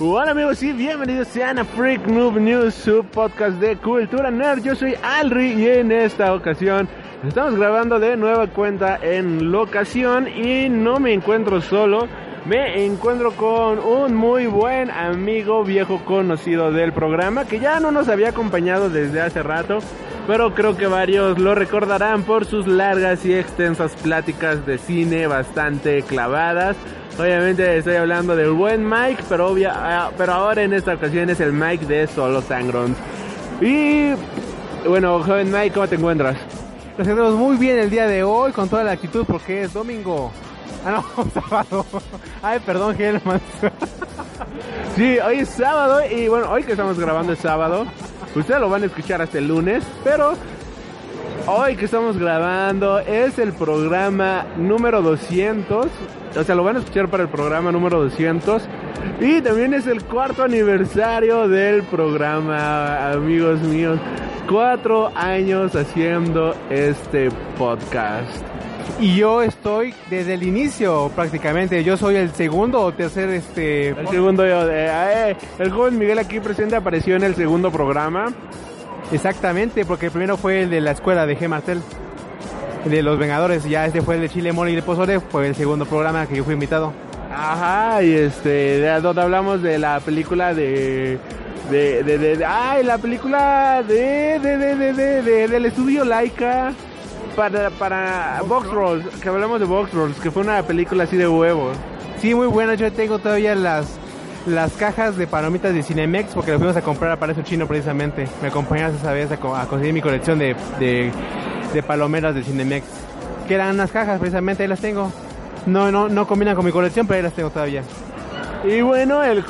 Hola amigos y bienvenidos sean a Freak Noob News, su podcast de cultura nerd. Yo soy Alri y en esta ocasión estamos grabando de nueva cuenta en locación y no me encuentro solo. Me encuentro con un muy buen amigo viejo conocido del programa que ya no nos había acompañado desde hace rato, pero creo que varios lo recordarán por sus largas y extensas pláticas de cine bastante clavadas. Obviamente estoy hablando del buen Mike, pero, obvia, ah, pero ahora en esta ocasión es el Mike de Solo Sangrons. Y bueno, joven Mike, ¿cómo te encuentras? Nos sentimos muy bien el día de hoy con toda la actitud porque es domingo. Ah, no, sábado. Ay, perdón, Helman. Sí, hoy es sábado y bueno, hoy que estamos grabando es sábado. Ustedes lo van a escuchar hasta el lunes, pero hoy que estamos grabando es el programa número 200. O sea, lo van a escuchar para el programa número 200. Y también es el cuarto aniversario del programa, amigos míos. Cuatro años haciendo este podcast. Y yo estoy desde el inicio prácticamente. Yo soy el segundo o tercer este. El segundo yo, eh, eh, el joven Miguel aquí presente apareció en el segundo programa. Exactamente, porque el primero fue el de la escuela de G. Martel. El de los Vengadores. Ya este fue el de Chile, Mole y de Pozole. Fue el segundo programa que yo fui invitado. Ajá, y este, de, donde hablamos de la película de. De, de, de, de- ay, la película de, de, de, de, de, de- del estudio Laika para, para Box Rolls, que hablamos de Box Rolls, que fue una película así de huevos. Sí, muy buena. Yo tengo todavía las las cajas de palomitas de Cinemex porque las fuimos a comprar a Palacio Chino precisamente. Me acompañaste esa vez a, co- a conseguir mi colección de, de, palomeras de Cinemex. Que eran unas cajas precisamente, ahí las tengo. No, no, no combinan con mi colección, pero ahí las tengo todavía. Y bueno, el,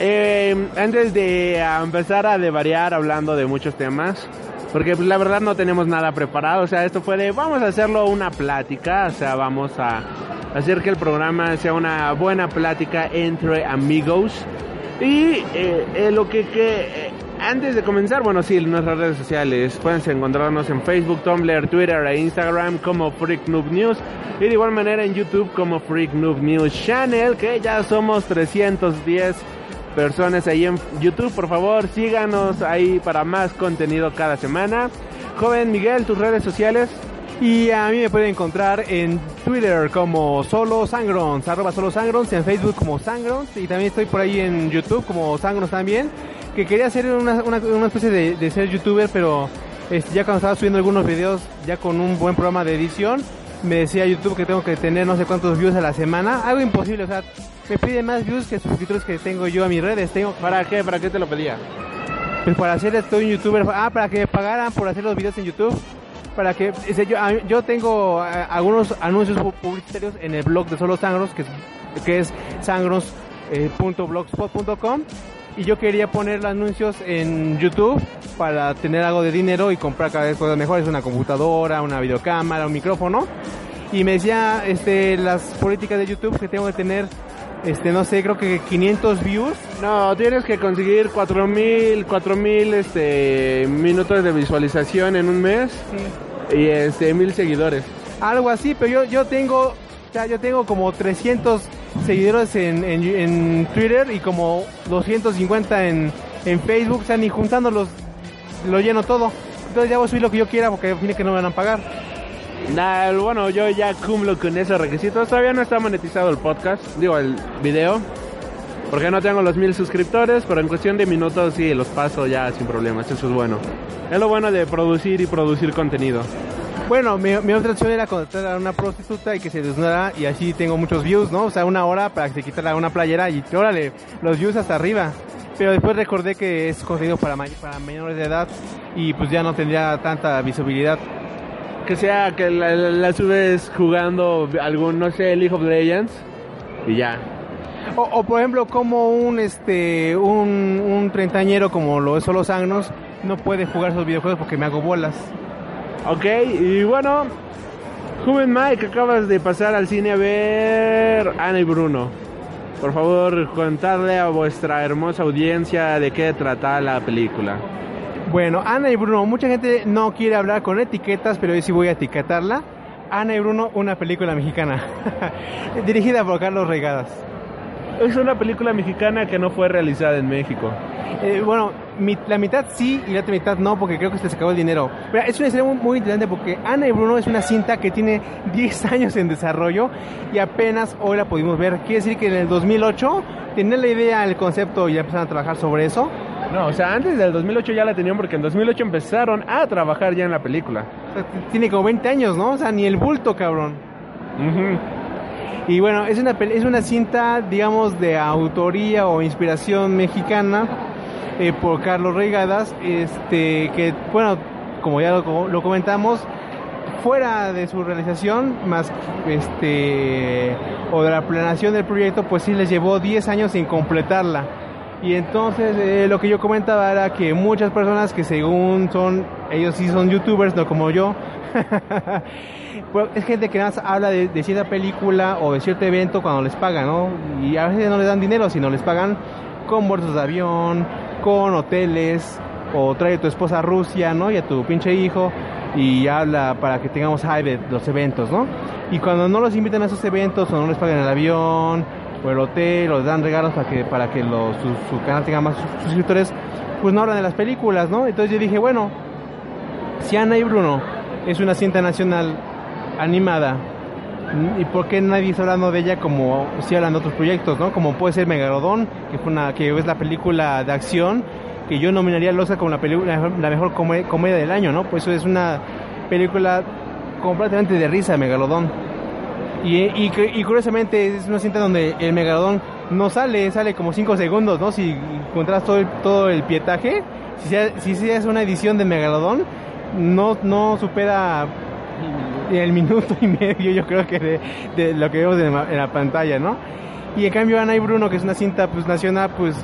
eh, antes de ah, empezar a devariar hablando de muchos temas, porque pues, la verdad no tenemos nada preparado, o sea, esto fue de, vamos a hacerlo una plática, o sea, vamos a hacer que el programa sea una buena plática entre amigos. Y eh, eh, lo que, que eh, antes de comenzar, bueno, sí, nuestras redes sociales, pueden encontrarnos en Facebook, Tumblr, Twitter e Instagram como Freak Noob News y de igual manera en YouTube como Freak Noob News Channel, que ya somos 310 personas ahí en YouTube. Por favor, síganos ahí para más contenido cada semana. Joven Miguel, tus redes sociales. Y a mí me pueden encontrar en Twitter como Solo Sangrons, arroba Solo Sangrons, en Facebook como Sangrons, y también estoy por ahí en YouTube como Sangrons también, que quería hacer una, una, especie de, de ser youtuber, pero este, ya cuando estaba subiendo algunos videos, ya con un buen programa de edición, me decía YouTube que tengo que tener no sé cuántos views a la semana, algo imposible, o sea, me pide más views que suscriptores que tengo yo a mis redes, tengo ¿Para qué? ¿Para qué te lo pedía? pues para hacer estoy un youtuber, ah, para que me pagaran por hacer los videos en YouTube. Para que, yo, tengo eh, algunos anuncios pu- publicitarios en el blog de Solo Sangros, que que es sangros.blogspot.com. y yo quería poner los anuncios en YouTube para tener algo de dinero y comprar cada vez cosas mejores, una computadora, una videocámara, un micrófono. Y me decía este, las políticas de YouTube que tengo que tener, este, no sé, creo que 500 views No, tienes que conseguir 4000, 4000 este minutos de visualización en un mes y este mil seguidores. algo así, pero yo, yo tengo, sea, yo tengo como 300 seguidores en, en, en Twitter y como 250 en, en Facebook, o sea, ni juntándolos lo lleno todo. Entonces ya voy a subir lo que yo quiera porque al fin que no me van a pagar. Nah, bueno, yo ya cumplo con esos requisitos. Todavía no está monetizado el podcast, digo, el video. Porque no tengo los mil suscriptores, pero en cuestión de minutos sí, los paso ya sin problemas. Eso es bueno. Es lo bueno de producir y producir contenido. Bueno, mi, otra opción era contratar a una prostituta y que se desnudara y así tengo muchos views, ¿no? O sea, una hora para que se quitara una playera y órale, los views hasta arriba. Pero después recordé que es contenido para, para menores de edad y pues ya no tendría tanta visibilidad. Que sea que la, la- la subes jugando algún, no sé, League of Legends y ya. O, o, por ejemplo, como un este un, un treintañero como lo es solo Sagnos no puede jugar esos videojuegos porque me hago bolas. Ok, y bueno, joven Mike, acabas de pasar al cine a ver Ana y Bruno. Por favor, contarle a vuestra hermosa audiencia de qué trata la película. Bueno, Ana y Bruno, mucha gente no quiere hablar con etiquetas, pero yo sí voy a etiquetarla. Ana y Bruno, una película mexicana, dirigida por Carlos Regadas. Es una película mexicana que no fue realizada en México. Eh, bueno, mi, la mitad sí y la otra mitad no, porque creo que se les acabó el dinero. Pero es una historia muy, muy, interesante porque Ana y Bruno es una cinta que tiene 10 años en desarrollo y apenas hoy la pudimos ver. Quiere decir que en el 2008 tenían la idea, el concepto y ya empezaron a trabajar sobre eso. No, o sea, antes del 2008 ya la tenían porque en 2008 empezaron a trabajar ya en la película. O sea, tiene como 20 años, ¿no? O sea, ni el bulto, cabrón. Uh -huh. Y bueno, es una, es una cinta, digamos, de autoría o inspiración mexicana eh, por Carlos Reigadas, este, que, bueno, como ya lo, comentamos, fuera de su realización, más, este, o de la planeación del proyecto, pues sí les llevó 10 años sin completarla. Y entonces eh, lo que yo comentaba era que muchas personas que según son, ellos sí son youtubers, no como yo, pues es gente que nada más habla de, de, cierta película o de cierto evento cuando les pagan, ¿no? Y a veces no les dan dinero, sino les pagan con bolsos de avión, con hoteles, o trae a tu esposa a Rusia, ¿no? Y a tu pinche hijo, y habla para que tengamos hype de los eventos, ¿no? Y cuando no los invitan a esos eventos o no les pagan el avión o el hotel o les dan regalos para que, para que los, su, su canal tenga más suscriptores, pues no hablan de las películas, ¿no? Entonces yo dije, bueno, si Ana y Bruno es una cinta nacional animada. ¿Y por qué nadie está hablando de ella como si hablan de otros proyectos, no? Como puede ser Megalodón, que fue una que es la película de acción que yo nominaría al Oscar como la película la mejor come, comedia del año, ¿no? Pues eso es una película completamente de risa, Megalodón. Y, y, y curiosamente es una cinta donde el Megalodón no sale, sale como 5 segundos, ¿no? Si encuentras todo el, todo el pietaje, si se, si hace una edición de Megalodón, no, no supera el minuto y medio, yo creo que de, de lo que vemos en la, en la, pantalla, ¿no? Y en cambio Ana y Bruno, que es una cinta pues nacional, pues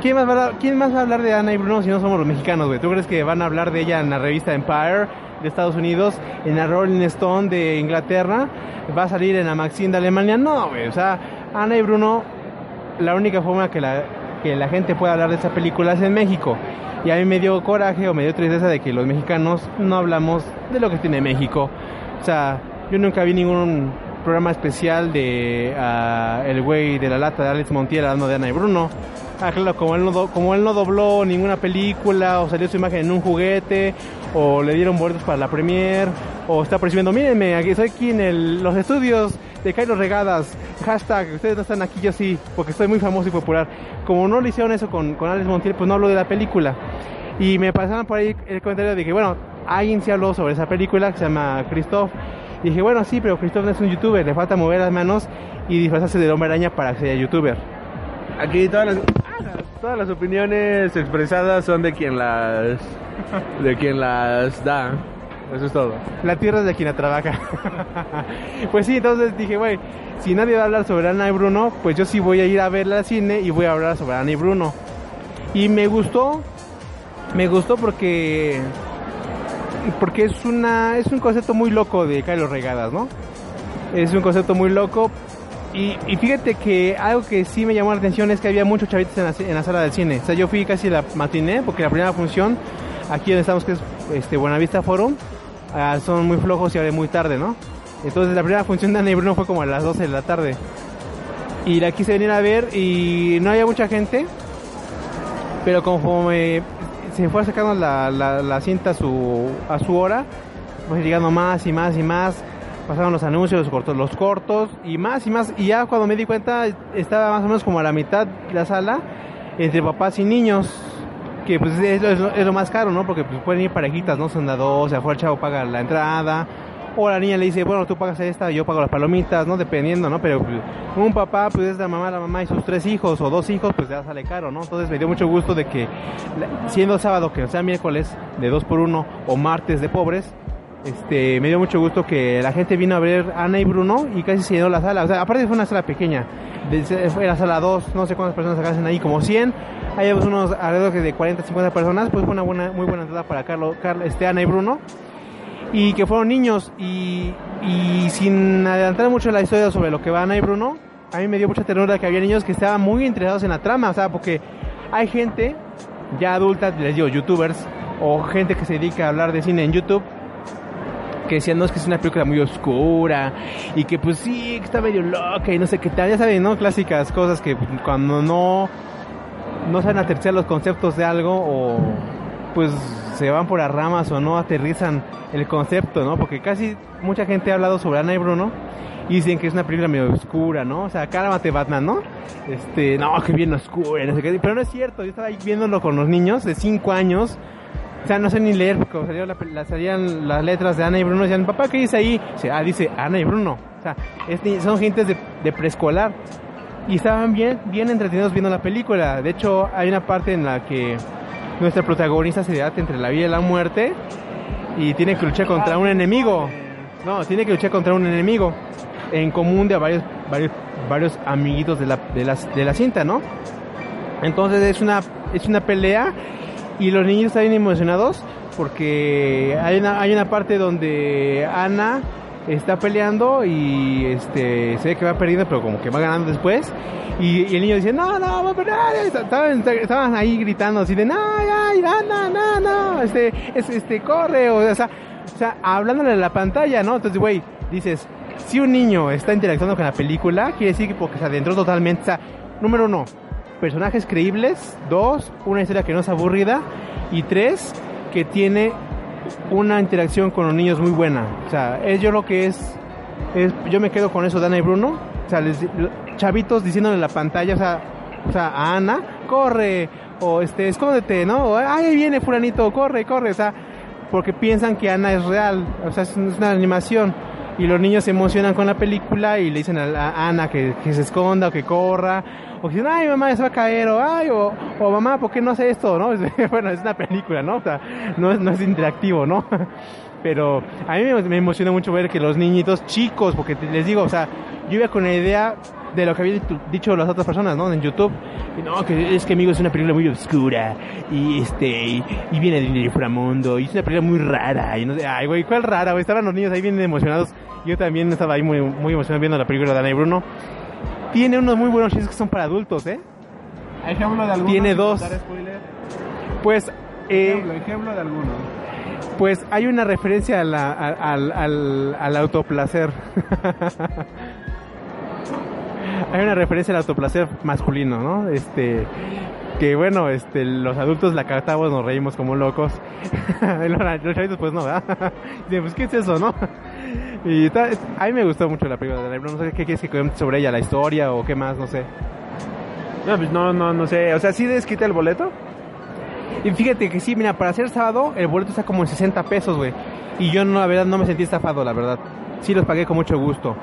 ¿quién más va a, quién más va a hablar de Ana y Bruno si no somos los mexicanos, güey? ¿Tú crees que van a hablar de ella en la revista Empire de Estados Unidos, en la Rolling Stone de Inglaterra, va a salir en la Maxine de Alemania? No, güey, o sea, Ana y Bruno, la única forma que la que la gente pueda hablar de esa película es en México. Y a mí me dio coraje o me dio tristeza de que los mexicanos no hablamos de lo que tiene México. O sea, yo nunca vi ningún programa especial de uh, el güey de la lata de Alex Montiel hablando de Ana y Bruno. Ah, claro, como él, no do, como él no dobló ninguna película, o salió su imagen en un juguete, o le dieron boletos para la premier, o está percibiendo, mírenme, aquí estoy aquí en el, los estudios de Carlos Regadas, hashtag, ustedes no están aquí, yo sí, porque estoy muy famoso y popular. Como no le hicieron eso con, con Alex Montiel, pues no hablo de la película. Y me pasaron por ahí el comentario de que, bueno, alguien se habló sobre esa película que se llama Christoph. Y dije, bueno, sí, pero Christoph no es un youtuber, le falta mover las manos y disfrazarse del hombre araña para que sea youtuber. Aquí todas las, todas las opiniones expresadas son de quien las de quien las da. Eso es todo. La tierra es de quien la trabaja. pues sí, entonces dije, güey, si nadie va a hablar sobre Ana y Bruno, pues yo sí voy a ir a verla al cine y voy a hablar sobre Ana y Bruno. Y me gustó, me gustó porque porque es una es un concepto muy loco de Carlos Regadas, ¿no? Es un concepto muy loco y, fíjate que algo que sí me llamó la atención es que había muchos chavitos en la, en la sala del cine. O sea, yo fui casi la matiné porque la primera función aquí donde estamos que es este Buenavista Forum uh, son muy flojos y ahora muy tarde, ¿no? Entonces la primera función de Ana y Bruno fue como a las 12 de la tarde. Y la quise venir a ver y no había mucha gente, pero conforme se fue la, la, la, cinta a su, a su hora, pues llegando más y más y más, pasaron los anuncios, los cortos, los cortos y más y más. Y ya cuando me di cuenta estaba más o menos como a la mitad de la sala, entre papás y niños, que pues es, lo, más caro, ¿no? Porque pues pueden ir parejitas, ¿no? Son de dos, o sea, el chavo paga la entrada, o la niña le dice, bueno, tú pagas esta, yo pago las palomitas, ¿no? Dependiendo, ¿no? Pero pues, un papá, pues es la mamá, la mamá y sus tres hijos o dos hijos, pues ya sale caro, ¿no? Entonces me dio mucho gusto de que, siendo sábado, que sea miércoles de dos por uno o martes de pobres, este, me dio mucho gusto que la gente vino a ver Ana y Bruno y casi se llenó la sala. O sea, aparte fue una sala pequeña, fue la sala 2, no sé cuántas personas hacen ahí, como 100. Hay unos alrededor de 40, 50 personas, pues fue una buena, muy buena entrada para Carlos, Carlos, este, Ana y Bruno. Y que fueron niños y, sin adelantar mucho la historia sobre lo que va Ana y Bruno, a mí me dio mucha ternura que había niños que estaban muy interesados en la trama, o sea, porque hay gente ya adulta, les digo, youtubers, o gente que se dedica a hablar de cine en YouTube, que decían, no, es que es una película muy oscura, y que pues sí, que está medio loca, y no sé qué tal, ya saben, ¿no? Clásicas cosas que cuando no, no saben aterrizar los conceptos de algo, o pues se van por las ramas, o no aterrizan el concepto, ¿no? Porque casi mucha gente ha hablado sobre Ana y Bruno, y dicen que es una película medio oscura, ¿no? O sea, cálmate Batman, ¿no? Este, no, que bien oscura, no sé qué. Pero no es cierto, yo estaba ahí viéndolo con los niños de 5 años. O sea, no sé ni leer, porque salían las letras de Ana y Bruno. Decían, papá, ¿qué dice ahí? Ah, dice Ana y Bruno. O sea, son gentes de preescolar. Y estaban bien, bien entretenidos viendo la película. De hecho, hay una parte en la que nuestra protagonista se debate entre la vida y la muerte. Y tiene que luchar contra un enemigo. No, tiene que luchar contra un enemigo en común de varios, varios, varios amiguitos de la, de, las, de la cinta, ¿no? Entonces es una, es una pelea y los niños están bien emocionados porque hay una, hay una parte donde Ana está peleando y este se ve que va perdiendo pero como que va ganando después. Y, el niño dice no no va a perder estaban, ahí gritando así de no ay Ana no no este es, este corre o sea o sea hablándole a la pantalla no entonces güey dices si un niño está interactuando con la película quiere decir que porque se adentró totalmente o sea número uno personajes creíbles dos una historia que no es aburrida y tres que tiene una interacción con los niños muy buena. O sea, es yo lo que es, es yo me quedo con eso de Ana y Bruno. O sea, chavitos diciéndole en la pantalla, o sea, a Ana, corre, o este, escóndete, ¿no? O, ahí viene fulanito, corre, corre, o sea, porque piensan que Ana es real, o sea, es una animación. Y los niños se emocionan con la película y le dicen a, Ana que se esconda o que corra. O dicen, ay, mamá, se va a caer. O, ay, o, o mamá, ¿por qué no hace esto? ¿no? bueno, es una película, ¿no? O sea, no es, no es interactivo, ¿no? Pero a mí me, emociona mucho ver que los niñitos chicos, porque les digo, o sea, yo iba con la idea de lo que habían dicho- las otras personas, ¿no? En YouTube. No, que es que amigo es una película muy oscura y este y, viene del inframundo y es una película muy rara y no sé, ay güey, ¿cuál rara? güey? Estaban los niños ahí bien emocionados. Yo también estaba ahí muy muy emocionado viendo la película de Ana y Bruno. Tiene unos muy buenos chistes que son para adultos, ¿eh? Ejemplo de algunos. Tiene dos. Pues eh, Ejemplo, ejemplo de algunos. Pues hay una referencia a la- a- al, al, al autoplacer. hay una referencia al autoplacer masculino, ¿no? Este que bueno, este los adultos la captamos, nos reímos como locos. los los chavitos pues no, ¿verdad? Dicen, pues qué es eso, ¿no? Y ta- a mí me gustó mucho la película de Lebron, no sé qué quieres que comente sobre ella, la historia o qué más, no sé. No, pues no, no, no sé. O sea, ¿sí desquita el boleto? Y fíjate que sí, mira, para ser sábado el boleto está como en 60 pesos, güey. Y yo no, la verdad, no me sentí estafado, la verdad. Sí los pagué con mucho gusto.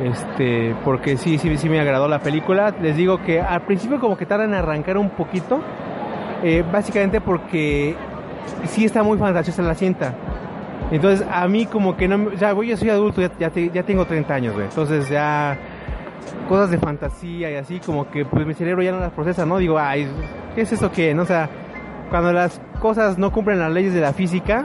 Este, porque sí, sí, sí me agradó la película. Les digo que al principio como que tardan en arrancar un poquito. eh, básicamente porque sí está muy fantasiosa la cinta. Entonces a mí como que no... sea, güey, yo soy adulto, ya, ya, te- ya tengo 30 años, güey. Entonces ya... Cosas de fantasía y así como que pues mi cerebro ya no las procesa, ¿no? Digo, ay, ¿qué es eso que? No, o sea, cuando las cosas no cumplen las leyes de la física,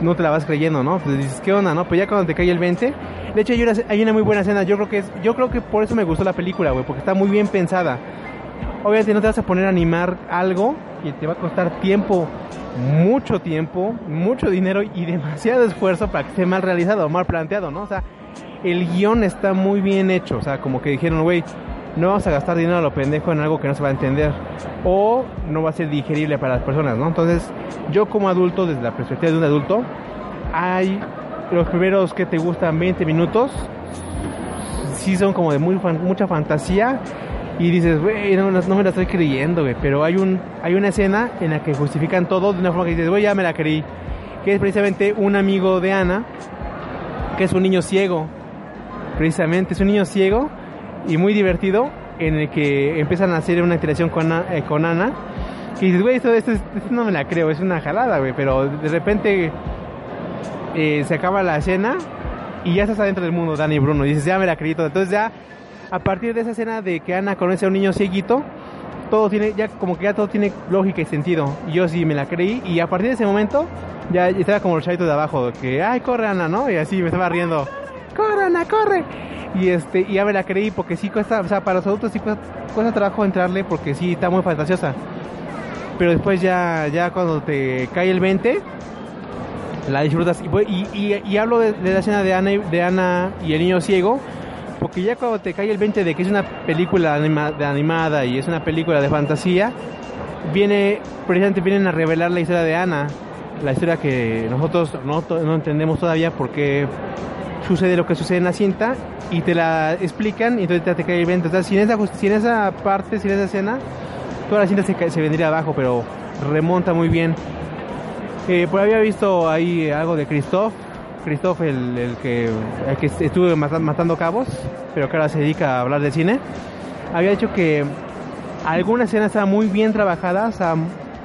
no te la vas creyendo, ¿no? Pues dices, ¿qué onda, no? Pero ya cuando te cae el 20, de hecho hay una, hay una muy buena escena, yo creo que es, yo creo que por eso me gustó la película, güey, porque está muy bien pensada. Obviamente no te vas a poner a animar algo que te va a costar tiempo, mucho tiempo, mucho dinero y demasiado esfuerzo para que esté mal realizado, mal planteado, ¿no? O sea, el guion está muy bien hecho, o sea, como que dijeron, güey, no vamos a gastar dinero a lo pendejo en algo que no se va a entender o no va a ser digerible para las personas, ¿no? Entonces, yo como adulto, desde la perspectiva de un adulto, hay los primeros que te gustan 20 minutos, sí son como de muy fan- mucha fantasía y dices, güey, no, no me la estoy creyendo, güey, pero hay un hay una escena en la que justifican todo de una forma que dices, güey, ya me la creí, que es precisamente un amigo de Ana, que es un niño ciego, precisamente es un niño ciego y muy divertido en el que empiezan a hacer una interacción con, eh, con Ana y dices, güey, esto, esto, esto no me la creo, es una jalada, güey, pero de repente eh, se acaba la escena y ya estás adentro del mundo, Dani y Bruno. Y dices, ya me la creí todo. Entonces ya, a partir de esa escena de que Ana conoce a un niño cieguito, todo tiene, ya como que ya todo tiene lógica y sentido. Y yo sí me la creí. Y a partir de ese momento, ya estaba como el chavito de abajo, que, ay, corre Ana, ¿no? Y así me estaba riendo, corre Ana, corre. Y este, y ya me la creí porque sí cuesta, o sea, para los adultos sí cuesta, cuesta trabajo entrarle porque sí está muy fantasiosa. Pero después ya, ya cuando te cae el 20, la disfrutas. Y, y, y- y hablo de, de la escena de Ana, de Ana y el niño ciego, porque ya cuando te cae el 20 de que es una película de animada y es una película de fantasía, viene, precisamente vienen a revelar la historia de Ana, la historia que nosotros no, no entendemos todavía por qué sucede lo que sucede en la cinta y te la explican y entonces te, cae el 20. O sea, sin esa, esa parte, sin esa escena, toda la cinta se, se vendría abajo, pero remonta muy bien. Eh, por había visto ahí algo de Christoph, Christoph el, que, el que estuvo mata- matando cabos, pero que ahora se dedica a hablar de cine. Había dicho que algunas escenas estaban muy bien trabajadas,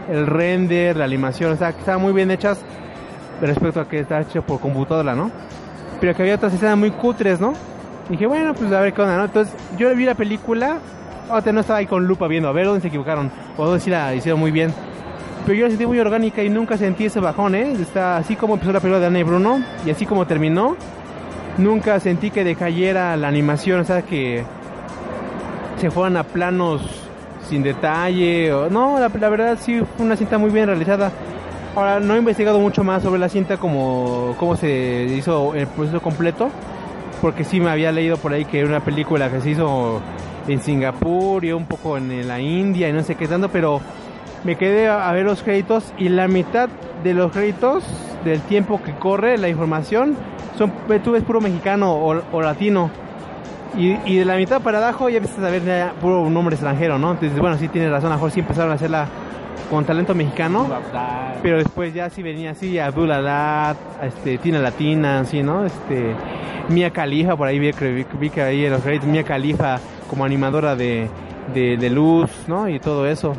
el render, la animación, o sea, que estaban muy bien hechas respecto a que está hecho por computadora, ¿no? Pero que había otras escenas muy cutres, ¿no? Y dije, bueno, pues a ver qué onda, ¿no? Entonces, yo vi la película, no estaba ahí con lupa viendo, a ver dónde se equivocaron, o dónde sí la hicieron muy bien. Pero yo la sentí muy orgánica y nunca sentí ese bajón, ¿eh? Está así como empezó la película de Ana y Bruno, y así como terminó, nunca sentí que decayera la animación, o sea, que se fueran a planos sin detalle, o, no, la, la verdad sí fue una cinta muy bien realizada. Ahora, no he investigado mucho más sobre la cinta, como cómo se hizo el proceso completo, porque sí me había leído por ahí que era una película que se hizo en Singapur y un poco en la India y no sé qué tanto, pero me quedé a, ver los créditos y la mitad de los créditos del tiempo que corre la información son tú ves puro mexicano o, latino y, y de la mitad para abajo ya empiezas a ver ya puro nombre extranjero, ¿no? Entonces, bueno, sí tienes razón, a lo mejor sí empezaron a hacerla con talento mexicano, pero después ya sí venía así Abdul Haddad, este, Tina Latina, así, ¿no? Este, Mia Khalifa, por ahí vi, vi, que ahí en los créditos, Mia Khalifa como animadora de, de luz, ¿no? Y todo eso.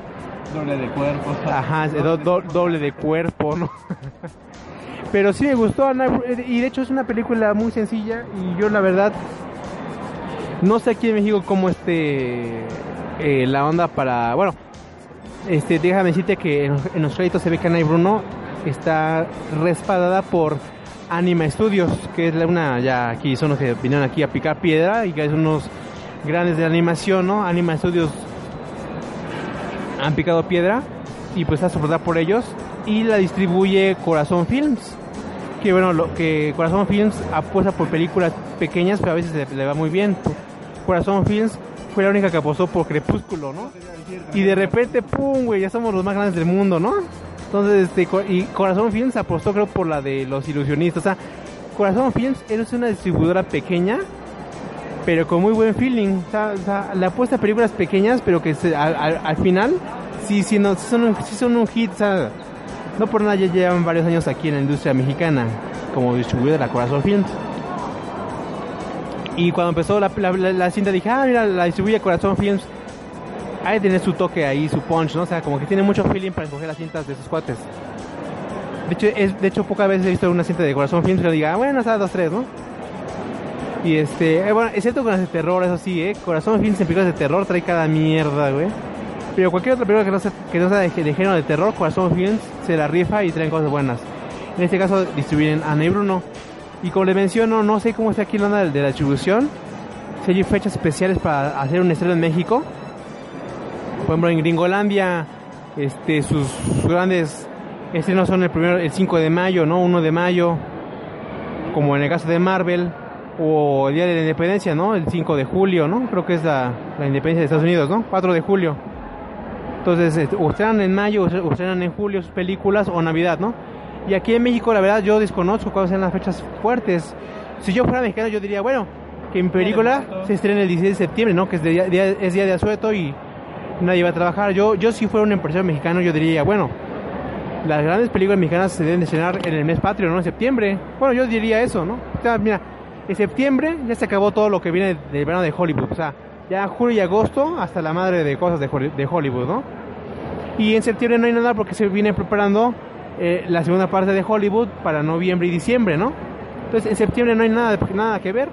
Doble de cuerpo. Ajá, do- do- doble de cuerpo, ¿no? Pero sí me gustó, y de hecho es una película muy sencilla y yo la verdad no sé aquí en México cómo este eh, la onda para, bueno, este déjame decirte que en, los- en los créditos se ve que Ana y Bruno está respaldada por Anima Studios, que es la- una ya aquí son los que vinieron aquí a picar piedra y que son unos grandes de animación, ¿no? Anima Studios han picado piedra y pues está soportada por ellos y la distribuye Corazón Films. Que bueno lo que Corazón Films apuesta por películas pequeñas pero a veces le, va muy bien. Corazón Films fue la única que apostó por Crepúsculo no y de repente pum güey ya somos los más grandes del mundo no entonces este y Corazón Films apostó creo por la de los ilusionistas. O sea Corazón Films es una distribuidora pequeña pero con muy buen feeling. O sea, o sea, le apuesta a películas pequeñas, pero que se- al, al- al final sí, sí, no, sí son, un, sí son un hit. O sea, no por nada ya llevan varios años aquí en la industria mexicana como distribuidora la Corazón Films. Y cuando empezó la, la, la- la cinta dije, ah, mira, la distribuye Corazón Films. Hay que tener su toque ahí, su punch, ¿no? O sea, como que tiene mucho feeling para escoger las cintas de sus cuates. De hecho, es, de hecho pocas veces he visto una cinta de Corazón Films que diga, ah, bueno, o dos, tres, ¿no? Y este, eh, bueno, excepto con las de terror, eso sí, ¿eh? Corazón Films en películas de terror trae cada mierda, güey. Pero cualquier otra película que no sea, que no sea de, género de terror, Corazón Films se la rifa y traen cosas buenas. En este caso distribuyen a Bruno. Y como les menciono, no sé cómo está aquí la onda de la distribución. Si hay fechas especiales para hacer un estreno en México. Por ejemplo, en Gringolandia, este, sus, sus grandes estrenos son el primero, el 5 de mayo, ¿no? 1 de mayo. Como en el caso de Marvel. O el Día de la Independencia, ¿no? El 5 de julio, ¿no? Creo que es la, la independencia de Estados Unidos, ¿no? 4 de julio. Entonces, este, estrenan en mayo estrenan en julio sus películas o Navidad, ¿no? Y aquí en México, la verdad, yo desconozco cuáles son las fechas fuertes. Si yo fuera mexicano, yo diría, bueno, que mi película se estrene el 16 de septiembre, ¿no? Que es, día, día- es día de asueto y nadie va a trabajar. Yo, yo si fuera un empresario mexicano, yo diría, bueno, las grandes películas mexicanas se deben de estrenar en el mes patrio, ¿no? En septiembre. Bueno, yo diría eso, ¿no? O sea, mira, en septiembre ya se acabó todo lo que viene del verano de Hollywood. O sea, ya julio y agosto hasta la madre de cosas de, Holly- de Hollywood, ¿no? Y en septiembre no hay nada porque se viene preparando eh, la segunda parte de Hollywood para noviembre y diciembre, ¿no? Entonces en septiembre no hay nada, nada que ver.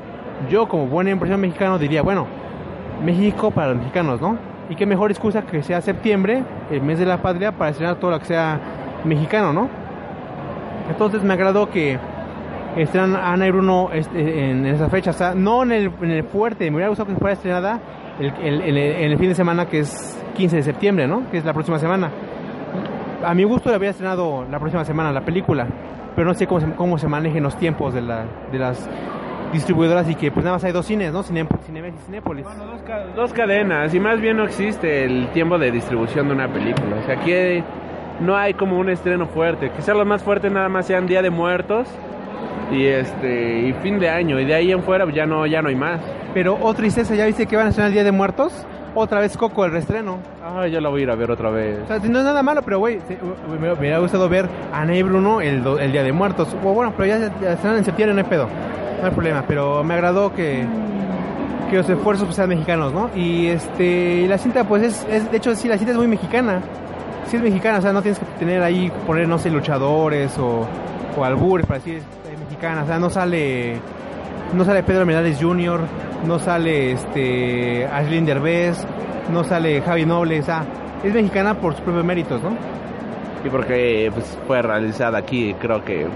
Yo como buena impresión mexicano diría, bueno, México para los mexicanos, ¿no? Y qué mejor excusa que sea septiembre, el mes de la patria, para estrenar todo lo que sea mexicano, ¿no? Entonces me agradó que estrenan Ana y Bruno este, en esa fecha, o sea, no en el, en el fuerte, me hubiera gustado que fuera estrenada el, el- el- fin de semana que es 15 de septiembre, ¿no? Que es la próxima semana. A mi gusto le había estrenado la próxima semana la película, pero no sé cómo se, cómo se manejen los tiempos de, la, de las distribuidoras y que pues nada más hay dos cines, ¿no? Cine, Cinemex y Cinépolis. Dos, ca- dos cadenas y más bien no existe el tiempo de distribución de una película. O sea, aquí no hay como un estreno fuerte. Quizás los más fuertes nada más sean Día de Muertos y este y fin de año y de ahí en fuera ya no ya no hay más. Pero, oh tristeza, ¿ya viste que van a estrenar el Día de Muertos? Otra vez Coco, el reestreno. Ah, yo la voy a ir a ver otra vez. O sea, no es nada malo, pero güey, me, hubiera gustado ver a Ana y Bruno el, el Día de Muertos. O bueno, pero ya, ya en septiembre, no hay pedo. No hay problema, pero me agradó que, que los esfuerzos pues, sean mexicanos, ¿no? Y este y la cinta, pues es, es, de hecho, sí, la cinta es muy mexicana. Sí es mexicana, o sea, no tienes que tener ahí, poner, no sé, luchadores o, o albures para decir mexicana. O sea, no sale, no sale Pedro Morales Jr., no sale este Ashley Derbez, no sale Javi Noble, o sea, es mexicana por sus propios méritos, ¿no? Y porque pues, fue realizada aquí, creo que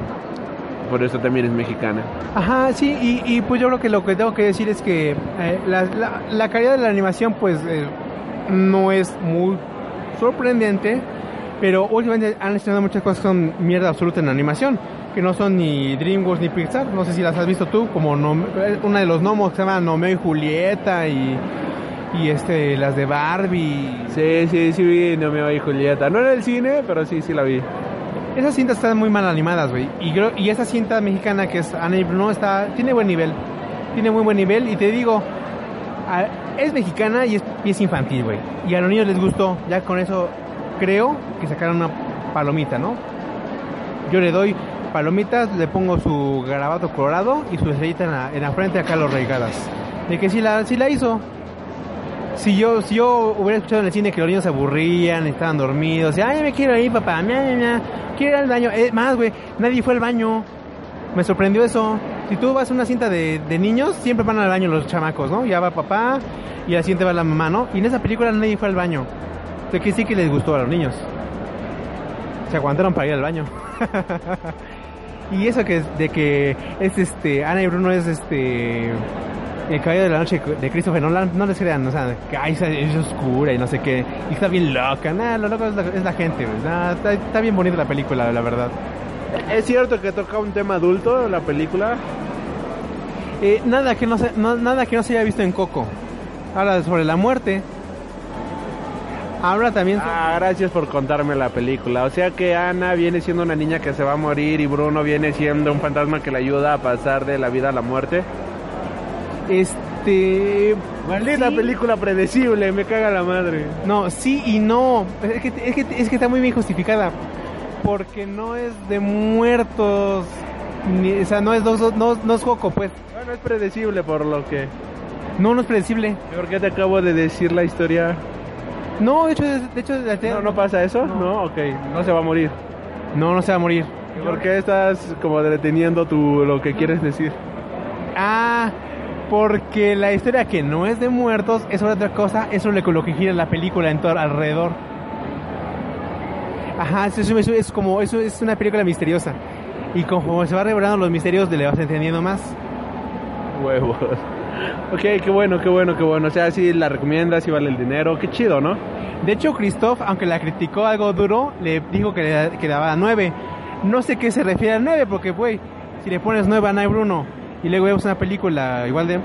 por eso también es mexicana. Ajá, sí, y, y pues yo creo que lo que tengo que decir es que eh, la, la- la calidad de la animación pues eh, no es muy sorprendente, pero últimamente han estrenado muchas cosas que son mierda absoluta en la animación, que no son ni DreamWorks ni Pixar, no sé si las has visto tú, como una de los gnomos que se llama Nomeo y Julieta y, y este las de Barbie. Sí, sí, sí vi Romeo y Julieta. No en el cine, pero sí, sí la vi. Esas cintas están muy mal animadas, güey. Y, creo- y esa cinta mexicana que es Ana y Bruno está, tiene buen nivel. Tiene muy buen nivel. Y te digo, a- es mexicana y es, y es infantil, güey. Y a los niños les gustó. Ya con eso creo que sacaron una palomita, ¿no? Yo le doy palomitas, le pongo su garabato colorado y su estrellita en la, en la frente acá los regadas. De que sí la, sí la hizo. Si yo, si yo hubiera escuchado en el cine que los niños se aburrían, estaban dormidos, y, ay, me quiero ir, papá, mia, mia, quiero ir al baño. Más, güey, nadie fue al baño. Me sorprendió eso. Si tú vas a una cinta de, de niños, siempre van al baño los chamacos, ¿no? Ya va papá y al siguiente va la mamá, ¿no? Y en esa película nadie fue al baño. Entonces que sí que les gustó a los niños. Se aguantaron para ir al baño. y eso que es de que es este Ana y Bruno es este el caballero de la noche de Christopher Nolan, no les crean, o sea, que ay, es oscura y no sé qué, y está bien loca, nada, lo loco es la, es la gente. Nah, está, está bien bonita la película, la verdad. ¿Es cierto que toca un tema adulto la película? Eh, nada que no se, no- nada que no se haya visto en Coco. Habla sobre la muerte. Habla también Ah, gracias por contarme la película. O sea que Ana viene siendo una niña que se va a morir y Bruno viene siendo un fantasma que le ayuda a pasar de la vida a la muerte. este Maldita sí. película predecible, me caga la madre. No, sí y no. Es que, es que, es que está muy bien justificada. Porque no es de muertos. Ni, o sea, no es, no, no, no es Coco, pues. Bueno, es predecible por lo que... No, no es predecible. ¿Por qué te acabo de decir la historia? No, de hecho, de hecho la No, no pasa eso, No. no, ok, no se va a morir. No, no se va a morir. ¿Y ¿Por qué estás como deteniendo tu, lo que quieres decir? Ah, porque la historia que no es de muertos es sobre otra cosa, es sobre lo que gira la película en todo alrededor. Ajá, eso, eso- eso es como, eso es una película misteriosa. Y conforme se va revelando los misterios, le vas entendiendo más. Huevos. Ok, qué bueno, qué bueno, qué bueno. O sea, si la recomiendas, si vale el dinero, qué chido, ¿no? De hecho, Christoph, aunque la criticó algo duro, le dijo que le, que le daba 9. No sé qué se refiere al 9, porque, güey, si le pones 9 a Night Bruno y luego vemos una película igual de,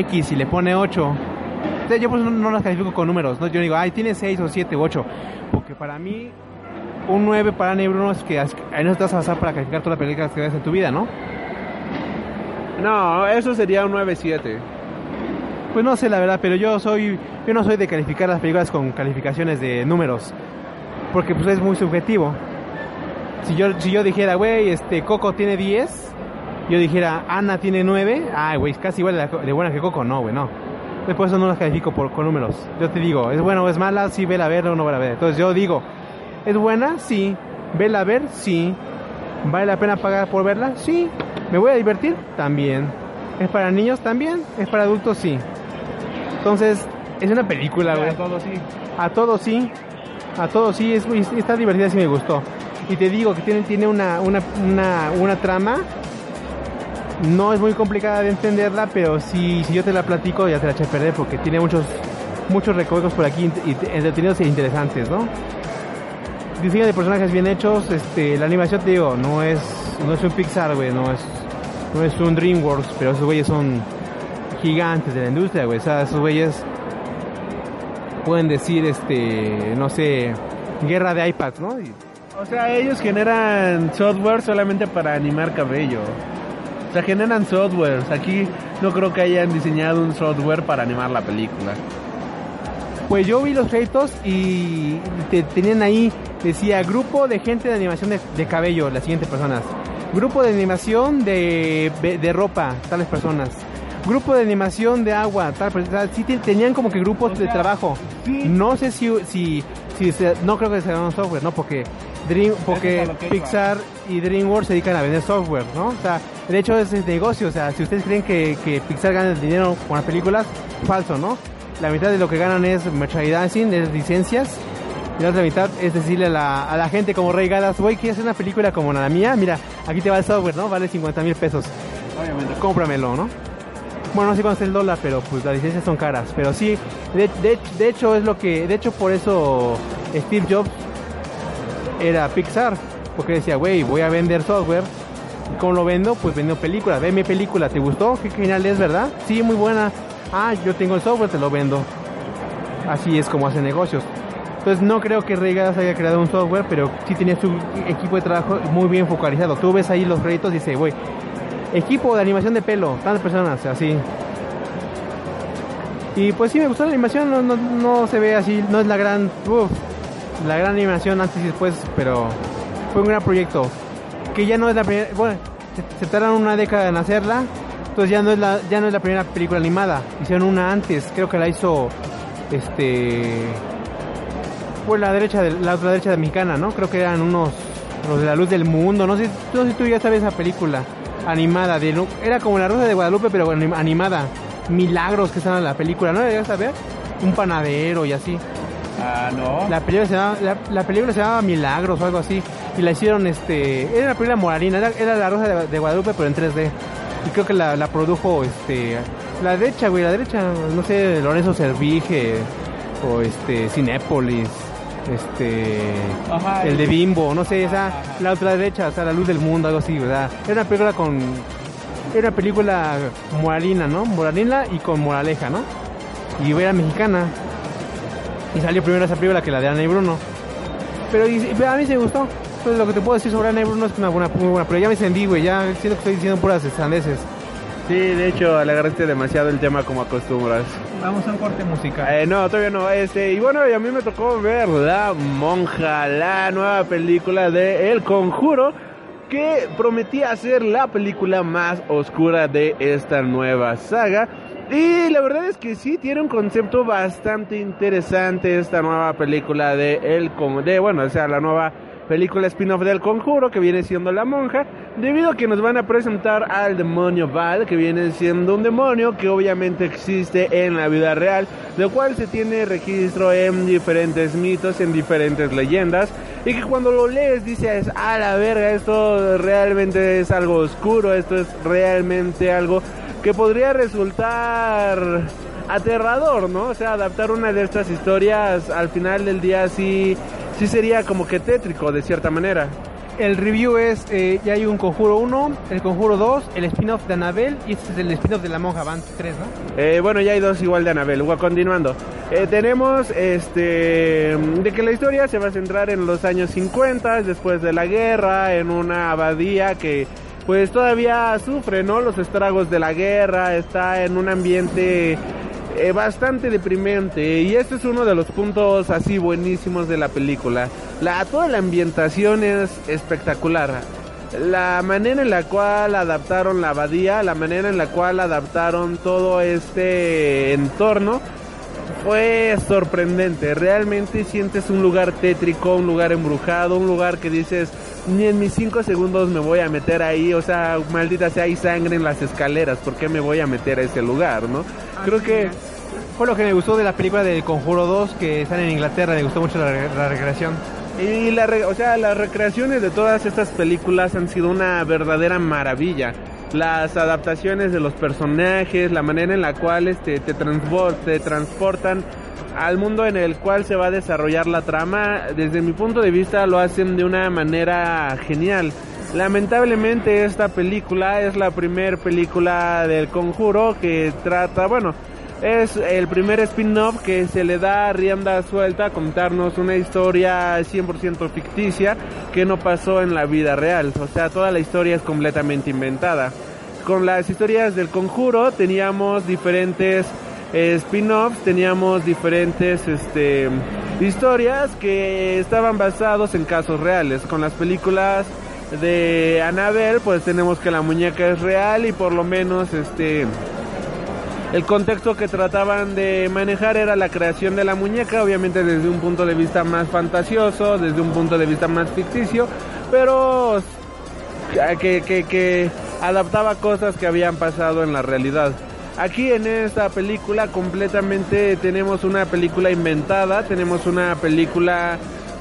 X y le pone 8, o sea, yo pues no, las califico con números, ¿no? Yo digo, ay, tiene 6 o 7 u 8, porque para mí un 9 para Night Bruno es que ahí no te vas a basar para calificar todas las películas que ves en tu vida, ¿no? No, eso sería un 9-7. Pues no sé la verdad, pero yo soy yo no soy de calificar las películas con calificaciones de números, porque pues es muy subjetivo. Si yo si yo dijera, güey, este Coco tiene 10, yo dijera Ana tiene 9, ay, güey, casi igual de, buena que Coco, no, güey, no. Por eso no las califico por con números. Yo te digo, es buena o es mala, sí vela a ver o no vela a ver. Entonces yo digo, es buena, sí, ¿Vela a ver? Sí. ¿Vale la pena pagar por verla? Sí. ¿Me voy a divertir? También. ¿Es para niños? También. ¿Es para adultos? Sí. Entonces, es una película, güey. A todos sí. A todos sí. A todos sí. Es, está divertida, sí me gustó. Y te digo que tiene, tiene una, una, una, una trama. No es muy complicada de entenderla, pero si, si yo te la platico ya te la eché a perder porque tiene muchos muchos recuerdos por aquí entretenidos e interesantes, ¿no? Diseño de personajes bien hechos, este, la animación te digo, no es, no es un Pixar, güey, no es, no es un DreamWorks, pero esos güeyes son gigantes de la industria, güey, o sea, esos güeyes pueden decir, este, no sé, guerra de iPads, ¿no? Y- O sea, ellos generan software solamente para animar cabello. O sea, generan softwares. Aquí no creo que hayan diseñado un software para animar la película. Pues yo vi los créditos y te, tenían ahí, decía, grupo de gente de animación de, de cabello, las siguientes personas. Grupo de animación de, de ropa, tales personas. Grupo de animación de agua, tal persona. Sí te- tenían como que grupos de trabajo. No sé si, si, si se- no creo que sea un software, ¿no? Porque Dream, porque. Pixar y DreamWorks se dedican a vender software, ¿no? O sea, de hecho es el negocio, o sea, si ustedes creen que, que Pixar gana el dinero con las películas, falso, ¿no? La mitad de lo que ganan es merchandising, es licencias, y la otra mitad es decirle a la, gente como Rey Gadas, güey, ¿quieres hacer una película como la mía? Mira, aquí te va el software, ¿no? Vale 50 mil pesos. Obviamente. Cómpramelo, ¿no? Bueno, no sé cuánto es el dólar, pero pues las licencias son caras. Pero sí, de, de, hecho es lo que, de hecho por eso Steve Jobs era Pixar, porque decía, güey, voy a vender software. ¿Y ¿Cómo lo vendo? Pues vendo películas. Ve mi película, ¿te gustó? Qué genial es, ¿verdad? Sí, muy buena. Ah, yo tengo el software, te lo vendo. Así es como hace negocios. Entonces no creo que Regadas haya creado un software, pero sí tenía su equipo de trabajo muy bien focalizado. Tú ves ahí los créditos y dice, güey, equipo de animación de pelo, tantas personas, así. Y pues sí me gustó la animación, no, no, no se ve así, no es la gran, uf, la gran animación antes y después, pero fue un gran proyecto. Que ya no es la primera, bueno, se, se tardaron una década en hacerla, entonces ya no es la, ya no es la primera película animada, hicieron una antes, creo que la hizo, este, fue la derecha, de, la otra derecha de mexicana, ¿no? Creo que eran unos, los de la luz del mundo, no sé, no sé si tú ya sabes esa película animada, de, era como la Rosa de Guadalupe, pero anim- animada. Milagros que están en la película, ¿no? ¿Debías saber? Un panadero y así. Ah, no. La película se llama, la, la película se llamaba Milagros o algo así. Y la hicieron, este, era una película moralina, era, era la Rosa de, de Guadalupe, pero en 3D. Y creo que la, la produjo, este, la derecha, güey, la derecha, no sé, Lorenzo Servige o este, Cinépolis, este, Ajá, el de Bimbo, no sé, esa, la otra derecha, o sea, la luz del mundo, algo así, ¿verdad? Era una película con, era una película moralina, ¿no? Moralina y con moraleja, ¿no? Y era mexicana. Y salió primero esa película que la de Ana y Bruno. Pero y- a mí se me gustó. Entonces lo que te puedo decir sobre Ana y Bruno es que una buena, muy buena. Pero ya me encendí, güey. Ya siento que estoy diciendo puras sandeces. Sí, de hecho, le agarraste demasiado el tema como acostumbras. Vamos a un corte musical. Eh, no, todavía no. Este, y bueno, y a mí me tocó ver La Monja, la nueva película de El Conjuro, que prometía ser la película más oscura de esta nueva saga. Y la verdad es que sí tiene un concepto bastante interesante esta nueva película de El Con- de bueno, o sea, la nueva película spin-off del Conjuro que viene siendo La Monja, debido a que nos van a presentar al demonio Val, que viene siendo un demonio que obviamente existe en la vida real, lo cual se tiene registro en diferentes mitos, en diferentes leyendas, y que cuando lo lees dices, a la verga, esto realmente es algo oscuro, esto es realmente algo que podría resultar aterrador, ¿no? O sea, adaptar una de estas historias al final del día sí, sí sería como que tétrico de cierta manera. El review es, eh, ya hay un Conjuro 1, el Conjuro 2, el spin-off de Anabel y este es el spin-off de la monja, van 3, ¿no? Eh, bueno, ya hay dos igual de Anabel. Continuando. Eh, tenemos este de que la historia se va a centrar en los años 50, después de la guerra, en una abadía que pues todavía sufre, ¿no? Los estragos de la guerra, está en un ambiente eh, bastante deprimente y este es uno de los puntos así buenísimos de la película. La toda la ambientación es espectacular. La manera en la cual adaptaron la abadía, la manera en la cual adaptaron todo este entorno fue sorprendente. Realmente sientes un lugar tétrico, un lugar embrujado, un lugar que dices, ni en mis cinco segundos me voy a meter ahí. O sea, maldita sea, hay sangre en las escaleras. ¿Por qué me voy a meter a ese lugar, no? Creo que Fue lo que me gustó de la película de Conjuro 2 que están en Inglaterra, me gustó mucho la, re- la recreación. Y la, re- o sea, las recreaciones de todas estas películas han sido una verdadera maravilla. Las adaptaciones de los personajes, la manera en la cual este, te, transbo- te transportan al mundo en el cual se va a desarrollar la trama, desde mi punto de vista lo hacen de una manera genial. Lamentablemente esta película es la primer película del conjuro que trata, bueno, es el primer spin-off que se le da rienda suelta a contarnos una historia 100% ficticia que no pasó en la vida real. O sea, toda la historia es completamente inventada. Con las historias del conjuro teníamos diferentes eh, spin-offs, teníamos diferentes este, historias que estaban basados en casos reales. Con las películas de Annabelle, pues tenemos que la muñeca es real y por lo menos este el contexto que trataban de manejar era la creación de la muñeca, obviamente desde un punto de vista más fantasioso, desde un punto de vista más ficticio, pero que, adaptaba cosas que habían pasado en la realidad. Aquí en esta película completamente tenemos una película inventada, tenemos una película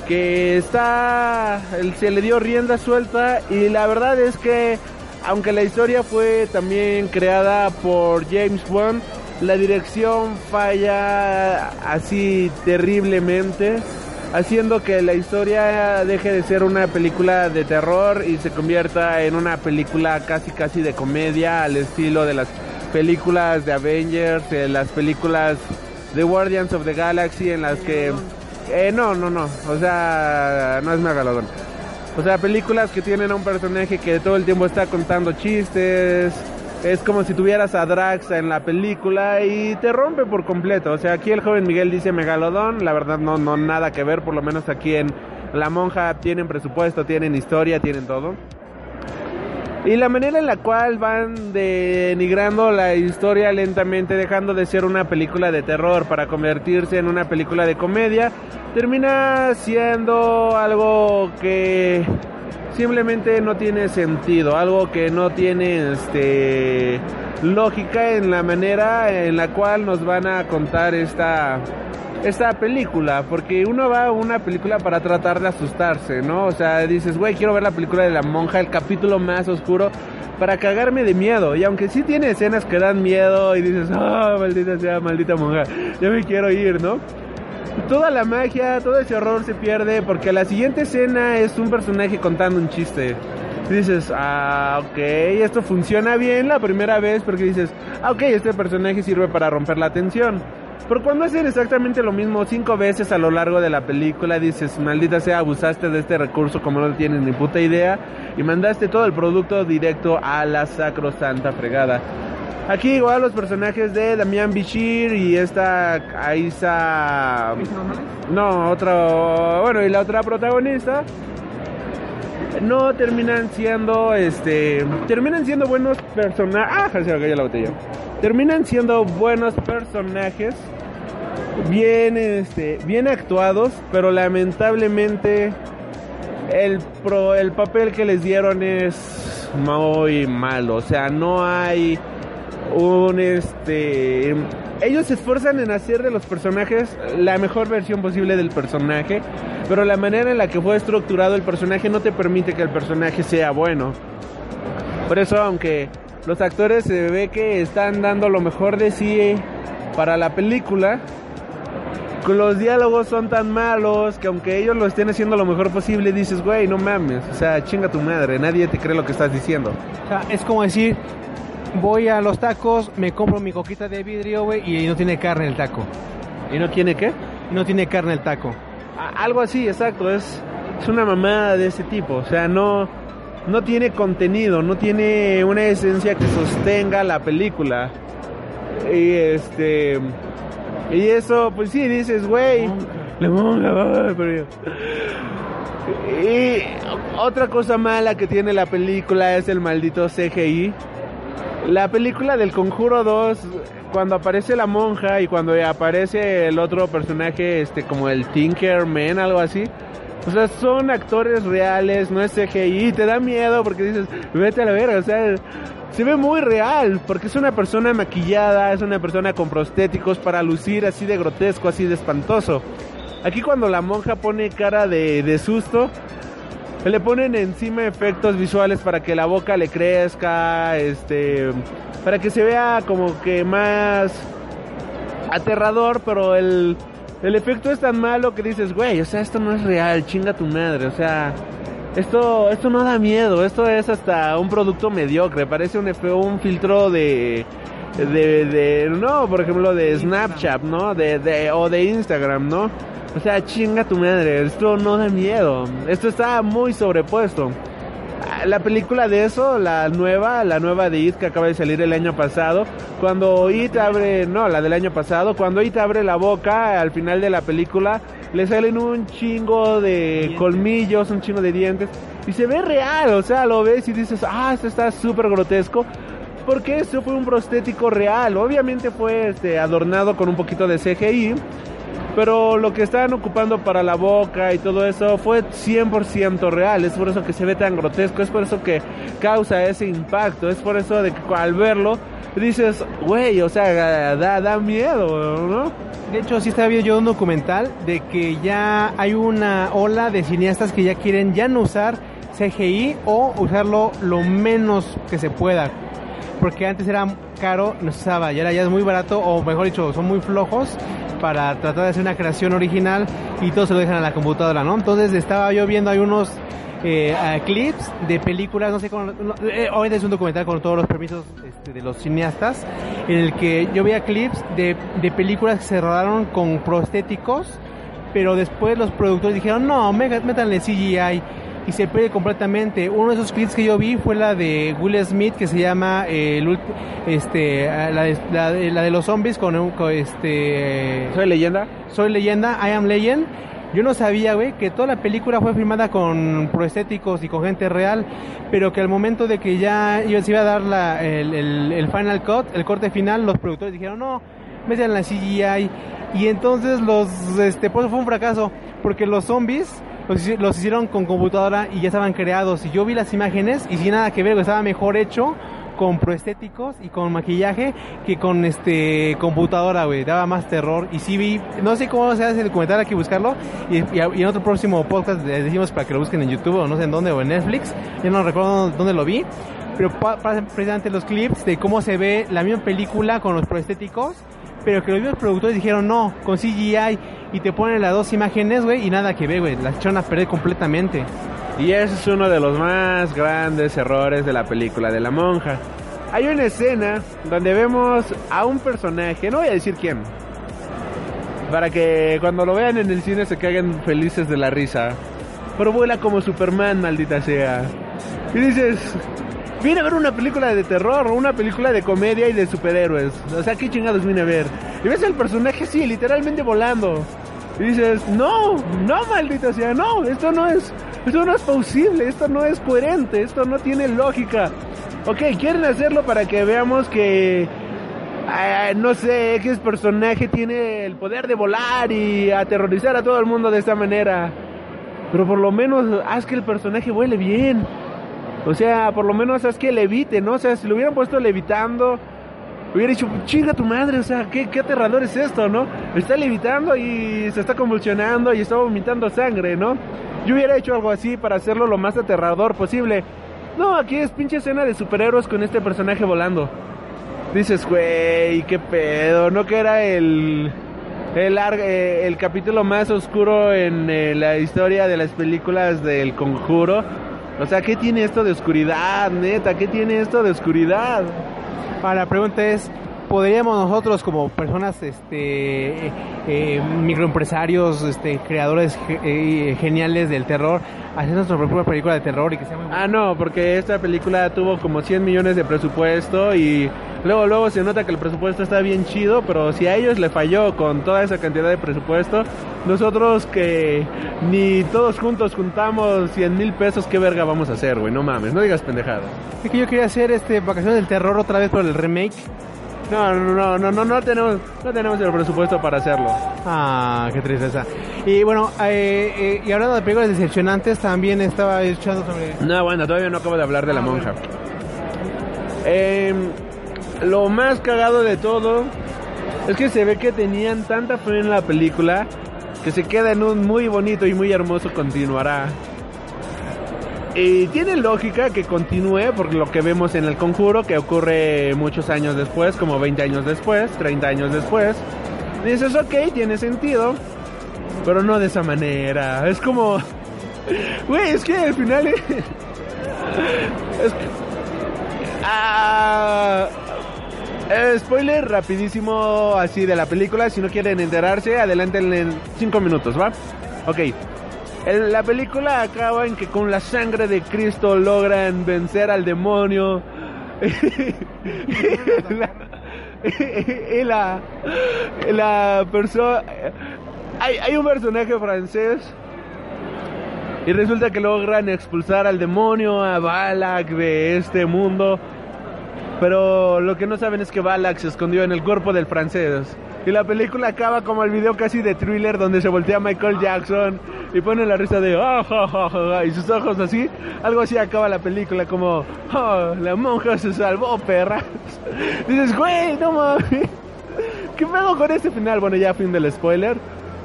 que está, se le dio rienda suelta y la verdad es que aunque la historia fue también creada por James Wan, la dirección falla así terriblemente, haciendo que la historia deje de ser una película de terror y se convierta en una película casi casi de comedia al estilo de las películas de Avengers, de las películas de Guardians of the Galaxy en las que eh, no, no, no, o sea, no es Megalodon. O sea, películas que tienen a un personaje que todo el tiempo está contando chistes. Es como si tuvieras a Drax en la película y te rompe por completo. O sea, aquí el joven Miguel dice Megalodón, la verdad no, no nada que ver, por lo menos aquí en La Monja tienen presupuesto, tienen historia, tienen todo. Y la manera en la cual van denigrando la historia lentamente, dejando de ser una película de terror para convertirse en una película de comedia, termina siendo algo que simplemente no tiene sentido, algo que no tiene este lógica en la manera en la cual nos van a contar esta esta película, porque uno va a una película para tratar de asustarse, ¿no? O sea, dices, güey, quiero ver la película de la monja, el capítulo más oscuro, para cagarme de miedo. Y aunque sí tiene escenas que dan miedo y dices, ah, maldita sea, maldita monja, ya me quiero ir, ¿no? Toda la magia, todo ese horror se pierde porque la siguiente escena es un personaje contando un chiste. Dices, ah, ok, esto funciona bien la primera vez porque dices, ah, ok, este personaje sirve para romper la tensión. Pero cuando hacen exactamente lo mismo cinco veces a lo largo de la película, dices, maldita sea, abusaste de este recurso como no tienes ni puta idea y mandaste todo el producto directo a la sacrosanta fregada. Aquí igual los personajes de Damián Bichir y esta Aisa... No, otra... Bueno, y la otra protagonista no terminan siendo este terminan siendo buenos personajes ah se me la botella. Terminan siendo buenos personajes bien este bien actuados pero lamentablemente el pro el papel que les dieron es muy malo. O sea no hay un este ellos se esfuerzan en hacer de los personajes la mejor versión posible del personaje, pero la manera en la que fue estructurado el personaje no te permite que el personaje sea bueno. Por eso, aunque los actores se ve que están dando lo mejor de sí para la película, los diálogos son tan malos que aunque ellos lo estén haciendo lo mejor posible, dices, güey, no mames, o sea, chinga tu madre, nadie te cree lo que estás diciendo. O sea, es como decir, voy a los tacos, me compro mi coquita de vidrio, güey, y no tiene carne el taco. ¿Y no tiene qué? No tiene carne el taco. A- algo así, exacto, es, es una mamada de ese tipo, o sea, no, no tiene contenido, no tiene una esencia que sostenga la película. Y este, y eso, pues sí, dices, güey, la monja, pero yo- Y otra cosa mala que tiene la película es el maldito CGI. La película del Conjuro 2, cuando aparece la monja y cuando aparece el otro personaje, este, como el Tinkerman, algo así. O sea, son actores reales, no es CGI, te da miedo porque dices, vete a la verga, o sea, se ve muy real, porque es una persona maquillada, es una persona con prostéticos para lucir así de grotesco, así de espantoso. Aquí cuando la monja pone cara de, de susto, le ponen encima efectos visuales para que la boca le crezca, este, para que se vea como que más aterrador, pero el, el efecto es tan malo que dices, güey, o sea, esto no es real, chinga tu madre, o sea, esto, esto no da miedo, esto es hasta un producto mediocre, parece un, un filtro de, de, de, no, por ejemplo, de Snapchat, ¿no? De, de, o de Instagram, ¿no? O sea, chinga tu madre, esto no da miedo, esto está muy sobrepuesto. Ah, La película de eso, la nueva, la nueva de It que acaba de salir el año pasado, cuando It abre, no, la del año pasado, cuando It abre la boca al final de la película, le salen un chingo de colmillos, un chingo de dientes, y se ve real, o sea, lo ves y dices, ah, esto está súper grotesco, porque eso fue un prostético real, obviamente fue este, adornado con un poquito de CGI, pero lo que estaban ocupando para la boca y todo eso fue 100% real. Es por eso que se ve tan grotesco, es por eso que causa ese impacto, es por eso de que al verlo dices, güey, o sea, da, miedo. De hecho, sí estaba viendo yo un documental de que ya hay una ola de cineastas que ya quieren ya no usar CGI o usarlo lo menos que se pueda. Porque antes era caro, no se usaba, y ahora ya es muy barato, o mejor dicho, son muy flojos para tratar de hacer una creación original y todo se lo dejan a la computadora, ¿no? Entonces estaba yo viendo, hay unos eh, clips de películas, no sé cómo, no, eh, es un documental con todos los permisos este, de los cineastas, en el que yo veía clips de, de películas que se rodaron con prostéticos, pero después los productores dijeron, no, métanle CGI y se pierde completamente. Uno de esos clips que yo vi fue la de Will Smith que se llama eh, el este eh, la de, la de- la de los zombies con, con este Soy leyenda. soy leyenda, I am legend. Yo no sabía, güey, que toda la película fue filmada con prostéticos y con gente real, pero que al momento de que ya se iba a dar la, el, el- el final cut, el corte final, los productores dijeron, no, metan la CGI. Y entonces los, este, por eso fue un fracaso, porque los zombies los, los hicieron con computadora y ya estaban creados. Y yo vi las imágenes y sin nada que ver, estaba mejor hecho con proestéticos y con maquillaje que con este computadora, güey. Daba más terror. Y sí vi, no sé cómo se hace el documental, hay que buscarlo. Y, y- y en otro próximo podcast les decimos para que lo busquen en YouTube o no sé en dónde o en Netflix. Yo no recuerdo dónde lo vi. Pero pa- pasan precisamente los clips de cómo se ve la misma película con los proestéticos. Pero que los mismos productores dijeron no, con CGI. Y te ponen las dos imágenes, güey, y nada que ver, güey. Las echaron a perder completamente. Y ese es uno de los más grandes errores de la película de la monja. Hay una escena donde vemos a un personaje, no voy a decir quién, para que cuando lo vean en el cine se caguen felices de la risa. Pero vuela como Superman, maldita sea. Y dices, vine a ver una película de terror, una película de comedia y de superhéroes. O sea, ¿qué chingados vine a ver? Y ves al personaje así, literalmente volando. Y dices, no, no, maldita sea, no, esto no es, esto no es posible, esto no es coherente, esto no tiene lógica. Ok, quieren hacerlo para que veamos que, ah, no sé, X personaje tiene el poder de volar y aterrorizar a todo el mundo de esta manera. Pero por lo menos haz que el personaje vuele bien. O sea, por lo menos haz que levite, ¿no? O sea, si lo hubieran puesto levitando, hubiera dicho, chinga tu madre, o sea, ¿qué, qué aterrador es esto, ¿no? Está levitando y se está convulsionando y está vomitando sangre, ¿no? Yo hubiera hecho algo así para hacerlo lo más aterrador posible. No, aquí es pinche escena de superhéroes con este personaje volando. Dices, güey, qué pedo, ¿no? Que era el... El, eh, el capítulo más oscuro en eh, la historia de las películas del conjuro. O sea, ¿qué tiene esto de oscuridad, neta? ¿Qué tiene esto de oscuridad? Ahora la pregunta es, podríamos nosotros como personas, este, eh, eh, microempresarios, este, creadores eh, geniales del terror, hacer nuestra propia película de terror y que sea muy Ah, no, porque esta película tuvo como 100 millones de presupuesto y luego luego se nota que el presupuesto está bien chido, pero si a ellos le falló con toda esa cantidad de presupuesto, nosotros que ni todos juntos juntamos 100 mil pesos, ¿qué verga vamos a hacer, güey? No mames, no digas pendejada. Es que yo quería hacer este Vacaciones del Terror otra vez por el remake. No, no, no, no, no, tenemos, no tenemos el presupuesto para hacerlo. Ah, qué tristeza. Y bueno, eh, eh, y hablando de películas decepcionantes, también estaba escuchando sobre... No, bueno, todavía no acabo de hablar de la monja. Em, lo más cagado de todo es que se ve que tenían tanta fe en la película que se queda en un muy bonito y muy hermoso continuará. Y tiene lógica que continúe por lo que vemos en el conjuro, que ocurre muchos años después, como 20 años después, 30 años después. Dices, ok, tiene sentido, pero no de esa manera. Es como... Güey, es que al final... es que- Ah, spoiler rapidísimo así de la película. Si no quieren enterarse, adelántenle en 5 minutos, ¿va? Ok. La película acaba en que con la sangre de Cristo logran vencer al demonio. Y la, la persona... Hay, hay un personaje francés y resulta que logran expulsar al demonio, a Balak de este mundo. Pero lo que no saben es que Balak se escondió en el cuerpo del francés. Y la película acaba como el video casi de thriller donde se voltea Michael Jackson y pone la risa de "Ah, ja, ja", ja", y sus ojos así. Algo así acaba la película como "Oh, la monja se salvó, perra. Dices, güey, no mames. ¿Qué pedo con este final? Bueno, ya fin del spoiler.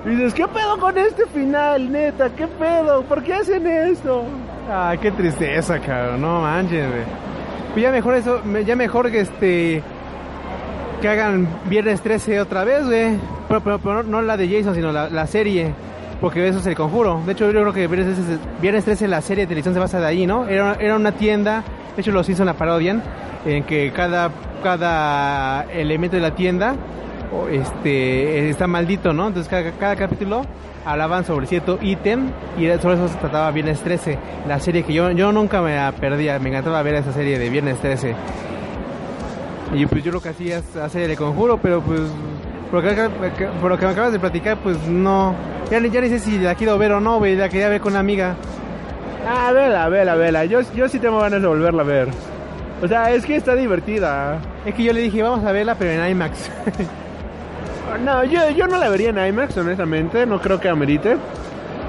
Y dices, ¿qué pedo con este final, neta? ¿Qué pedo? ¿Por qué hacen esto? Ah, qué tristeza, cabrón. No manches, güey. Pues ya mejor eso, ya mejor que este. Que hagan Viernes 13 otra vez, güey. Pero, pero- pero no, la de Jason, sino la, la serie. Porque eso es el conjuro. De hecho, yo creo que Viernes 13, Viernes 13 la serie de televisión se basa de ahí, ¿no? Era, era una tienda. De hecho, los hizo la parodian. En que cada, cada elemento de la tienda este está maldito, ¿no? Entonces cada, cada capítulo hablaban sobre cierto ítem y sobre eso se trataba Viernes 13, la serie que yo, yo nunca me la perdía, me encantaba ver esa serie de Viernes 13. Y pues yo lo que hacía es hacer el conjuro, pero pues por lo que, por lo que me acabas de platicar, pues no, ya, ni- ya ni sé si la quiero ver o no, güey, la quería ver con una amiga. Ah, vela, vela, vela. Yo, yo sí tengo ganas de volverla a ver. O sea, es que está divertida. Es que yo le dije, vamos a verla, pero en IMAX. No, yo, yo no la vería en IMAX, honestamente. No creo que amerite.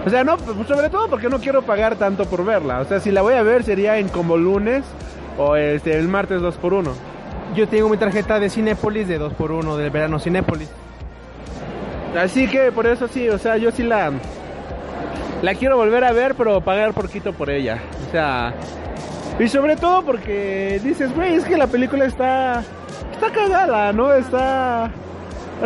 O sea, no, pues, sobre todo porque no quiero pagar tanto por verla. O sea, si la voy a ver sería en como lunes o este, el martes 2x1. Yo tengo mi tarjeta de Cinépolis de 2x1 del verano Cinépolis. Así que por eso sí, o sea, yo sí la la quiero volver a ver, pero pagar poquito por ella. O sea, y sobre todo porque dices, güey, es que la película está está cagada, ¿no? Está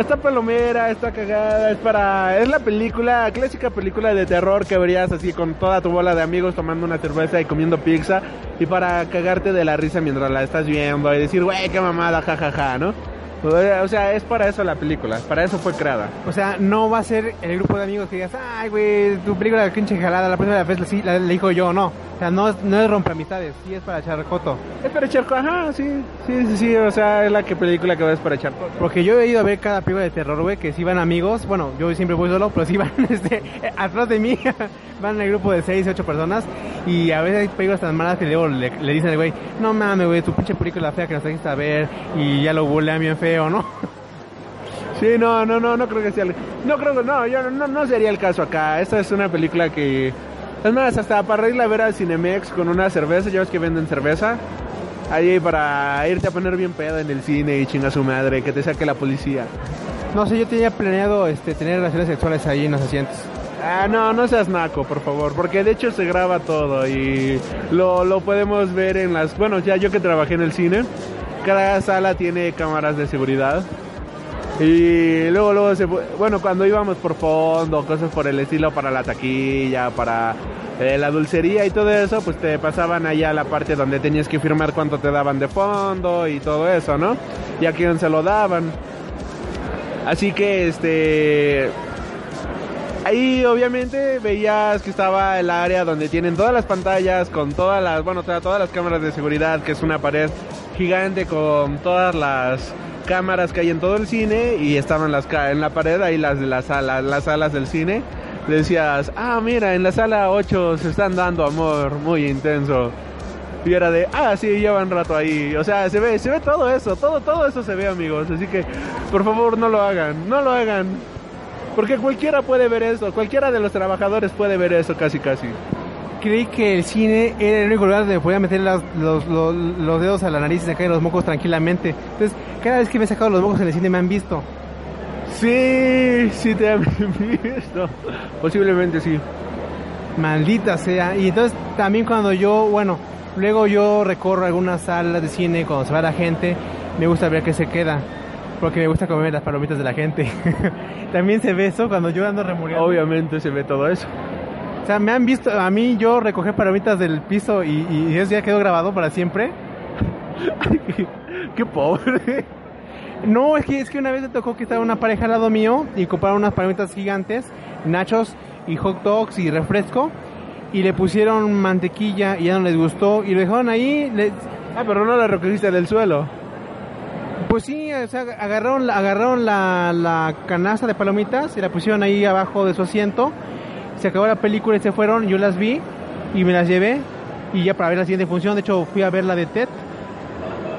está palomera, está cagada, es para es la película, clásica película de terror que verías así con toda tu bola de amigos tomando una cerveza y comiendo pizza y para cagarte de la risa mientras la estás viendo y decir, güey, qué mamada, jajaja, ¿no? O sea, es para eso la película, para eso fue creada. O sea, no va a ser el grupo de amigos que digas, ay, güey, tu película de pinche jalada, la primera vez sí, la, la dijo yo, no. O sea, no, no es rompe amistades, sí es para echar coto. Es para echar co- ajá, sí, sí, sí, sí, o sea, es la que película que ves para echar coto. Porque yo he ido a ver cada película de terror, güey, que si van amigos, bueno, yo siempre voy solo, pero si van este, atrás de mí, van en el grupo de 6, 8 personas, y a veces hay películas tan malas que luego le, le dicen al güey, no mames, güey, tu pinche película fea que nos trajiste a ver, y ya lo bulean bien feo, ¿no? Sí, no, no, no, no creo que sea. No creo que, no, yo no, no, sería el caso acá. Esta es una película que... Es más, hasta para irla a ver al Cinemex con una cerveza, ya ves que venden cerveza. Ahí para irte a poner bien pedo en el cine y chinga su madre, que te saque la policía. No sé, yo tenía planeado este, tener relaciones sexuales ahí en los asientos. Ah, no, no seas naco, por favor, porque de hecho se graba todo y lo, lo podemos ver en las... Bueno, ya yo que trabajé en el cine, cada sala tiene cámaras de seguridad. Y luego, luego se... Bueno, cuando íbamos por fondo, cosas por el estilo para la taquilla, para eh, la dulcería y todo eso, pues te pasaban allá a la parte donde tenías que firmar cuánto te daban de fondo y todo eso, ¿no? Y a quién se lo daban. Así que este ahí obviamente veías que estaba el área donde tienen todas las pantallas con todas las, bueno, todas las cámaras de seguridad, que es una pared gigante con todas las cámaras que hay en todo el cine y estaban las en la pared ahí las las salas, las salas del cine. Decías, "Ah, mira, en la sala 8 se están dando amor muy intenso." Y era de, ah, sí, llevan rato ahí. O sea, se ve, se ve todo eso, todo, todo eso se ve, amigos. Así que, por favor, no lo hagan, no lo hagan. Porque cualquiera puede ver eso, cualquiera de los trabajadores puede ver eso casi casi. Creí que el cine era el único lugar donde podía meter las- los, los- los dedos a la nariz y sacar los mocos tranquilamente. Entonces, cada vez que me he sacado los mocos en el cine me han visto. Sí, sí te han visto. Posiblemente sí. Maldita sea. Y entonces también cuando yo, bueno, luego yo recorro algunas salas de cine cuando se va la gente, me gusta ver qué se queda. Porque me gusta comer las palomitas de la gente. también se ve eso cuando yo ando remuriendo. Obviamente se ve todo eso. O sea, me han visto a mí yo recoger palomitas del piso y, y eso ya quedó grabado para siempre. Qué pobre. No, es que, es que una vez me tocó que estaba una pareja al lado mío y compraron unas palomitas gigantes, nachos y hot dogs y refresco y le pusieron mantequilla y ya no les gustó y lo dejaron ahí. Ah, pero no la recogiste del suelo. pues sí, o sea, agarraron, agarraron la, la canasta de palomitas y la pusieron ahí abajo de su asiento. Se acabó la película y se fueron, yo las vi y me las llevé y ya para ver la siguiente función, de hecho fui a ver la de Ted.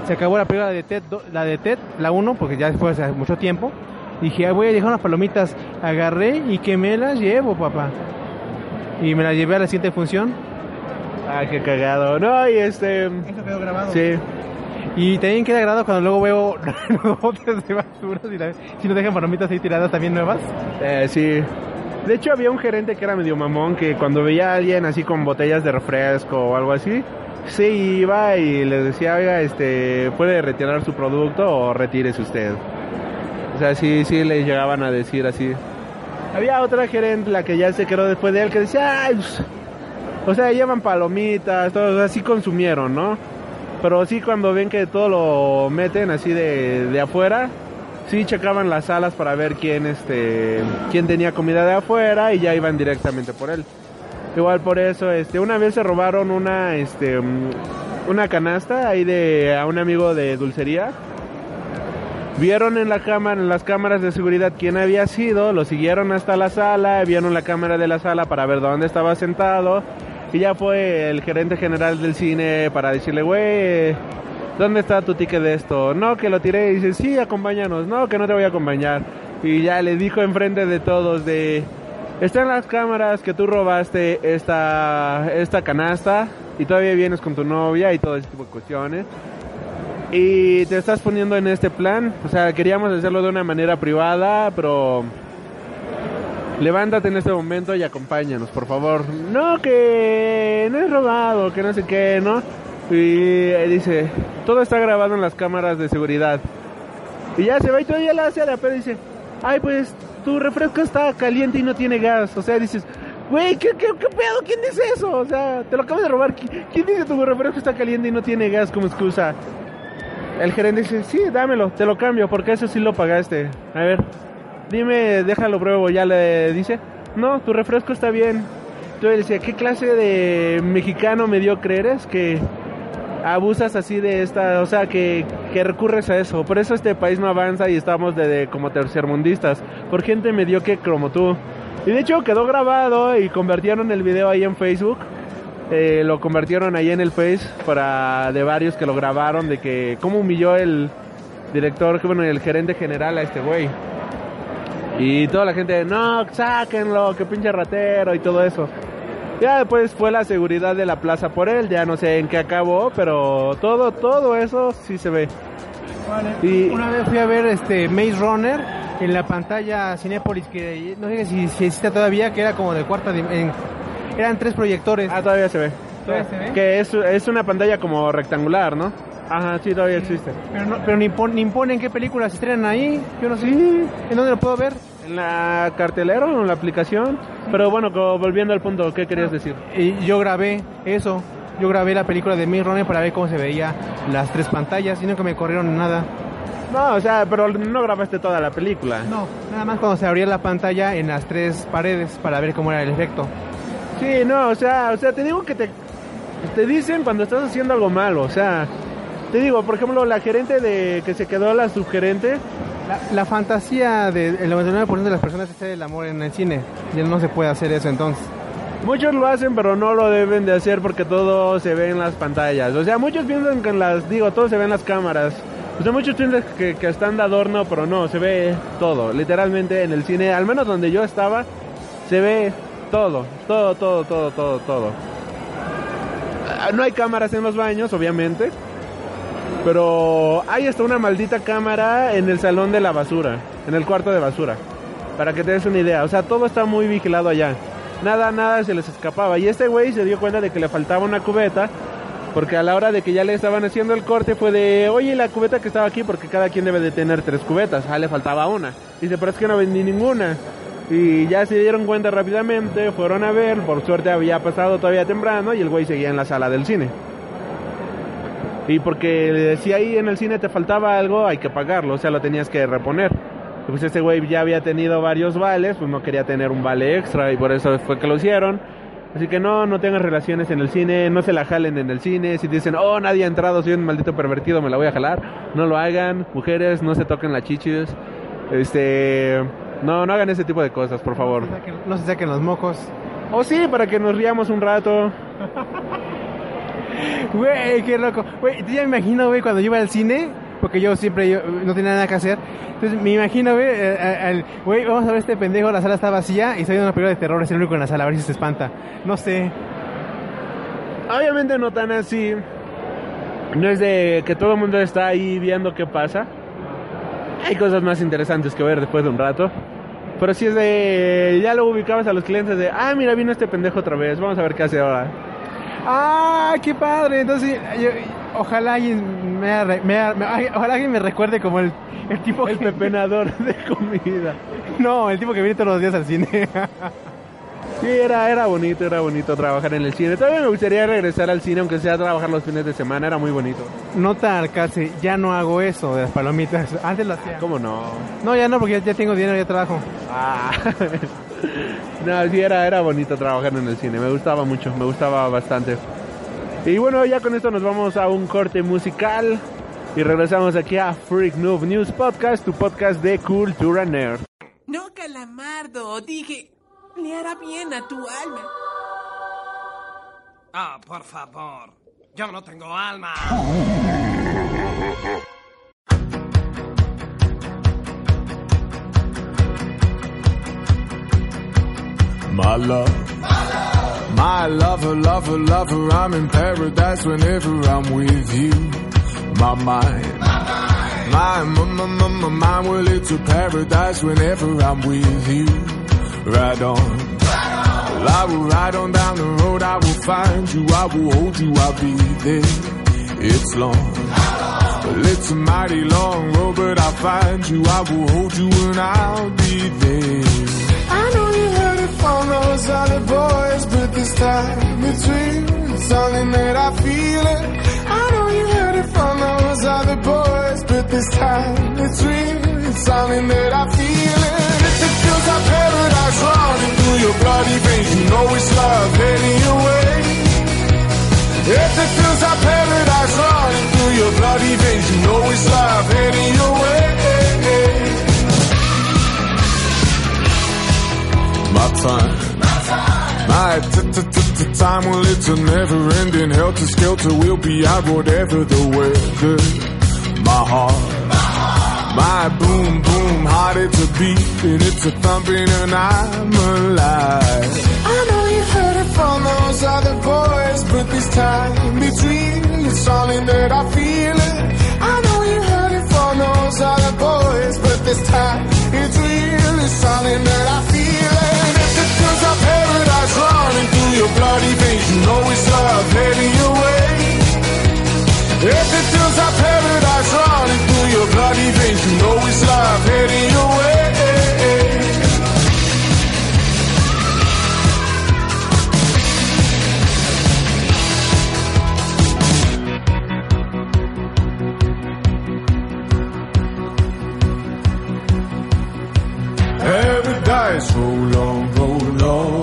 Se acabó la película de Ted, la de Ted, la 1, porque ya fue hace mucho tiempo. Dije, "Ah, voy a dejar unas palomitas. Agarré y que me las llevo, papá. Y me las llevé a la siguiente función. Ah, qué cagado. No, y este. Eso quedó grabado. Sí. Y también queda agradado cuando luego veo los botes de basura y la- si nos dejan palomitas ahí tiradas también nuevas. Eh, sí. De hecho, había un gerente que era medio mamón que cuando veía a alguien así con botellas de refresco o algo así, sí iba y les decía, oiga, este, puede retirar su producto o retírese usted. O sea, sí, sí le llegaban a decir así. Había otra gerente, la que ya se quedó después de él, que decía, ay, pues, o sea, llevan palomitas, todo, o sea, sí consumieron, ¿no? Pero sí cuando ven que todo lo meten así de, de afuera, sí checaban las salas para ver quién este quién tenía comida de afuera y ya iban directamente por él. Igual por eso, este, una vez se robaron una este mm, una canasta ahí de a un amigo de dulcería. Vieron en la cámara, en las cámaras de seguridad quién había sido, lo siguieron hasta la sala, vieron la cámara de la sala para ver dónde estaba sentado y ya fue el gerente general del cine para decirle, güey, ¿dónde está tu ticket de esto? No, que lo tiré y dice, sí, acompáñanos, no, que no te voy a acompañar. Y ya le dijo enfrente de todos de, están las cámaras que tú robaste esta, esta canasta y todavía vienes con tu novia y todo ese tipo de cuestiones. Y te estás poniendo en este plan, o sea, queríamos hacerlo de una manera privada, pero levántate en este momento y acompáñanos, por favor. No, que no es robado, que no sé qué, ¿no? Y dice, todo está grabado en las cámaras de seguridad. Y ya se va y todavía la hace a la pedo y dice, ay, pues tu refresco está caliente y no tiene gas. O sea, dices, güey, ¿qué, qué, qué pedo? ¿Quién dice eso? O sea, te lo acabas de robar. ¿Qui- ¿Quién dice tu refresco está caliente y no tiene gas como excusa? El gerente dice, sí, dámelo, te lo cambio, porque eso sí lo pagaste. A ver, dime, déjalo pruebo. Ya le dice, no, tu refresco está bien. Entonces decía, ¿qué clase de mexicano mediocre eres que abusas así de esta, o sea, que, que recurres a eso? Por eso este país no avanza y estamos de, como tercermundistas, por gente mediocre como tú. Y de hecho quedó grabado y convirtieron el video ahí en Facebook. Eh, lo convirtieron ahí en el Face para de varios que lo grabaron de que cómo humilló el director, bueno, el gerente general a este güey. Y toda la gente, no, sáquenlo, que pinche ratero y todo eso. Ya después fue la seguridad de la plaza por él, ya no sé en qué acabó, pero todo, todo eso sí se ve. Y- Una vez fui a ver este Maze Runner en la pantalla Cinépolis, que no sé si, si existe todavía, que era como de cuarta en- Eran tres proyectores. Ah, todavía se ve. ¿Todavía se ve? Que es, es una pantalla como rectangular, ¿no? Ajá, sí, todavía existe. Pero, no, pero ni, pon- ni ponen qué películas estrenan ahí. Yo no sé. ¿En dónde lo puedo ver? La cartelera o en la aplicación. Pero bueno, volviendo al punto, ¿qué querías decir? Y yo grabé eso. Yo grabé la película de Mick Runner para ver cómo se veía las tres pantallas y nunca me corrieron nada. No, o sea, pero no grabaste toda la película. No, nada más cuando se abría la pantalla en las tres paredes para ver cómo era el efecto. Sí, no, o sea, o sea, te digo que te, te dicen cuando estás haciendo algo malo, o sea, te digo, por ejemplo, la gerente de que se quedó la subgerente, La, fantasía del 99% de las personas es hacer el amor en el cine. Ya no se puede hacer eso entonces. muchos lo hacen, pero no lo deben de hacer porque todo se ve en las pantallas. O sea, muchos piensan que en las, digo, todo se ve en las cámaras. O sea, muchos piensan que, que están de adorno, pero no, se ve todo. Literalmente en el cine, al menos donde yo estaba, se ve todo, todo, todo, todo, todo, todo. Ah, No hay cámaras en los baños, obviamente. Pero hay hasta una maldita cámara en el salón de la basura, en el cuarto de basura. Para que te des una idea. O sea, todo está muy vigilado allá. Nada, nada se les escapaba. Y este güey se dio cuenta de que le faltaba una cubeta. Porque a la hora de que ya le estaban haciendo el corte fue de, oye, la cubeta que estaba aquí, porque cada quien debe de tener tres cubetas. Ah, le faltaba una. Dice, pero es que no vendí ninguna. Y ya se dieron cuenta rápidamente, fueron a ver, por suerte había pasado todavía temprano y el güey seguía en la sala del cine. Y porque si ahí en el cine te faltaba algo, hay que pagarlo, o sea, lo tenías que reponer. Y Pues este güey ya había tenido varios vales, pues no quería tener un vale extra y por eso fue que lo hicieron. Así que no, no tengan relaciones en el cine, no se la jalen en el cine. Si dicen, oh, nadie ha entrado, soy un maldito pervertido, me la voy a jalar. No lo hagan, mujeres, no se toquen las chichis. Este, no, no hagan ese tipo de cosas, por favor. No se saquen los mocos. O sí, para que nos riamos un rato. Güey, qué loco. Güey, ya me imagino, güey, cuando yo iba al cine, porque yo siempre yo, no tenía nada que hacer. Entonces me imagino, güey, eh, eh, güey, vamos a ver este pendejo, la sala está vacía y estoy viendo una película de terror, es el único en la sala, a ver si se espanta. No sé. Obviamente no tan así. No es de que todo el mundo está ahí viendo qué pasa. Hay cosas más interesantes que ver después de un rato. Pero sí es de... Ya luego ubicabas a los clientes de... Ah, mira, vino este pendejo otra vez. Vamos a ver qué hace ahora. ¡Ah, qué padre! Entonces, yo- ojalá alguien me, ojalá alguien me recuerde como el, el tipo El que- pepenador de comida. No, el tipo que viene todos los días al cine. Sí, era, era bonito, era bonito trabajar en el cine. Todavía me gustaría regresar al cine, aunque sea trabajar los fines de semana. Era muy bonito. Nota al alcance, ya no hago eso de las palomitas. Antes lo hacía. ¿Cómo no? No, ya no, porque ya, ya tengo dinero, ya trabajo. Ah. no, sí, era, era bonito trabajar en el cine. Me gustaba mucho, me gustaba bastante. Y bueno, ya con esto nos vamos a un corte musical. Y regresamos aquí a Freak Noob News Podcast, tu podcast de cultura nerd. No, calamardo, dije, le hará bien a tu alma. Ah, por favor. Yo no tengo alma. My love. My lover, lover, lover, I'm in paradise whenever I'm with you. My mind. My, mind, my, my, my, my mind, well, it's a paradise whenever I'm with you. Ride on. Well, I will ride on down the road, I will find you, I will hold you, I'll be there. It's long. Well, it's a mighty long road, but I'll find you, I will hold you, and I'll be there. I know from those other boys, but this time. It's something that I feel it. I know you heard it from those other boys, but this time it's real. It's something that I feel it. If it feels like paradise running through your bloody veins, you know it's love heading your way. If it feels like paradise running through your bloody veins, you know it's love heading your way. My time. My t-t-t-t-time, well, it's a never-ending helter-skelter. We'll be out whatever the weather. My heart. My boom, boom, heart, it's a beat, and it's a thumping, and I'm alive. I know you heard it from those other boys, but this time it's real. It's something that I feel it. I know you heard it from those other boys, but this time it's real. It's something that I feel got paradise running through your bloody veins. You know it's love heading your way. If it feels like paradise running through your bloody veins, you know it's love heading your way. so oh long know.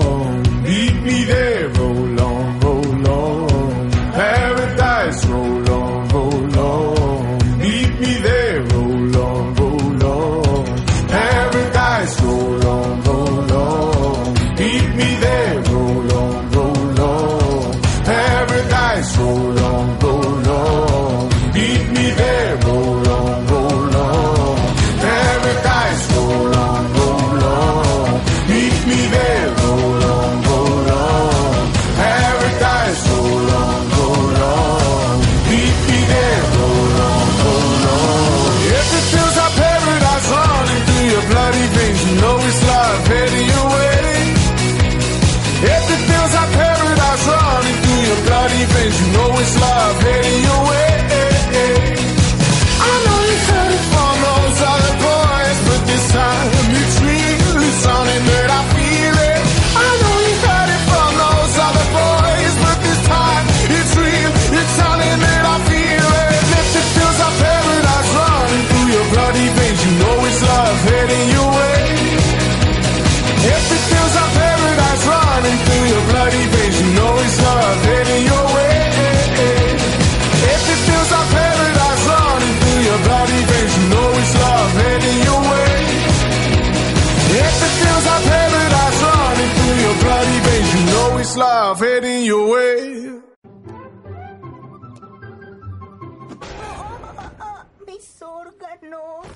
Órganos.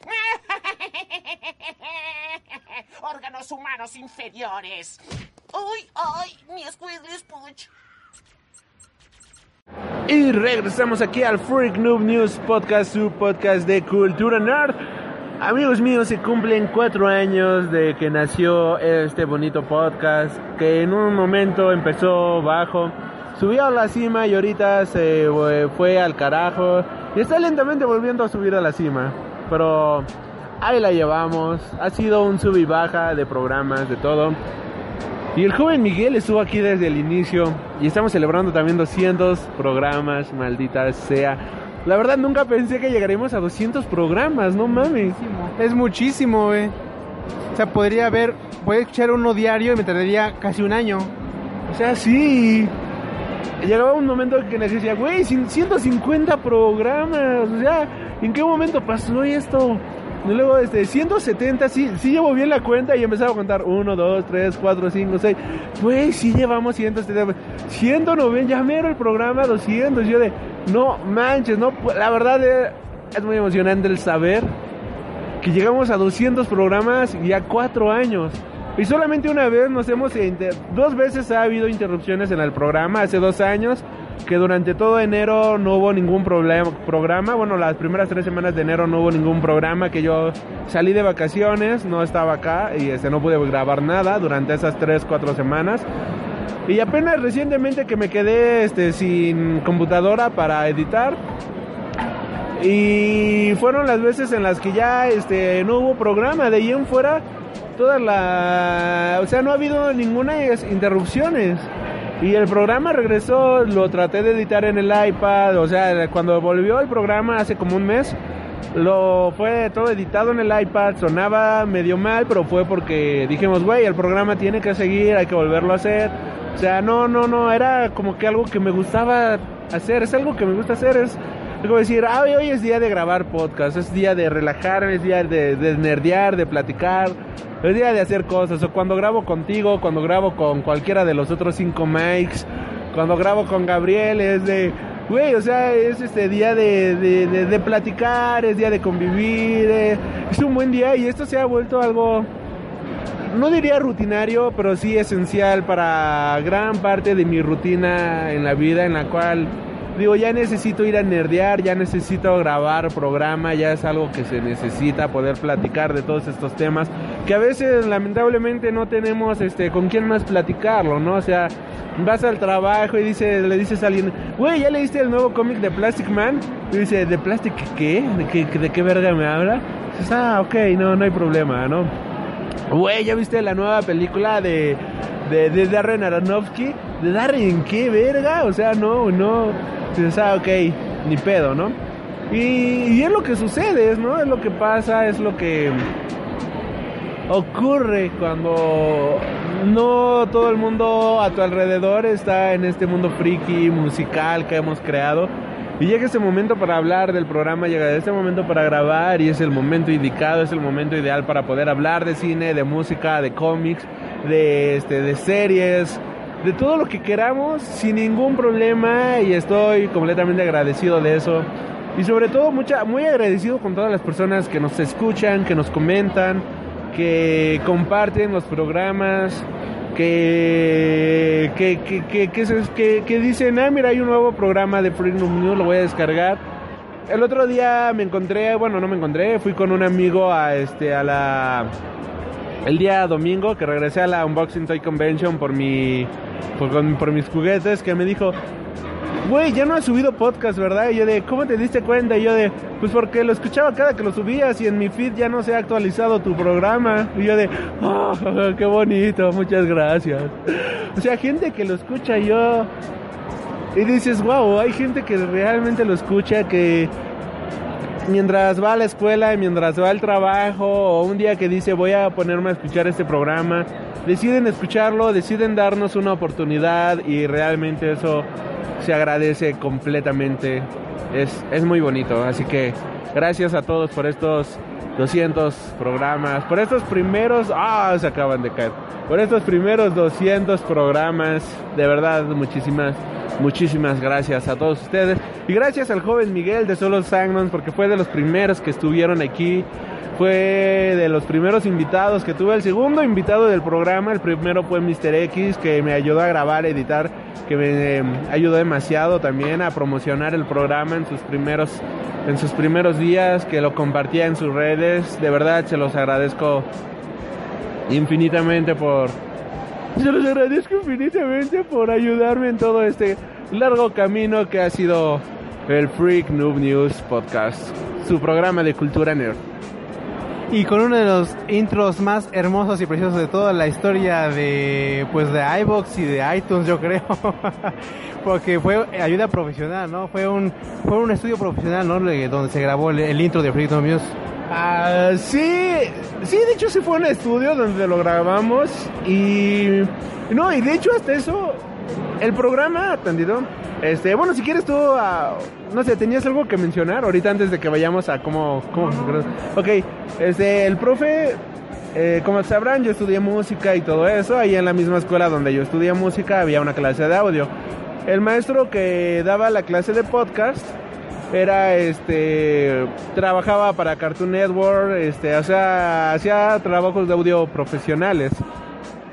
Órganos humanos inferiores. ¡Uy, ay! Mi Squidly Spooch. Y regresamos aquí al Freak Noob News Podcast, su podcast de cultura nerd. Amigos míos, se cumplen cuatro años de que nació este bonito podcast, que en un momento empezó bajo, subió a la cima y ahorita se eh, fue al carajo y está lentamente volviendo a subir a la cima. Pero ahí la llevamos, ha sido un sub y baja de programas, de todo. Y el joven Miguel estuvo aquí desde el inicio y estamos celebrando también 200 programas, maldita sea. La verdad nunca pensé que llegaremos a 200 programas, no mames. Es muchísimo, güey. O sea, podría haber, podría escuchar uno diario y me tardaría casi un año. O sea, sí. Llegaba un momento que les decía, güey, 150 programas. O sea, ¿en qué momento pasó esto? Y luego, este, 170, sí, sí llevo bien la cuenta y empezaba a contar 1, 2, 3, 4, 5, 6. Güey, sí llevamos 170. 190, ya mero el programa 200. Yo de, no manches, no, la verdad eh, es muy emocionante el saber que llegamos a 200 programas y a 4 años. Y solamente una vez nos hemos... Inter dos veces ha habido interrupciones en el programa, hace dos años, que durante todo enero no hubo ningún problema, programa. Bueno, las primeras tres semanas de enero no hubo ningún programa, que yo salí de vacaciones, no estaba acá y este, no pude grabar nada durante esas tres, cuatro semanas. Y apenas recientemente que me quedé este, sin computadora para editar, y fueron las veces en las que ya este, no hubo programa. De ahí en fuera, toda la. O sea, no ha habido ninguna interrupciones. Y el programa regresó, lo traté de editar en el iPad. O sea, cuando volvió el programa hace como un mes, lo fue todo editado en el iPad. Sonaba medio mal, pero fue porque dijimos, güey, el programa tiene que seguir, hay que volverlo a hacer. O sea, no, no, no, era como que algo que me gustaba hacer. Es algo que me gusta hacer, es decir, hoy es día de grabar podcast, es día de relajarme, es día de, de nerdear, de platicar, es día de hacer cosas. O cuando grabo contigo, cuando grabo con cualquiera de los otros cinco mics, cuando grabo con Gabriel, es de, güey, o sea, es este día de platicar, es día de convivir, eh, es un buen día y esto se ha vuelto algo, no diría rutinario, pero sí esencial para gran parte de mi rutina en la vida, en la cual digo, ya necesito ir a nerdear, ya necesito grabar programa, ya es algo que se necesita poder platicar de todos estos temas, que a veces lamentablemente no tenemos este con quién más platicarlo, ¿no? O sea, vas al trabajo y dice, le dices a alguien, güey, ¿ya leíste el nuevo cómic de Plastic Man? Y dice, ¿de Plastic qué? ¿De qué, de qué verga me habla? Dices, ah, ok, no, no hay problema, ¿no? Güey, ¿ya viste la nueva película de, de, de Darren Aronofsky? ¿De Darren qué verga? O sea, no, no. Dices, ah, ok, ni pedo, ¿no? Y, y, es lo que sucede, ¿no? Es lo que pasa, es lo que ocurre cuando no todo el mundo a tu alrededor está en este mundo friki musical que hemos creado. Y llega ese momento para hablar del programa, llega ese momento para grabar y es el momento indicado, es el momento ideal para poder hablar de cine, de música, de cómics, de, este, de series, de todo lo que queramos sin ningún problema y estoy completamente agradecido de eso. Y sobre todo mucha, muy agradecido con todas las personas que nos escuchan, que nos comentan, que comparten los programas, que, que, que, que, que, dicen, ah, mira, hay un nuevo programa de Freedom News, lo voy a descargar. El otro día me encontré, bueno, no me encontré, fui con un amigo a este a la el día domingo que regresé a la Unboxing Toy Convention por mi por, por mis juguetes que me dijo, güey, ya no has subido podcast, ¿verdad? Y yo de, ¿cómo te diste cuenta? Y yo de, pues porque lo escuchaba cada que lo subías y en mi feed ya no se ha actualizado tu programa. Y yo de, oh, qué bonito, muchas gracias. O sea, gente que lo escucha yo... Y dices, wow, hay gente que realmente lo escucha, que mientras va a la escuela mientras va al trabajo o un día que dice voy a ponerme a escuchar este programa, deciden escucharlo, deciden darnos una oportunidad y realmente eso se agradece completamente. Es, es muy bonito, así que gracias a todos por estos 200 programas, por estos primeros, ah, se acaban de caer, por estos primeros 200 programas, de verdad, muchísimas Muchísimas gracias a todos ustedes. Y gracias al joven Miguel de Solo Sangrons porque fue de los primeros que estuvieron aquí. Fue de los primeros invitados que tuve. El segundo invitado del programa, el primero fue Mr. X, que me ayudó a grabar, editar, que me em, ayudó demasiado también a promocionar el programa en sus primeros, en sus primeros días, que lo compartía en sus redes. De verdad, se los agradezco infinitamente por, se los agradezco infinitamente por ayudarme en todo este largo camino que ha sido el Freak Noob News Podcast, su programa de cultura nerd. Y con uno de los intros más hermosos y preciosos de toda la historia de pues de iBox y de iTunes, yo creo. Porque fue ayuda profesional, ¿no? Fue un fue un estudio profesional, ¿no? Donde se grabó el, intro de Noob News. Ah, sí, sí, de hecho sí fue un estudio donde lo grabamos y no, y de hecho hasta eso el programa atendido. Este, bueno, si quieres tú, ah, no sé, tenías algo que mencionar ahorita antes de que vayamos a cómo, cómo, ok, este, el profe, eh, como sabrán, yo estudié música y todo eso, ahí en la misma escuela donde yo estudié música había una clase de audio. El maestro que daba la clase de podcast era este trabajaba para Cartoon Network, este, o sea, hacía trabajos de audio profesionales.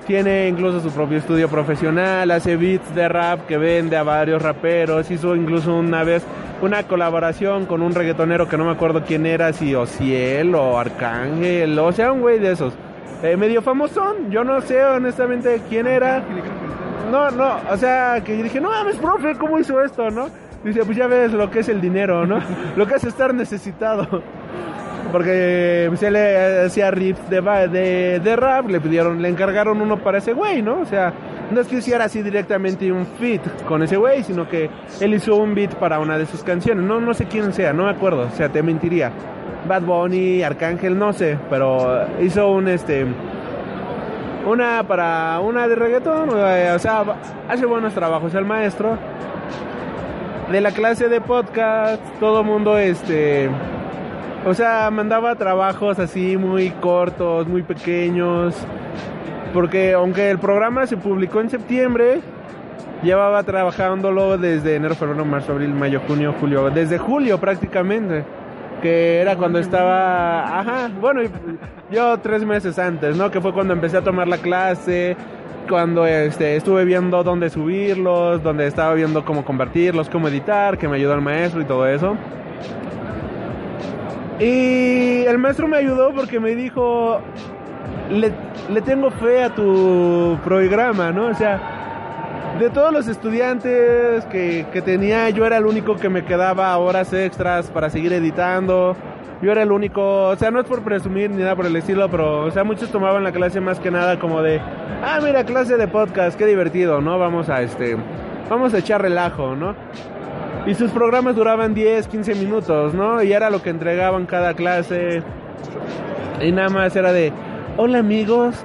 Tiene incluso su propio estudio profesional, hace beats de rap que vende a varios raperos, hizo incluso una vez una colaboración con un reggaetonero que no me acuerdo quién era, si Ociel o Arcángel, o sea, un güey de esos. Eh, medio famosón, yo no sé honestamente quién era. No, no, o sea, que dije, no mames, profe, ¿cómo hizo esto, no? Dice, pues ya ves lo que es el dinero, ¿no? lo que es estar necesitado. Porque se le hacía riffs de, de, de, rap, le pidieron, le encargaron uno para ese güey, ¿no? O sea, no es que hiciera así directamente un fit con ese güey, sino que él hizo un beat para una de sus canciones. No, no sé quién sea, no me acuerdo, o sea, te mentiría. Bad Bunny, Arcángel, no sé, pero hizo un este una para una de reggaetón, o sea, hace buenos trabajos el maestro de la clase de podcast, todo mundo este o sea, mandaba trabajos así muy cortos, muy pequeños, porque aunque el programa se publicó en septiembre, llevaba trabajándolo desde enero, febrero, marzo, abril, mayo, junio, julio, desde julio prácticamente, que era cuando estaba, ajá, bueno, yo tres meses antes, ¿no? Que fue cuando empecé a tomar la clase, cuando este, estuve viendo dónde subirlos, donde estaba viendo cómo convertirlos, cómo editar, que me ayudó el maestro y todo eso. Y el maestro me ayudó porque me dijo, le, le tengo fe a tu programa, ¿no? O sea, de todos los estudiantes que, que tenía, yo era el único que me quedaba horas extras para seguir editando yo era el único, o sea, no es por presumir ni nada por el estilo, pero, o sea, muchos tomaban la clase más que nada como de, ah, mira, clase de podcast, qué divertido, ¿no? Vamos a, este, vamos a echar relajo, ¿no? Y sus programas duraban 10, 15 minutos, ¿no? Y era lo que entregaban cada clase. Y nada más era de, hola amigos,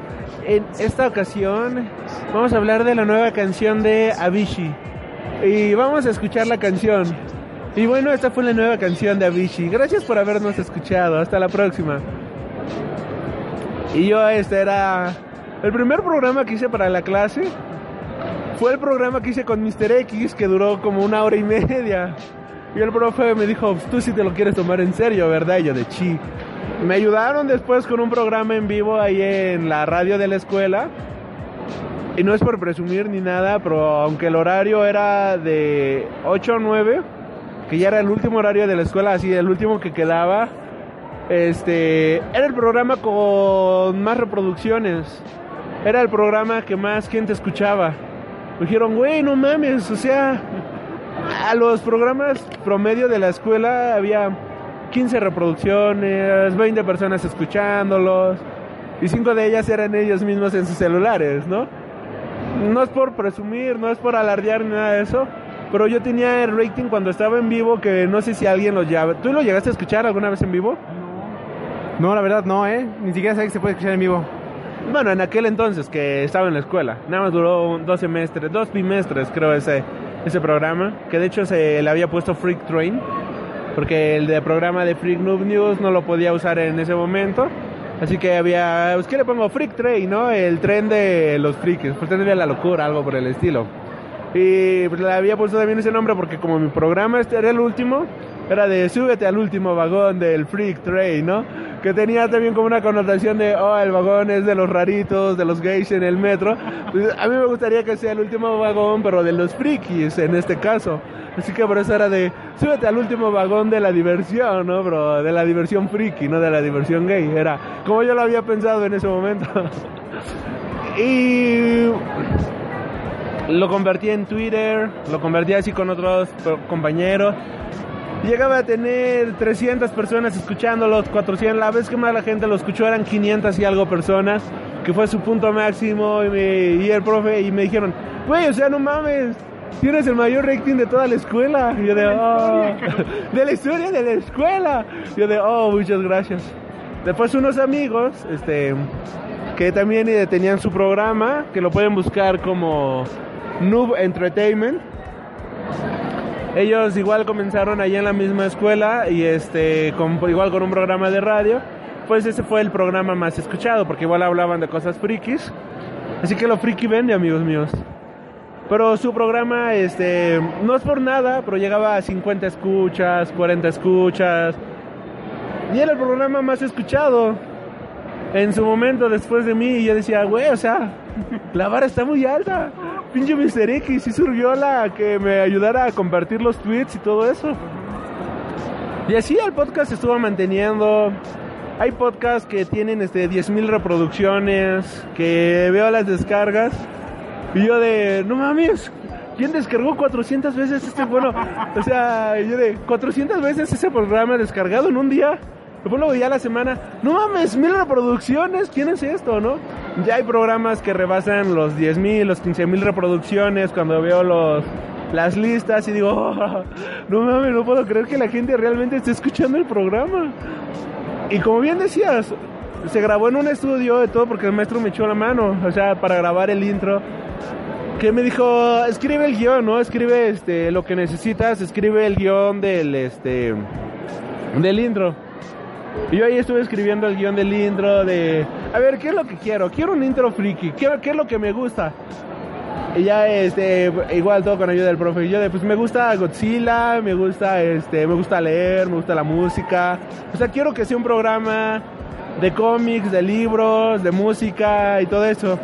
en esta ocasión vamos a hablar de la nueva canción de Avicii. Y vamos a escuchar la canción. Y bueno, esta fue la nueva canción de Avicii. Gracias por habernos escuchado. Hasta la próxima. Y yo, este era el primer programa que hice para la clase. Fue el programa que hice con Mr. X, que duró como una hora y media. Y el profe me dijo, tú sí te lo quieres tomar en serio, ¿verdad? Y yo de chi. Me ayudaron después con un programa en vivo ahí en la radio de la escuela. Y no es por presumir ni nada, pero aunque el horario era de 8 a 9, que ya era el último horario de la escuela, así el último que quedaba, este, era el programa con más reproducciones. Era el programa que más gente escuchaba. Dijeron, güey, no mames, o sea, a los programas promedio de la escuela había 15 reproducciones, 20 personas escuchándolos, y 5 de ellas eran ellos mismos en sus celulares, ¿no? No es por presumir, no es por alardear ni nada de eso, pero yo tenía el rating cuando estaba en vivo que no sé si alguien lo llama. ¿Tú lo llegaste a escuchar alguna vez en vivo? No, la verdad no, ¿eh? Ni siquiera sé que se puede escuchar en vivo. Bueno, en aquel entonces que estaba en la escuela. Nada más duró dos semestres, dos bimestres creo ese, ese programa. Que de hecho se le había puesto Freak Train. Porque el de programa de Freak Noob News no lo podía usar en ese momento. Así que había, pues, ¿qué le pongo? Freak Train, ¿no? El tren de los freaks, pues tendría la locura, algo por el estilo. Y pues, le había puesto también ese nombre porque como mi programa este era el último, era de súbete al último vagón del Freak Train, ¿no? Que tenía también como una connotación de, oh, el vagón es de los raritos, de los gays en el metro. Pues, a mí me gustaría que sea el último vagón, pero de los frikis en este caso. Así que por eso era de, súbete al último vagón de la diversión, ¿no, bro? De la diversión friki, no de la diversión gay. Era como yo lo había pensado en ese momento. y lo convertí en Twitter, lo convertí así con otros compañeros. Llegaba a tener 300 personas escuchándolos, 400. La vez que más la gente lo escuchó eran 500 y algo personas, que fue su punto máximo. Y, me, y el profe, y me dijeron, güey, o sea, no mames, tienes el mayor rating de toda la escuela. Y yo de, oh, de la historia de la escuela. Y yo de, oh, muchas gracias. Después unos amigos, este, que también eh, tenían su programa, que lo pueden buscar como Noob Entertainment. Ellos igual comenzaron allí en la misma escuela y este, con, igual con un programa de radio. Pues ese fue el programa más escuchado, porque igual hablaban de cosas frikis. Así que lo friki vende, amigos míos. Pero su programa, este, no es por nada, pero llegaba a 50 escuchas, 40 escuchas. Y era el programa más escuchado en su momento después de mí. Y yo decía, güey, o sea, la vara está muy alta. Pinche Mr. X, y surgió la que me ayudara a compartir los tweets y todo eso. Y así el podcast estuvo manteniendo. Hay podcasts que tienen este 10.000 reproducciones, que veo las descargas. Y yo de, no mames, ¿quién descargó 400 veces este? Bueno, o sea, yo de, 400 veces ese programa descargado en un día. Después lo veía a la semana. No mames, mil reproducciones. ¿Quién es esto, no? Ya hay programas que rebasan los 10 mil, los 15 mil reproducciones. Cuando veo los, las listas y digo, oh, no mames, no puedo creer que la gente realmente esté escuchando el programa. Y como bien decías, se grabó en un estudio de todo porque el maestro me echó la mano. O sea, para grabar el intro. Que me dijo, escribe el guion, ¿no? Escribe este, lo que necesitas, escribe el guion del, este, del intro. Yo ahí estuve escribiendo el guion del intro de, a ver, ¿qué es lo que quiero? Quiero un intro friki, ¿qué, qué es lo que me gusta? Y ya, este, igual todo con ayuda del profe. Y yo de, pues me gusta Godzilla, me gusta, este, me gusta leer, me gusta la música. O sea, quiero que sea un programa de cómics, de libros, de música y todo eso.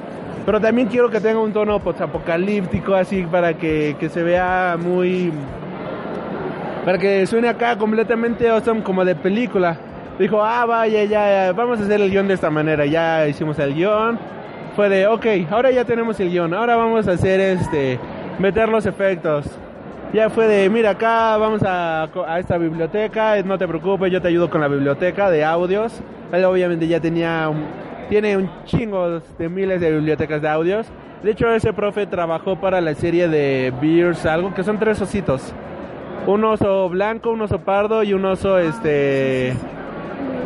Pero también quiero que tenga un tono apocalíptico así para que, que se vea muy... Para que suene acá completamente awesome como de película dijo, ah, vaya, ya, vamos a hacer el guion de esta manera. Ya hicimos el guion. Fue de, ok, ahora ya tenemos el guion. Ahora vamos a hacer este, meter los efectos. Ya fue de, mira, acá vamos a, a esta biblioteca. No te preocupes, yo te ayudo con la biblioteca de audios. Él obviamente ya tenía, un, tiene un chingo de miles de bibliotecas de audios. De hecho, ese profe trabajó para la serie de Beers, algo que son tres ositos. Un oso blanco, un oso pardo y un oso, este,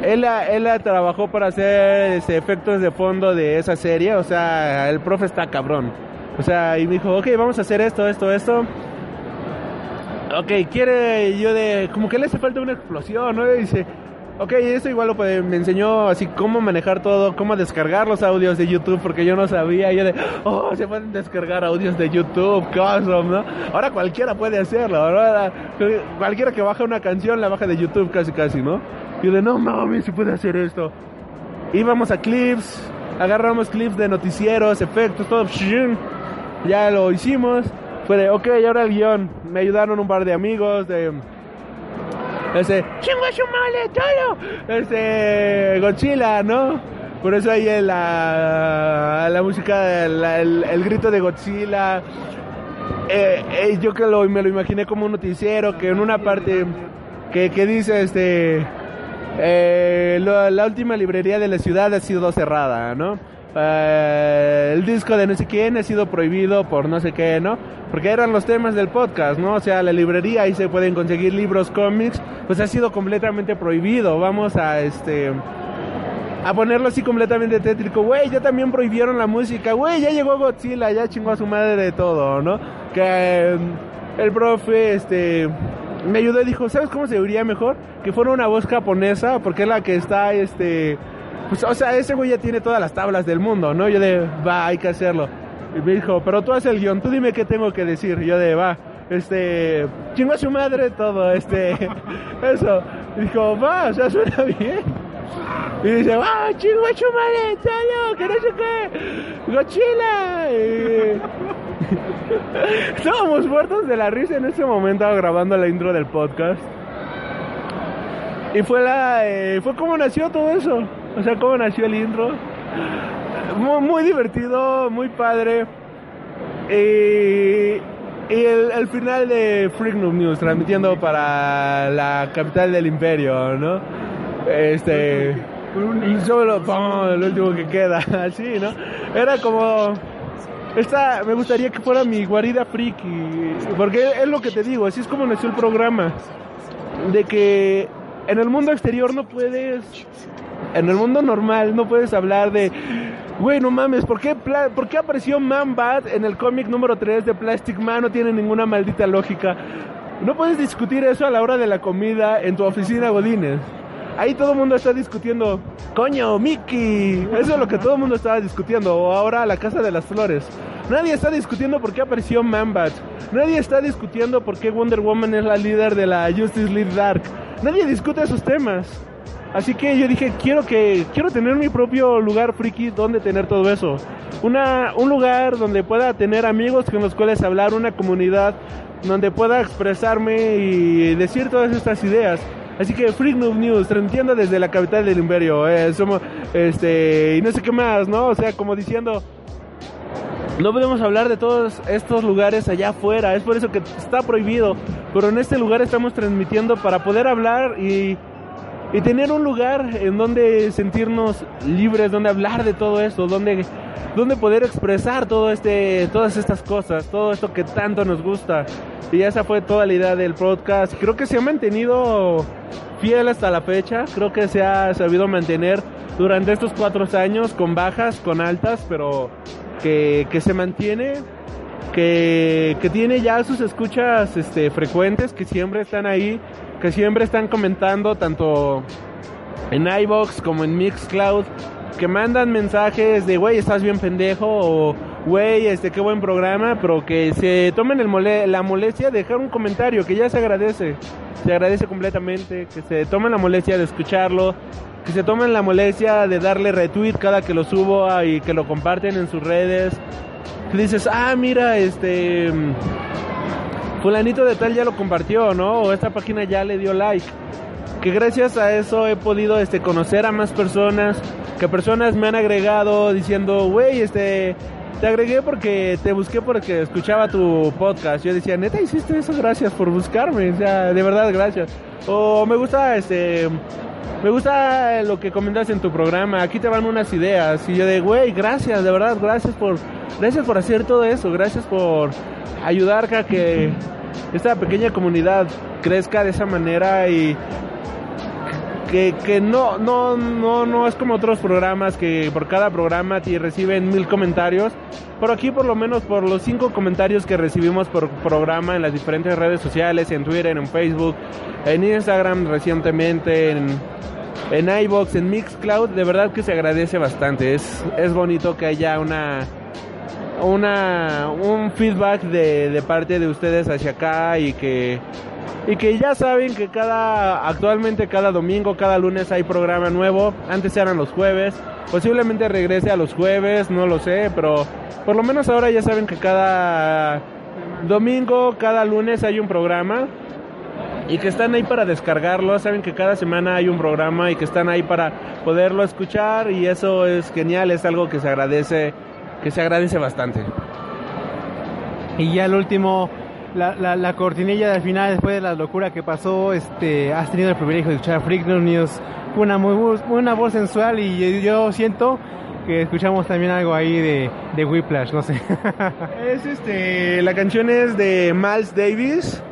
él, él trabajó para hacer este, efectos de fondo de esa serie, o sea, el profe está cabrón. O sea, y me dijo, ok, vamos a hacer esto, esto, esto. Ok, quiere yo de, como que le hace falta una explosión, ¿no? Y dice, Ok, eso igual lo puede- me enseñó así cómo manejar todo, cómo descargar los audios de YouTube, porque yo no sabía. Yo de, oh, se pueden descargar audios de YouTube, awesome, ¿no? Ahora cualquiera puede hacerlo, ahora cualquiera que baja una canción la baja de YouTube casi, casi, ¿no? Yo de, no mames, se puede hacer esto. Íbamos a clips, agarramos clips de noticieros, efectos, todo. Ya lo hicimos. Fue de, ok, ahora el guion. Me ayudaron un par de amigos de... Ese, chingo su. Este, Godzilla, ¿no? Por eso ahí la, la música, el, el grito de Godzilla. Yo que lo, me lo imaginé como un noticiero que en una parte que, que dice este eh, la última librería de la ciudad ha sido cerrada, ¿no? Eh, el disco de no sé quién ha sido prohibido por no sé qué, ¿no? Porque eran los temas del podcast, ¿no? O sea, la librería ahí se pueden conseguir libros, cómics, pues ha sido completamente prohibido. Vamos a este a ponerlo así completamente tétrico. Güey, ya también prohibieron la música. Güey, ya llegó Godzilla, ya chingó a su madre de todo, ¿no? Que eh, el profe, este, me ayudó y dijo, ¿sabes cómo se oiría mejor? Que fuera una voz japonesa, porque es la que está, este, pues, o sea, ese güey ya tiene todas las tablas del mundo, ¿no? Yo de, va, hay que hacerlo. Y me dijo, pero tú haces el guion, tú dime qué tengo que decir. Yo de, va, este, chingo a su madre todo, este, eso. Y dijo, va, o sea, suena bien. Y dice, ¡ah, chingo a su madre, todo, que no sé qué! ¡Godzilla! Estábamos muertos de la risa en ese momento grabando la intro del podcast. Y fue la eh, fue como nació todo eso. O sea, cómo nació el intro. Muy, muy divertido, muy padre. Y, y el, el final de Freak Noob News, transmitiendo para la capital del imperio, ¿no? Este. Solo, ¡pum! el último que queda, así, ¿no? Era como. Esta, me gustaría que fuera mi guarida friki, porque es lo que te digo, así es como nació el programa. De que en el mundo exterior no puedes, en el mundo normal no puedes hablar de, güey, no mames, ¿por qué, ¿por qué apareció Man Bat en el cómic número 3 de Plastic Man? No tiene ninguna maldita lógica. No puedes discutir eso a la hora de la comida en tu oficina, Godines. Ahí todo el mundo está discutiendo, coño, Mickey. Eso es lo que todo el mundo estaba discutiendo. O ahora la Casa de las Flores. Nadie está discutiendo por qué apareció Man-Bat. Nadie está discutiendo por qué Wonder Woman es la líder de la Justice League Dark. Nadie discute esos temas. Así que yo dije, quiero que quiero tener mi propio lugar friki donde tener todo eso. Una, un lugar donde pueda tener amigos con los cuales hablar, una comunidad donde pueda expresarme y decir todas estas ideas. Así que Freak Noob News, transmitiendo desde la capital del imperio, eh, somos, este, y no sé qué más, ¿no? O sea, como diciendo, no podemos hablar de todos estos lugares allá afuera, es por eso que está prohibido, pero en este lugar estamos transmitiendo para poder hablar y, y tener un lugar en donde sentirnos libres, donde hablar de todo esto, donde, donde poder expresar todo este, todas estas cosas, todo esto que tanto nos gusta. Y esa fue toda la idea del podcast. Creo que se ha mantenido fiel hasta la fecha, creo que se ha sabido mantener durante estos cuatro años con bajas, con altas, pero que, que se mantiene, que, tiene ya sus escuchas este, frecuentes, que siempre están ahí, que siempre están comentando tanto en iBox como en Mixcloud, que mandan mensajes de, güey, estás bien pendejo, o, güey, este, qué buen programa, pero que se tomen el mole la molestia de dejar un comentario, que ya se agradece, se agradece completamente, que se tomen la molestia de escucharlo, que se tomen la molestia de darle retweet cada que lo subo ah, y que lo comparten en sus redes, que dices, ah, mira, este, fulanito de tal ya lo compartió, ¿no? O esta página ya le dio like que gracias a eso he podido este conocer a más personas, que personas me han agregado diciendo, güey, este te agregué porque te busqué porque escuchaba tu podcast. Yo decía, "Neta hiciste eso, gracias por buscarme." O sea, de verdad, gracias. O me gusta este me gusta lo que comentas en tu programa. Aquí te van unas ideas y yo de, "Güey, gracias, de verdad, gracias por gracias por hacer todo eso, gracias por ayudar a que esta pequeña comunidad crezca de esa manera y que, no, no, no, no es como otros programas que por cada programa te reciben mil comentarios. Pero aquí por lo menos por los cinco comentarios que recibimos por programa en las diferentes redes sociales, en Twitter, en Facebook, en Instagram recientemente, en, en iBox, en Mixcloud, de verdad que se agradece bastante. Es, es bonito que haya una una un feedback de, de parte de ustedes hacia acá y que y que ya saben que cada actualmente cada domingo, cada lunes hay programa nuevo. Antes eran los jueves, posiblemente regrese a los jueves, no lo sé, pero por lo menos ahora ya saben que cada domingo, cada lunes hay un programa y que están ahí para descargarlo, saben que cada semana hay un programa y que están ahí para poderlo escuchar y eso es genial, es algo que se agradece, que se agradece bastante. Y ya el último, la, la, la cortinilla del final, después de la locura que pasó, este, has tenido el privilegio de escuchar Freak News, una muy una voz sensual y yo siento que escuchamos también algo ahí de, de Whiplash, no sé. Es este, la canción es de Miles Davis.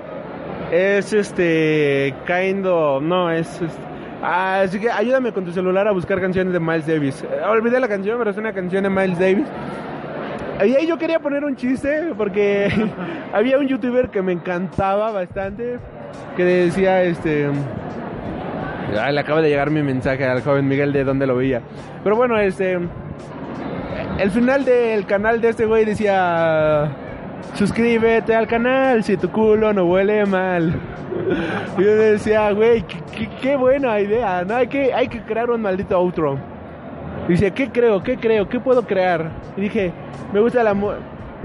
Es este, kind no, es, es- ah, así que ayúdame con tu celular a buscar canciones de Miles Davis. Eh, olvidé la canción, pero es una canción de Miles Davis. Y ahí yo quería poner un chiste porque había un youtuber que me encantaba bastante que decía este Ay, le acaba de llegar mi mensaje al joven Miguel de dónde lo veía. Pero bueno, este el final del canal de este güey decía suscríbete al canal si tu culo no huele mal. Y yo decía, güey, qué- qué buena idea, ¿no? Hay que, hay que crear un maldito outro. Dice, ¿qué creo? ¿Qué creo? ¿Qué puedo crear? Y dije, me gusta la...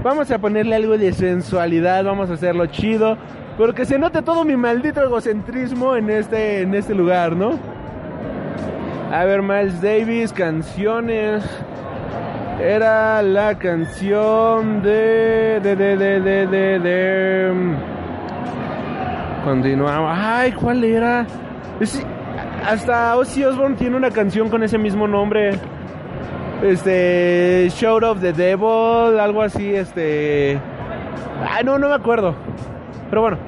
Vamos a ponerle algo de sensualidad, vamos a hacerlo chido, pero que se note todo mi maldito egocentrismo en este, en este lugar, ¿no? A ver, Miles Davis, canciones. Era la canción de... de, de, de, de, de, de... Continuamos. Ay, ¿cuál era? Es- hasta Ozzy Osbourne tiene una canción con ese mismo nombre. Este, Shout of the Devil, algo así, este... Ay, no, no me acuerdo. Pero bueno,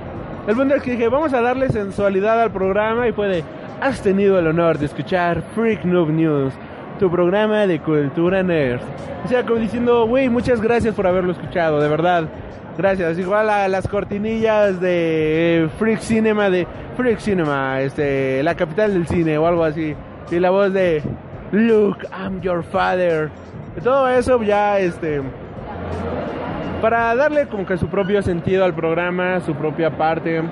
el punto es que dije, vamos a darle sensualidad al programa y puede... Has tenido el honor de escuchar Freak Noob News, tu programa de cultura nerd. O sea, como diciendo, güey, muchas gracias por haberlo escuchado, de verdad. Gracias. Igual a las cortinillas de Freak Cinema, de Freak Cinema, este, la capital del cine o algo así. Y la voz de Luke, I'm your father. Todo eso ya, este, para darle como que su propio sentido al programa, su propia parte.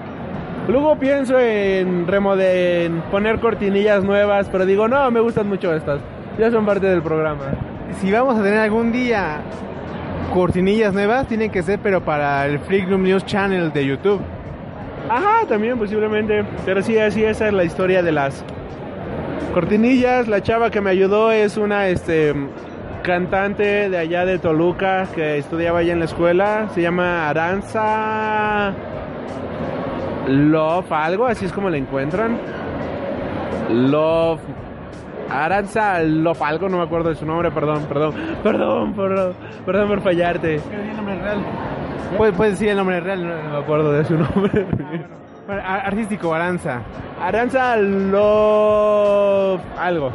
Luego pienso en remode en poner cortinillas nuevas, pero digo, no, me gustan mucho estas. Ya son parte del programa. si vamos a tener algún día cortinillas nuevas, tienen que ser pero para el Freak News Channel de YouTube. Ajá, también posiblemente. Pero sí, así esa es la historia de las cortinillas. La chava que me ayudó es una este cantante de allá de Toluca que estudiaba allá en la escuela. Se llama Aranza Love, algo, así es como la encuentran. Love. Aranza Love, algo, no me acuerdo de su nombre, perdón, perdón, perdón, perdón, perdón por fallarte. el nombre real. Puedes decir el nombre real. No me acuerdo de su nombre. Bueno, a- artístico, Aranza. Aranza Love, algo.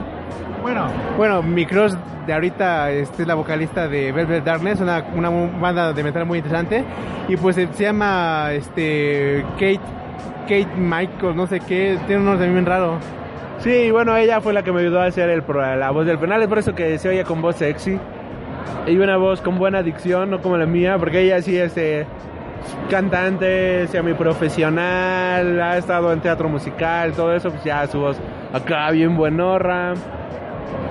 Bueno, bueno, mi crush de ahorita este, es la vocalista de Velvet Darkness, una, una banda de metal muy interesante. Y pues se llama este Kate, Kate Michael, no sé qué, tiene un nombre bien raro. Sí, bueno, ella fue la que me ayudó a hacer el, la voz del penal, es por eso que se oye con voz sexy. Y una voz con buena dicción, no como la mía, porque ella sí es eh, cantante, semi profesional, ha estado en teatro musical, todo eso, pues ya su voz acá bien buenorra.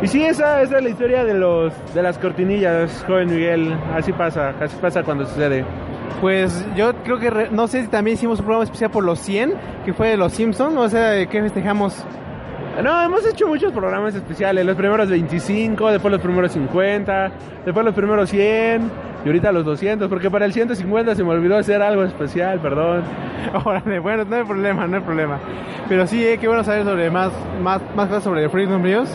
Y sí, esa, es la historia de los de las cortinillas, joven Miguel. Así pasa, así pasa cuando sucede. Pues yo creo que, no sé si también hicimos un programa especial por los 100, que fue de los Simpsons, o sea, ¿de qué festejamos? No, hemos hecho muchos programas especiales. Los primeros 25, después los primeros 50, después los primeros 100 y ahorita los 200, porque para el 150 se me olvidó hacer algo especial, perdón. Órale, bueno, no hay problema, no hay problema. Pero sí, eh, qué bueno saber sobre más, más, más cosas sobre Freedom News,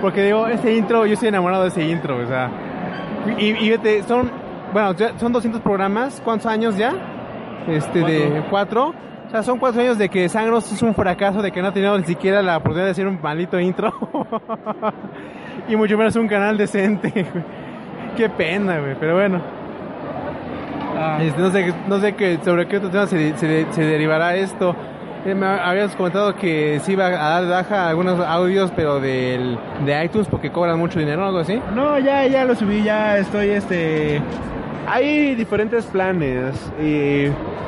porque digo, ese intro, yo estoy enamorado de ese intro, o sea. Y, y vete, son, bueno, ya son 200 programas, ¿cuántos años ya? Este, de cuatro. O sea, son cuatro años de que Sangros es un fracaso, de que no ha tenido ni siquiera la oportunidad de hacer un maldito intro. y mucho menos un canal decente. Qué pena, güey, pero bueno. Este, no sé, no sé qué, sobre qué otro tema se, se- se derivará esto. Eh, Me habías comentado que sí iba a dar baja algunos audios, pero del, de iTunes porque cobran mucho dinero o algo así. No, ya, ya lo subí, ya estoy, este... Hay diferentes planes y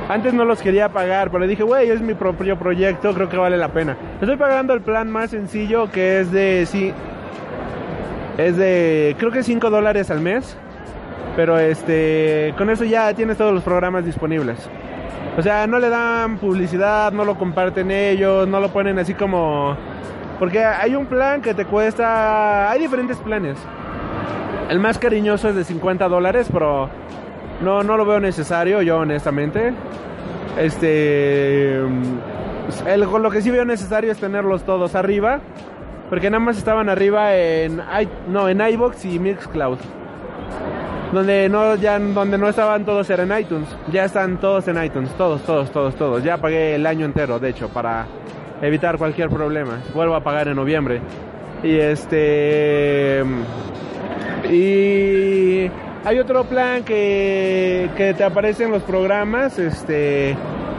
antes no los quería pagar, pero dije, güey, es mi propio proyecto, creo que vale la pena. Estoy pagando el plan más sencillo que es de, sí, es de, creo que 5 dólares al mes, pero este, con eso ya tienes todos los programas disponibles. O sea, no le dan publicidad, no lo comparten ellos, no lo ponen así como... Porque hay un plan que te cuesta... Hay diferentes planes. El más cariñoso es de 50 dólares, pero no, no lo veo necesario, yo honestamente. Este. El, lo que sí veo necesario es tenerlos todos arriba. Porque nada más estaban arriba en. No, en iBox y Mixcloud. Donde no, ya, donde no estaban todos era en iTunes. Ya están todos en iTunes. Todos, todos, todos, todos. Ya pagué el año entero, de hecho, para evitar cualquier problema. Vuelvo a pagar en noviembre. Y este. Y hay otro plan que, que te aparece en los programas, este,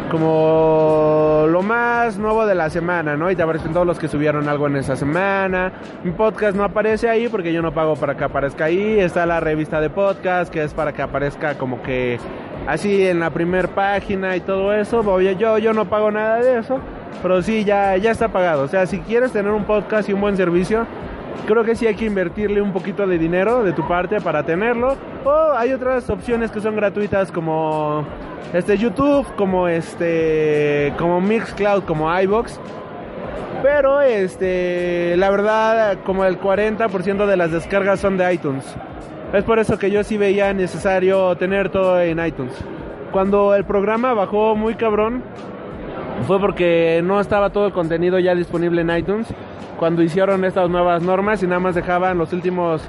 como lo más nuevo de la semana, ¿no? Y te aparecen todos los que subieron algo en esa semana. Mi podcast no aparece ahí porque yo no pago para que aparezca ahí. Está la revista de podcast que es para que aparezca como que así en la primer página y todo eso. Oye, yo, yo no pago nada de eso, pero sí, ya, ya está pagado. O sea, si quieres tener un podcast y un buen servicio, creo que sí hay que invertirle un poquito de dinero de tu parte para tenerlo. O hay otras opciones que son gratuitas como este YouTube, como este como Mixcloud, como iBox. Pero este la verdad como el 40% de las descargas son de iTunes. Es por eso que yo sí veía necesario tener todo en iTunes. Cuando el programa bajó muy cabrón, fue porque no estaba todo el contenido ya disponible en iTunes cuando hicieron estas nuevas normas y nada más dejaban los últimos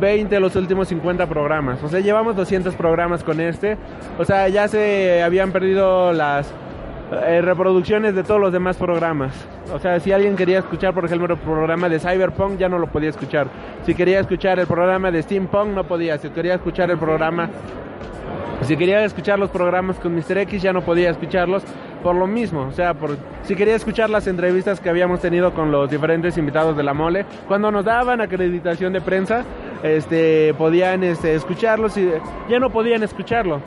20, los últimos 50 programas. O sea, llevamos 200 programas con este. O sea, ya se habían perdido las eh, reproducciones de todos los demás programas. O sea, si alguien quería escuchar, por ejemplo, el programa de Cyberpunk, ya no lo podía escuchar. Si quería escuchar el programa de Steampunk, no podía. Si quería escuchar el programa si quería escuchar los programas con Mr. X ya no podía escucharlos por lo mismo, o sea, si quería escuchar las entrevistas que habíamos tenido con los diferentes invitados de la mole, cuando nos daban acreditación de prensa, este podían este escucharlos y ya no podían escucharlo.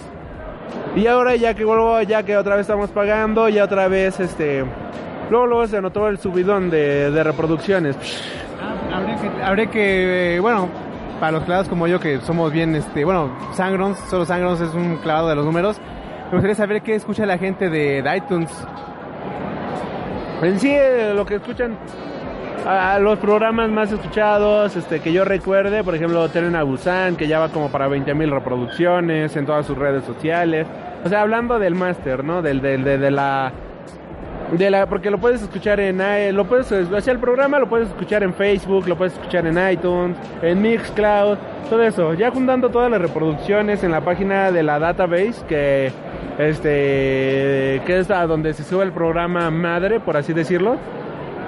Y ahora ya que vuelvo, ya que otra vez estamos pagando, ya otra vez este luego luego se notó el subidón de, reproducciones. Habría que, habría que, eh, bueno, para los clavados como yo que somos bien, este, bueno, Sangrons, solo Sangrons es un clavado de los números. Me gustaría saber qué escucha la gente de, de iTunes. En sí, eh, lo que escuchan los programas más escuchados, este que yo recuerde, por ejemplo, Tren a Busan, que ya va como para 20.000 reproducciones en todas sus redes sociales. O sea, hablando del máster, ¿no? Del, del, de, de la de la porque lo puedes escuchar en i- lo puedes sea, el programa lo puedes escuchar en Facebook, lo puedes escuchar en iTunes, en Mixcloud, todo eso. Ya juntando todas las reproducciones en la página de la database que este que es a donde se sube el programa madre, por así decirlo.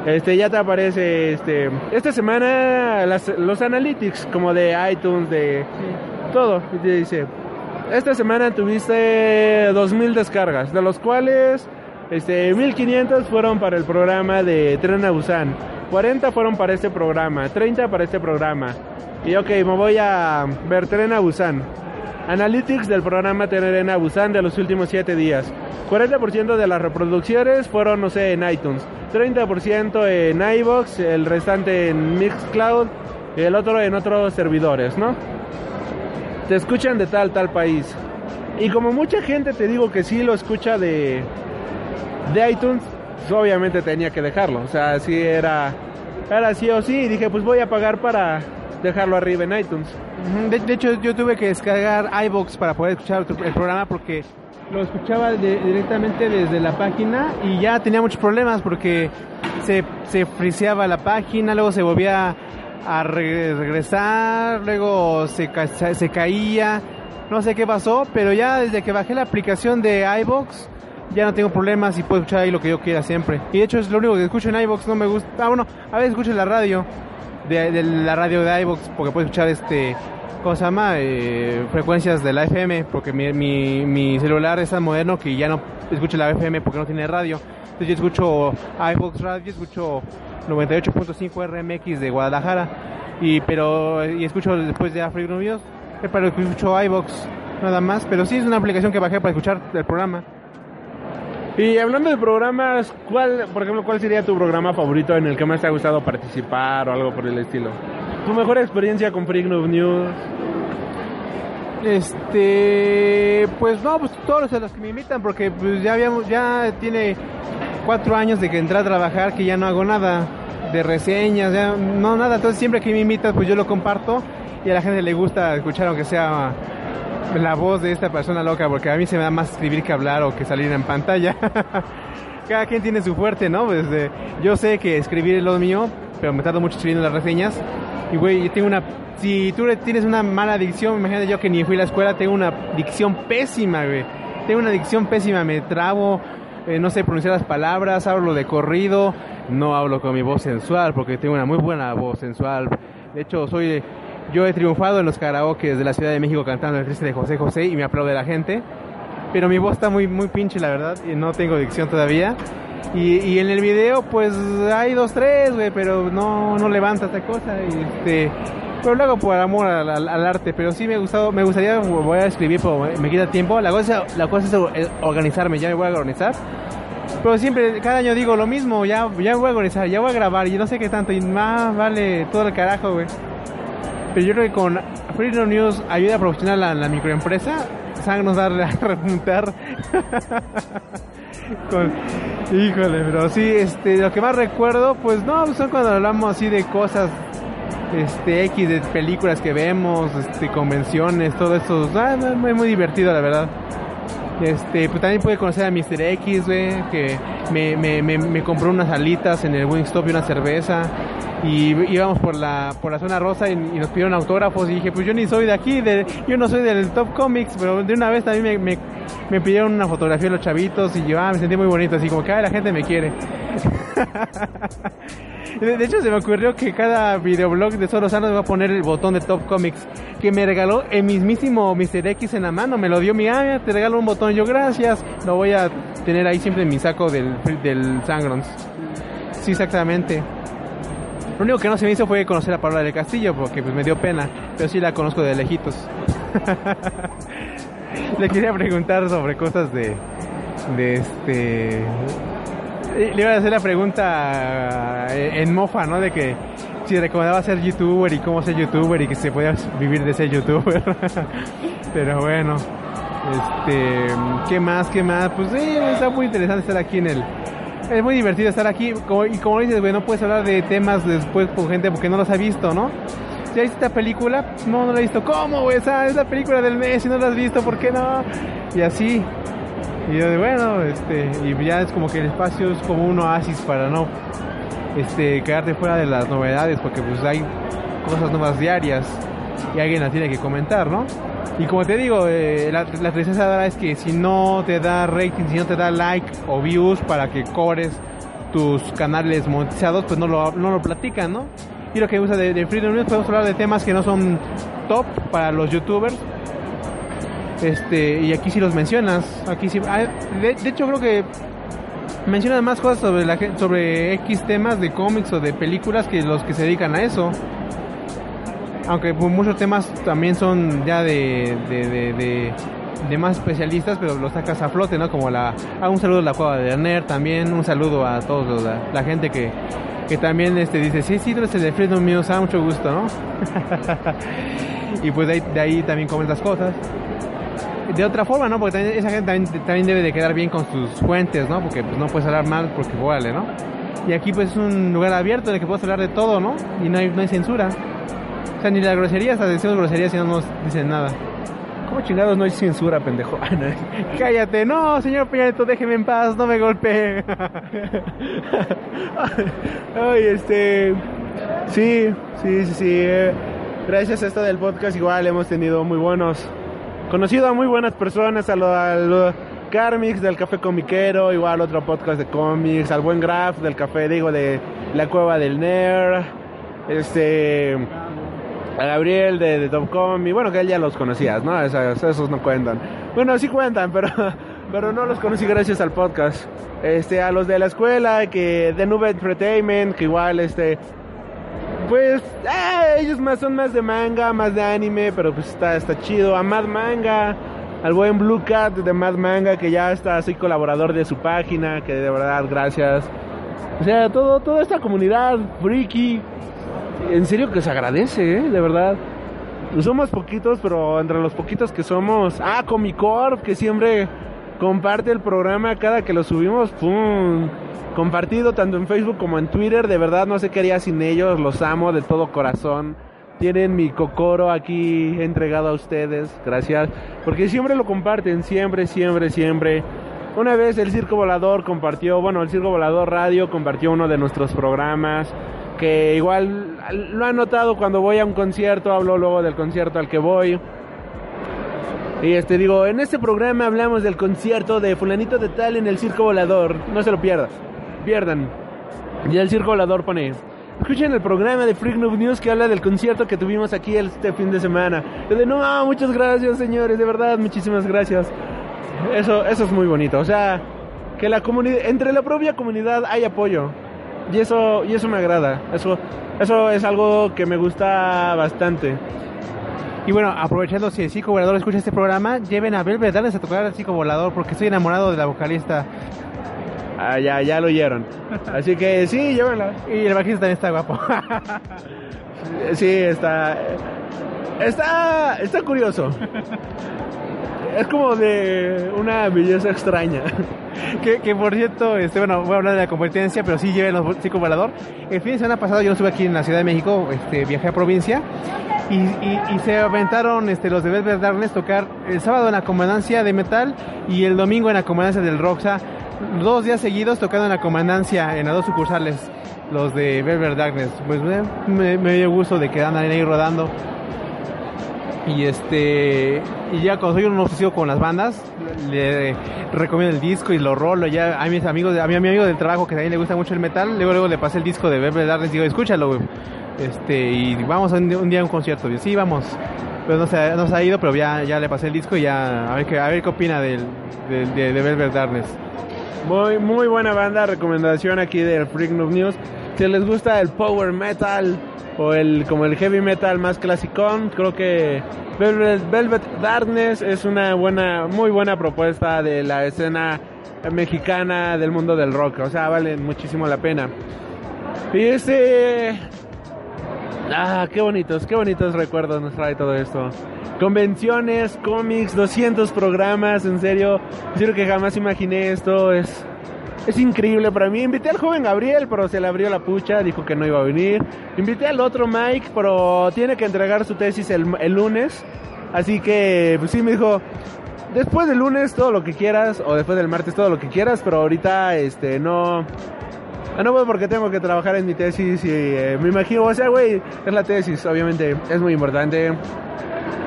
Este ya te aparece este esta semana las- los analytics como de iTunes de todo y te dice esta semana tuviste 2000 descargas, de los cuales este 1500 fueron para el programa de Tren a Busan, 40 fueron para este programa, 30 para este programa. Y ok, me voy a ver Tren a Busan. Analytics del programa Tren a Busan de los últimos 7 días. 40% de las reproducciones fueron, no sé, en iTunes. 30% en iBox, el restante en Mixcloud el otro en otros servidores, ¿no? Te escuchan de tal, tal país. Y como mucha gente te digo que sí lo escucha de, de iTunes, pues obviamente tenía que dejarlo. O sea, sí era, era sí o sí. Y dije, pues voy a pagar para dejarlo arriba en iTunes. De, de hecho, yo tuve que descargar iBox para poder escuchar el programa porque lo escuchaba directamente desde la página y ya tenía muchos problemas porque se, se friseaba la página, luego se volvía a re- regresar, luego se, se caía, no sé qué pasó, pero ya desde que bajé la aplicación de iBox ya no tengo problemas y puedo escuchar ahí lo que yo quiera siempre. Y de hecho es lo único que escucho en iBox, no me gusta. Ah, bueno, a veces escucho la radio, de, la radio de iBox, porque puedo escuchar este, ¿cómo se llama? Eh, frecuencias de la FM, porque mi, mi, mi celular es tan moderno que ya no escucho la FM porque no tiene radio. Entonces yo escucho iVox Radio, escucho 98.5 RMX de Guadalajara, y pero y escucho después de African News, pero escucho iVox nada más, pero sí es una aplicación que bajé para escuchar el programa. Y hablando de programas, ¿cuál, por ejemplo, cuál sería tu programa favorito en el que más te ha gustado participar o algo por el estilo? ¿Tu mejor experiencia con Freak News? Este, pues no, pues todos los que me invitan, porque pues ya habíamos, ya tiene cuatro años de que entré a trabajar que ya no hago nada de reseñas, ya no nada, entonces siempre que me invitan pues yo lo comparto y a la gente le gusta escuchar aunque sea la voz de esta persona loca, porque a mí se me da más escribir que hablar o que salir en pantalla. Cada quien tiene su fuerte, ¿no? Pues, eh, yo sé que escribir es lo mío, pero me tardo mucho escribiendo las reseñas. Y güey, yo tengo una... Si tú tienes una mala dicción, imagínate yo que ni fui a la escuela, tengo una dicción pésima, güey. Tengo una dicción pésima, me trabo, eh, no sé pronunciar las palabras, hablo de corrido, no hablo con mi voz sensual, porque tengo una muy buena voz sensual. De hecho, soy yo he triunfado en los karaokes de la Ciudad de México cantando el triste de José José y me aplaude la gente. Pero mi voz está muy, muy pinche, la verdad, y no tengo dicción todavía. Y, y en el video, pues hay dos, tres, güey, pero no, no levanta esta cosa. Y este, pero lo hago por amor al, al, al, arte. Pero sí me, gustado, me gustaría, voy a escribir, pero me quita tiempo. La cosa, la cosa es organizarme, ya me voy a organizar. Pero siempre, cada año digo lo mismo, ya, ya voy a organizar, ya voy a grabar, y no sé qué tanto, y más vale todo el carajo, güey. Pero yo creo que con Freedom News ayuda a promocionar la, la microempresa. Sang nos va a repuntar. con... Híjole, pero sí, este, lo que más recuerdo, pues no, son cuando hablamos así de cosas este X de películas que vemos, este convenciones, todo eso, ah, muy, muy divertido la verdad. Este, pues también pude conocer a Mr. X, güey, que me, me, me, compró unas alitas en el Wingstop y una cerveza. Y íbamos por la, por la zona rosa y, nos pidieron autógrafos y dije, pues yo ni soy de aquí, de, yo no soy del Top Comics, pero de una vez también me, me, pidieron una fotografía de los chavitos y yo ah, me sentí muy bonito, así como que ah, la gente me quiere. De hecho, se me ocurrió que cada videoblog de Solo Sano va a poner el botón de Top Comics que me regaló el mismísimo Mr. X en la mano. Me lo dio mi ah, te regalo un botón. Yo, gracias. Lo voy a tener ahí siempre en mi saco del, del Sangrons. Sí, exactamente. Lo único que no se me hizo fue conocer a Paola del Castillo porque pues me dio pena. Pero sí la conozco de lejitos. Le quería preguntar sobre cosas de. de este le iba a hacer la pregunta en mofa, ¿no? De que si recomendaba ser youtuber y cómo ser youtuber y que se podía vivir de ser youtuber. Pero bueno, este, ¿qué más? ¿Qué más? Pues sí, está muy interesante estar aquí en el. Es muy divertido estar aquí y como dices, güey, no puedes hablar de temas después con gente porque no los ha visto, ¿no? ¿Ya viste esta película? No, no la he visto. ¿Cómo, güey? Esa es la película del mes y no la has visto, ¿por qué no? Y así. Y yo de bueno, este, y ya es como que el espacio es como un oasis para no este quedarte fuera de las novedades porque pues hay cosas nuevas diarias y alguien las tiene que comentar, ¿no? Y como te digo, eh, la, tristeza es que si no te da rating, si no te da like o views para que cobres tus canales monetizados, pues no lo, no lo platican, ¿no? Y lo que usa de, de Freedom News, podemos hablar de temas que no son top para los youtubers, este, y aquí sí los mencionas. Aquí sí. Ah, de, hecho, creo que mencionan más cosas sobre, la, sobre X temas de cómics o de películas que los que se dedican a eso. Aunque pues, muchos temas también son ya de, de, más especialistas, pero los sacas a flote, ¿no? Como la. Ah, un saludo a la cueva de Nerd también. Un saludo a todos, la, la gente que, que también este, dice: Sí, sí, tú eres el de Freedom News, ah, mucho gusto, ¿no? y pues de ahí, de ahí también comentas cosas de otra forma, ¿no? Porque también, esa gente también, también, debe de quedar bien con sus fuentes, ¿no? Porque pues no puedes hablar mal porque vale, ¿no? Y aquí pues es un lugar abierto en el que puedes hablar de todo, ¿no? Y no hay, no hay censura. O sea, ni la grosería, hasta decimos groserías y no nos dicen nada. ¿Cómo chingados no hay censura, pendejo? Cállate, no, señor Peñaneto, déjeme en paz, no me golpee. Ay, este... Sí, sí, sí, sí. Gracias a esto del podcast igual hemos tenido muy buenos conocido a muy buenas personas, a lo, a lo Carmix del Café Comiquero, igual otro podcast de cómics, al buen Graf del Café, digo, de La Cueva del Nerd, este, a Gabriel de, de Top Comic, bueno, que él ya los conocías, ¿no? Esos, esos, no cuentan. Bueno, sí cuentan, pero, pero no los conocí gracias al podcast. Este, a los de la escuela, que de Nube Entertainment, que igual, este, pues, eh, ellos más son más de manga, más de anime, pero pues está, está chido. A Mad Manga, al buen Blue Cat de Mad Manga, que ya está, soy colaborador de su página, que de verdad, gracias. O sea, todo, toda esta comunidad freaky, en serio que se agradece, ¿eh? de verdad. Somos poquitos, pero entre los poquitos que somos, ah, Comicorp, que siempre comparte el programa cada que lo subimos, ¡pum! Compartido tanto en Facebook como en Twitter, de verdad no sé qué haría sin ellos, los amo de todo corazón. Tienen mi cocoro aquí entregado a ustedes, gracias, porque siempre lo comparten, siempre, siempre, siempre. Una vez el Circo Volador compartió, bueno, el Circo Volador Radio compartió uno de nuestros programas, que igual lo han notado cuando voy a un concierto, hablo luego del concierto al que voy. Y este digo, en este programa hablamos del concierto de fulanito de tal en el Circo Volador, no se lo pierdan, pierdan. Y el Circo Volador pone, escuchen el programa de Freak Noob News que habla del concierto que tuvimos aquí este fin de semana. Yo de, no, muchas gracias señores, de verdad, muchísimas gracias. Eso, eso es muy bonito. O sea, que la comunidad, entre la propia comunidad hay apoyo. Y eso, y eso me agrada. Eso, eso es algo que me gusta bastante. Y bueno, aprovechando si el Chico Volador escucha este programa, lleven a Velvet Darkness a tocar al Chico Volador porque estoy enamorado de la vocalista. Ah, ya, ya lo oyeron. Así que sí, llévenla. Y el bajista también está guapo. sí, está. Está. Está curioso. Es como de una belleza extraña. que, que, por cierto, este, bueno, voy a hablar de la competencia, pero sí lleven los chicos volador. El fin de semana pasado yo estuve aquí en la Ciudad de México, este, viajé a provincia y, y, y se aventaron este, los de Velvet Darkness tocar el sábado en la comandancia de metal y el domingo en la comandancia del Roxa. Dos días seguidos tocando en la comandancia en las dos sucursales, los de Velvet Darkness. Pues me, me, me dio gusto de que andan ahí rodando y este y ya cuando soy un obsesivo con las bandas le recomiendo el disco y lo rolo. Ya a mis amigos a mi amigo del trabajo que también le gusta mucho el metal luego luego le pasé el disco de Velvet Darkness digo escúchalo este y vamos un, un día a un concierto. Sí vamos pero no se, no se ha ido pero ya ya le pasé el disco y ya a ver qué a ver qué opina del, de, de Velvet Darkness muy muy buena banda recomendación aquí del Freak News si les gusta el power metal o el como el heavy metal más clasicón creo que Velvet, Darkness es una buena muy buena propuesta de la escena mexicana del mundo del rock. O sea vale muchísimo la pena. Y este ah qué bonitos qué bonitos recuerdos nos trae todo esto. Convenciones cómics 200 programas en serio. Serio que jamás imaginé esto. Es es increíble para mí. Invité al joven Gabriel, pero se le abrió la pucha, dijo que no iba a venir. Invité al otro Mike, pero tiene que entregar su tesis el, lunes. Así que, pues sí, me dijo, después del lunes todo lo que quieras, o después del martes todo lo que quieras, pero ahorita, este, no... No voy porque tengo que trabajar en mi tesis y eh, me imagino, o sea, güey, es la tesis, obviamente, es muy importante.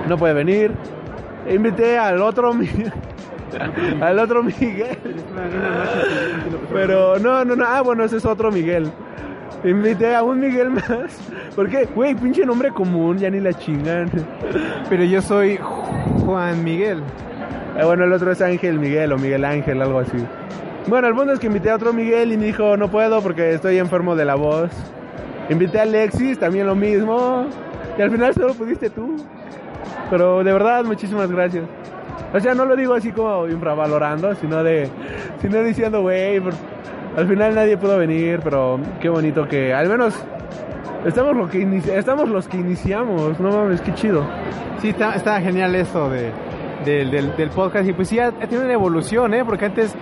No puede venir. Invité al otro... al otro Miguel. Pero no, no, no. Ah, bueno, ese es otro Miguel. Invité a un Miguel más. Porque, güey, pinche nombre común, ya ni la chingan. Pero yo soy Juan Miguel. Eh, bueno, el otro es Ángel Miguel o Miguel Ángel, algo así. Bueno, el punto es que invité a otro Miguel y me dijo, no puedo porque estoy enfermo de la voz. Invité a Alexis, también lo mismo. Y al final solo pudiste tú. Pero de verdad, muchísimas gracias. O sea, no lo digo así como infravalorando, sino de, sino diciendo, güey, al final nadie pudo venir, pero qué bonito que al menos estamos, lo que inici estamos los que iniciamos, no mames, qué chido. Sí, está, está genial esto de, de, del, del podcast y pues sí, ha, tiene una evolución, ¿eh? Porque antes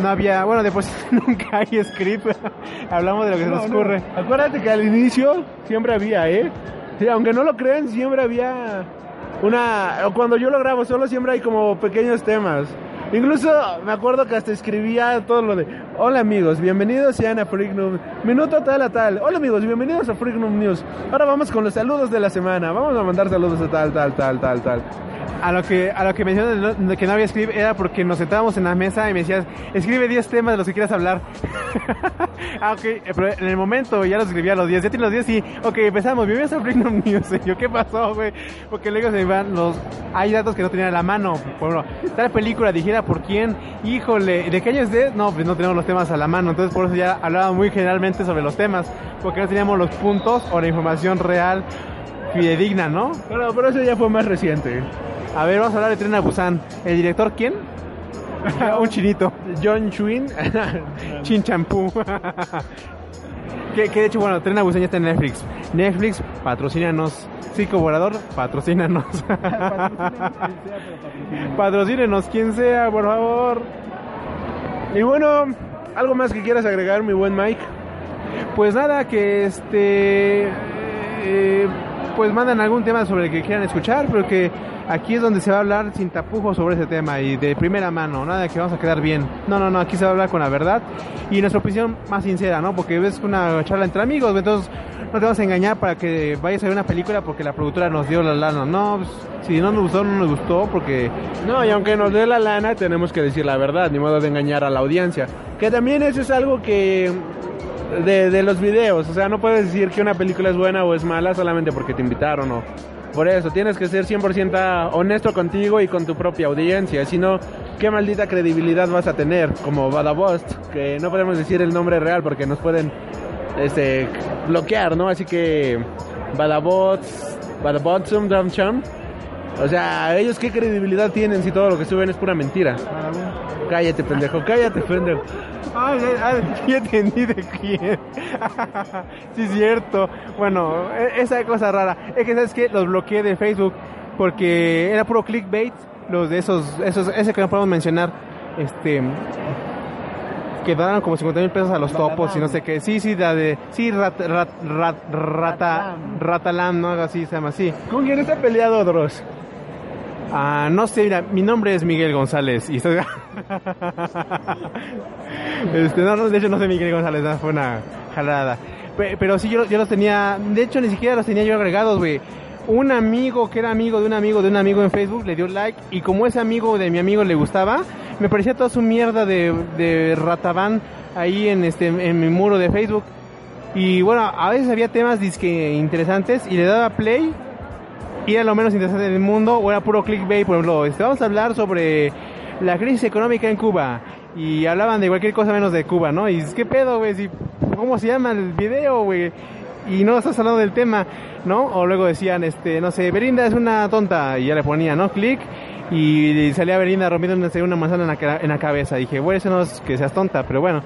no había, bueno, después nunca hay script, hablamos de lo que no, se nos ocurre. Acuérdate que al inicio siempre había, ¿eh? Sí, aunque no lo crean, siempre había una cuando yo lo grabo solo siempre hay como pequeños temas. Incluso me acuerdo que hasta escribía todo lo de hola amigos bienvenidos sean a Freak Noob minuto tal a tal. Hola amigos bienvenidos a Freak Noob News. Ahora vamos con los saludos de la semana. Vamos a mandar saludos a tal tal tal tal tal a lo que a lo que mencionas no- que no había script era porque nos sentábamos en la mesa y me decías, escribe 10 temas de los que quieras hablar. ah, ok, eh, pero en el momento ya los escribía los 10, ya tienes los 10 y, ok, empezamos, bienvenidos a Freedom News. Y yo, ¿qué pasó, güey? Porque luego se me van los, hay datos que no tenía a la mano. Por ejemplo, tal película dijera por quién, híjole, ¿de qué año es de? No, pues no tenemos los temas a la mano, entonces por eso ya hablaba muy generalmente sobre los temas, porque no teníamos los puntos o la información real fidedigna, ¿no? Pero, pero eso ya fue más reciente. A ver, vamos a hablar de Tren a Busan. ¿El director quién? Un chinito. John Chuin. Chin champú. que, que de hecho, bueno, Tren a Busan ya está en Netflix. Netflix, patrocínanos. Psico Volador, patrocínanos. patrocínenos, quien sea, por favor. Y bueno, ¿algo más que quieras agregar, mi buen Mike? Pues nada, que este. eh, pues mandan algún tema sobre el que quieran escuchar, pero que aquí es donde se va a hablar sin tapujos sobre ese tema y de primera mano, nada de que vamos a quedar bien. No, no, no, aquí se va a hablar con la verdad y nuestra opinión más sincera, ¿no? Porque es una charla entre amigos, entonces no te vas a engañar para que vayas a ver una película porque la productora nos dio la lana. No, pues, si no nos gustó, no nos gustó porque... No, y aunque nos dé la lana, tenemos que decir la verdad, ni modo de engañar a la audiencia. Que también eso es algo que... De, de los videos, o sea, no puedes decir que una película es buena o es mala solamente porque te invitaron o... Por eso, tienes que ser 100% honesto contigo y con tu propia audiencia, si no, ¿qué maldita credibilidad vas a tener? Como Badabost, que no podemos decir el nombre real porque nos pueden este, bloquear, ¿no? Así que Badabots, Badabotsum Damcham, o sea, ¿ellos qué credibilidad tienen si todo lo que suben es pura mentira? Cállate, pendejo, cállate, pendejo. Ay, ay, ay, ya entendí de quién. sí, es cierto. Bueno, e- esa cosa rara. Es que, ¿sabes qué? Los bloqueé de Facebook porque era puro clickbait. Los de esos, esos, ese que no podemos mencionar. Este. Que daban como 50 mil pesos a los topos y no sé qué. Sí, sí, la de. Sí, rat, rat, rat, rata, Ratalam, ¿no? Algo así se llama así. ¿Con quién está peleado Dross? Ah, no sé, mira, mi nombre es Miguel González y estoy... este, de hecho no sé Miguel González, fue una jalada. Pe- Pero, sí, yo, los tenía, de hecho ni siquiera los tenía yo agregados, güey. Un amigo que era amigo de un amigo de un amigo en Facebook le dio like y como ese amigo de mi amigo le gustaba, me parecía toda su mierda de, de Rataban ahí en, este, en mi muro de Facebook. Y bueno, a veces había temas disque interesantes y le daba play y era lo menos interesante del mundo o era puro clickbait, por ejemplo, este, vamos a hablar sobre la crisis económica en Cuba y hablaban de cualquier cosa menos de Cuba, ¿no? Y ¿qué pedo, güey? Si- ¿Cómo se llama el video, güey? Y no estás hablando del tema, ¿no? O luego decían, este, no sé, Belinda es una tonta y ya le ponía, ¿no? Click y salía Belinda rompiéndose una manzana en la, en la cabeza. dije, bueno, eso no es que seas tonta, pero bueno.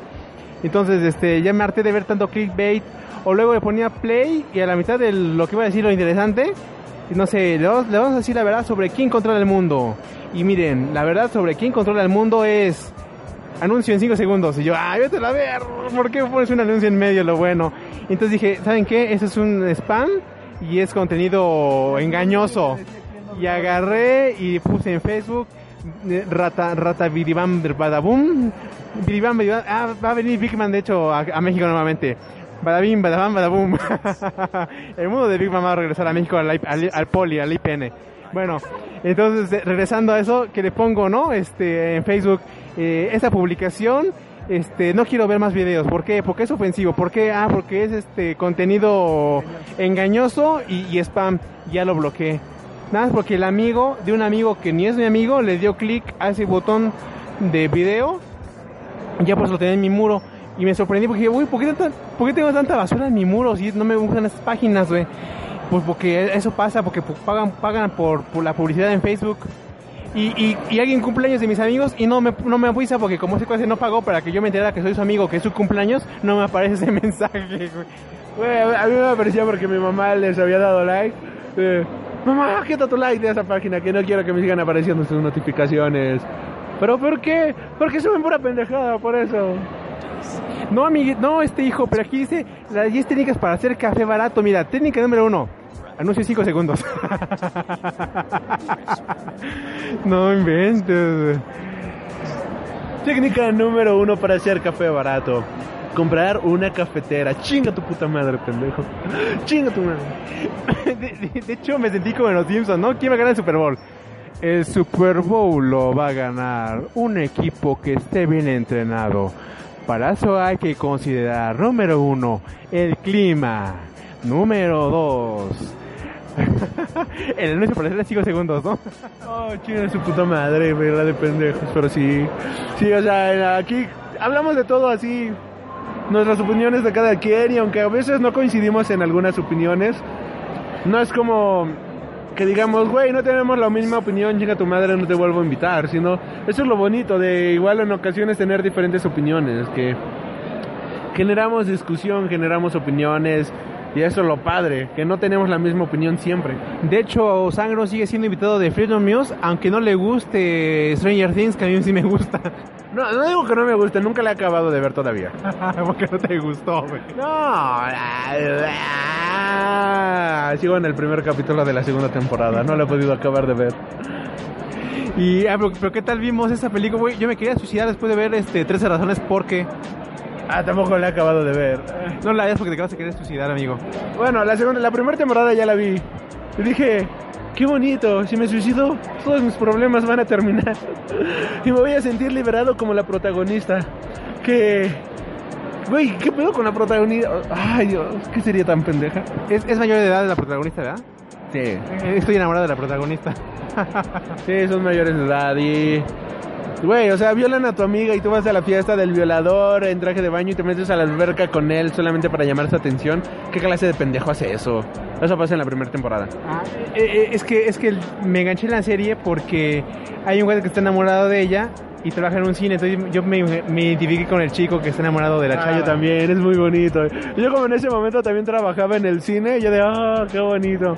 Entonces, este, ya me harté de ver tanto clickbait. O luego le ponía play y a la mitad de lo que iba a decir lo interesante, no sé, le vamos, le vamos a decir la verdad sobre quién controla el mundo. Y miren, la verdad sobre quién controla el mundo es anuncio en 5 segundos. Y yo, ay, vete a ver, ¿por qué pones un anuncio en medio? Lo bueno. Entonces dije, ¿saben qué? Eso es un spam y es contenido engañoso. Y agarré y puse en Facebook eh, Rata, rata Biribam Badabum. Biribam, Biribam. Ah, va a venir Big Man de hecho a México nuevamente. Badabim, badabam, badabum. El mundo de Big Man va a regresar a México al, al, al poli, al IPN. Bueno, entonces eh, regresando a eso, que le pongo, ¿no? Este, en Facebook, eh, esta publicación, este, no quiero ver más videos. ¿Por qué? Porque es ofensivo. ¿Por qué? Ah, porque es este contenido engañoso y, y spam. Ya lo bloqueé. Nada más porque el amigo de un amigo que ni es mi amigo le dio clic a ese botón de video. Ya pues lo tenía en mi muro. Y me sorprendí porque dije, uy, ¿por qué, tengo tanta basura en mi muro si no me gustan esas páginas, güey? Pues porque eso pasa, porque pagan, pagan por, la publicidad en Facebook. Y, y, y alguien cumpleaños de mis amigos y no me, no me avisa porque como ese cuate no pagó para que yo me enterara que soy su amigo, que es su cumpleaños, no me aparece ese mensaje, güey. Güey, a mí me aparecía porque mi mamá les había dado like. Eh, mamá, quita tu like de esa página que no quiero que me sigan apareciendo sus notificaciones. ¿Pero por qué? Porque suben pura pendejada, por eso. No, amigue, no, este hijo, pero aquí dice las 10 técnicas para hacer café barato. Mira, técnica número uno. Anuncio en 5 segundos. no inventes. Técnica número uno para hacer café barato. Comprar una cafetera. Chinga tu puta madre, pendejo. Chinga tu madre. De, de- de hecho, me sentí como en los Simpsons, ¿no? ¿Quién va a ganar el Super Bowl? El Super Bowl lo va a ganar un equipo que esté bien entrenado. Para eso hay que considerar, número uno, el clima. Número dos, el anuncio por hacerle 5 segundos, ¿no? Oh, chinga su puta madre, verdad de pendejos, pero sí. Sí, o sea, aquí hablamos de todo así, nuestras opiniones de cada quien, y aunque a veces no coincidimos en algunas opiniones, no es como que digamos, güey, no tenemos la misma opinión, llega tu madre, no te vuelvo a invitar, sino eso es lo bonito de igual en ocasiones tener diferentes opiniones, que generamos discusión, generamos opiniones, y eso es lo padre, que no tenemos la misma opinión siempre. De hecho, Sangro sigue siendo invitado de Freedom News, aunque no le guste Stranger Things, que a mí sí me gusta. No, no digo que no me guste, nunca la he acabado de ver todavía. Porque no te gustó, güey. No, sigo en el primer capítulo de la segunda temporada, no lo he podido acabar de ver. Y, ah, pero, pero ¿qué tal vimos esa película, güey? Yo me quería suicidar después de ver este 13 razones porque... Ah, tampoco la he acabado de ver. No la veas porque te acabas de querer suicidar, amigo. Bueno, la segunda, la primera temporada ya la vi. Y dije, qué bonito, si me suicido, todos mis problemas van a terminar. y me voy a sentir liberado como la protagonista. Que... Güey, ¿qué pedo con la protagonista? Ay, Dios, ¿qué sería tan pendeja? Es, es mayor de edad la protagonista, ¿verdad? Sí. Estoy enamorado de la protagonista. sí, son mayores de edad y... Güey, o sea, violan a tu amiga y tú vas a la fiesta del violador en traje de baño y te metes a la alberca con él solamente para llamar su atención. ¿Qué clase de pendejo hace eso? Eso pasa en la primera temporada. Ah, eh, eh, es que es que me enganché en la serie porque hay un güey que está enamorado de ella y trabaja en un cine, entonces yo me, me identifiqué con el chico que está enamorado de la Ah, chava. yo también, es muy bonito. Yo como en ese momento también trabajaba en el cine, yo de, ah, qué bonito.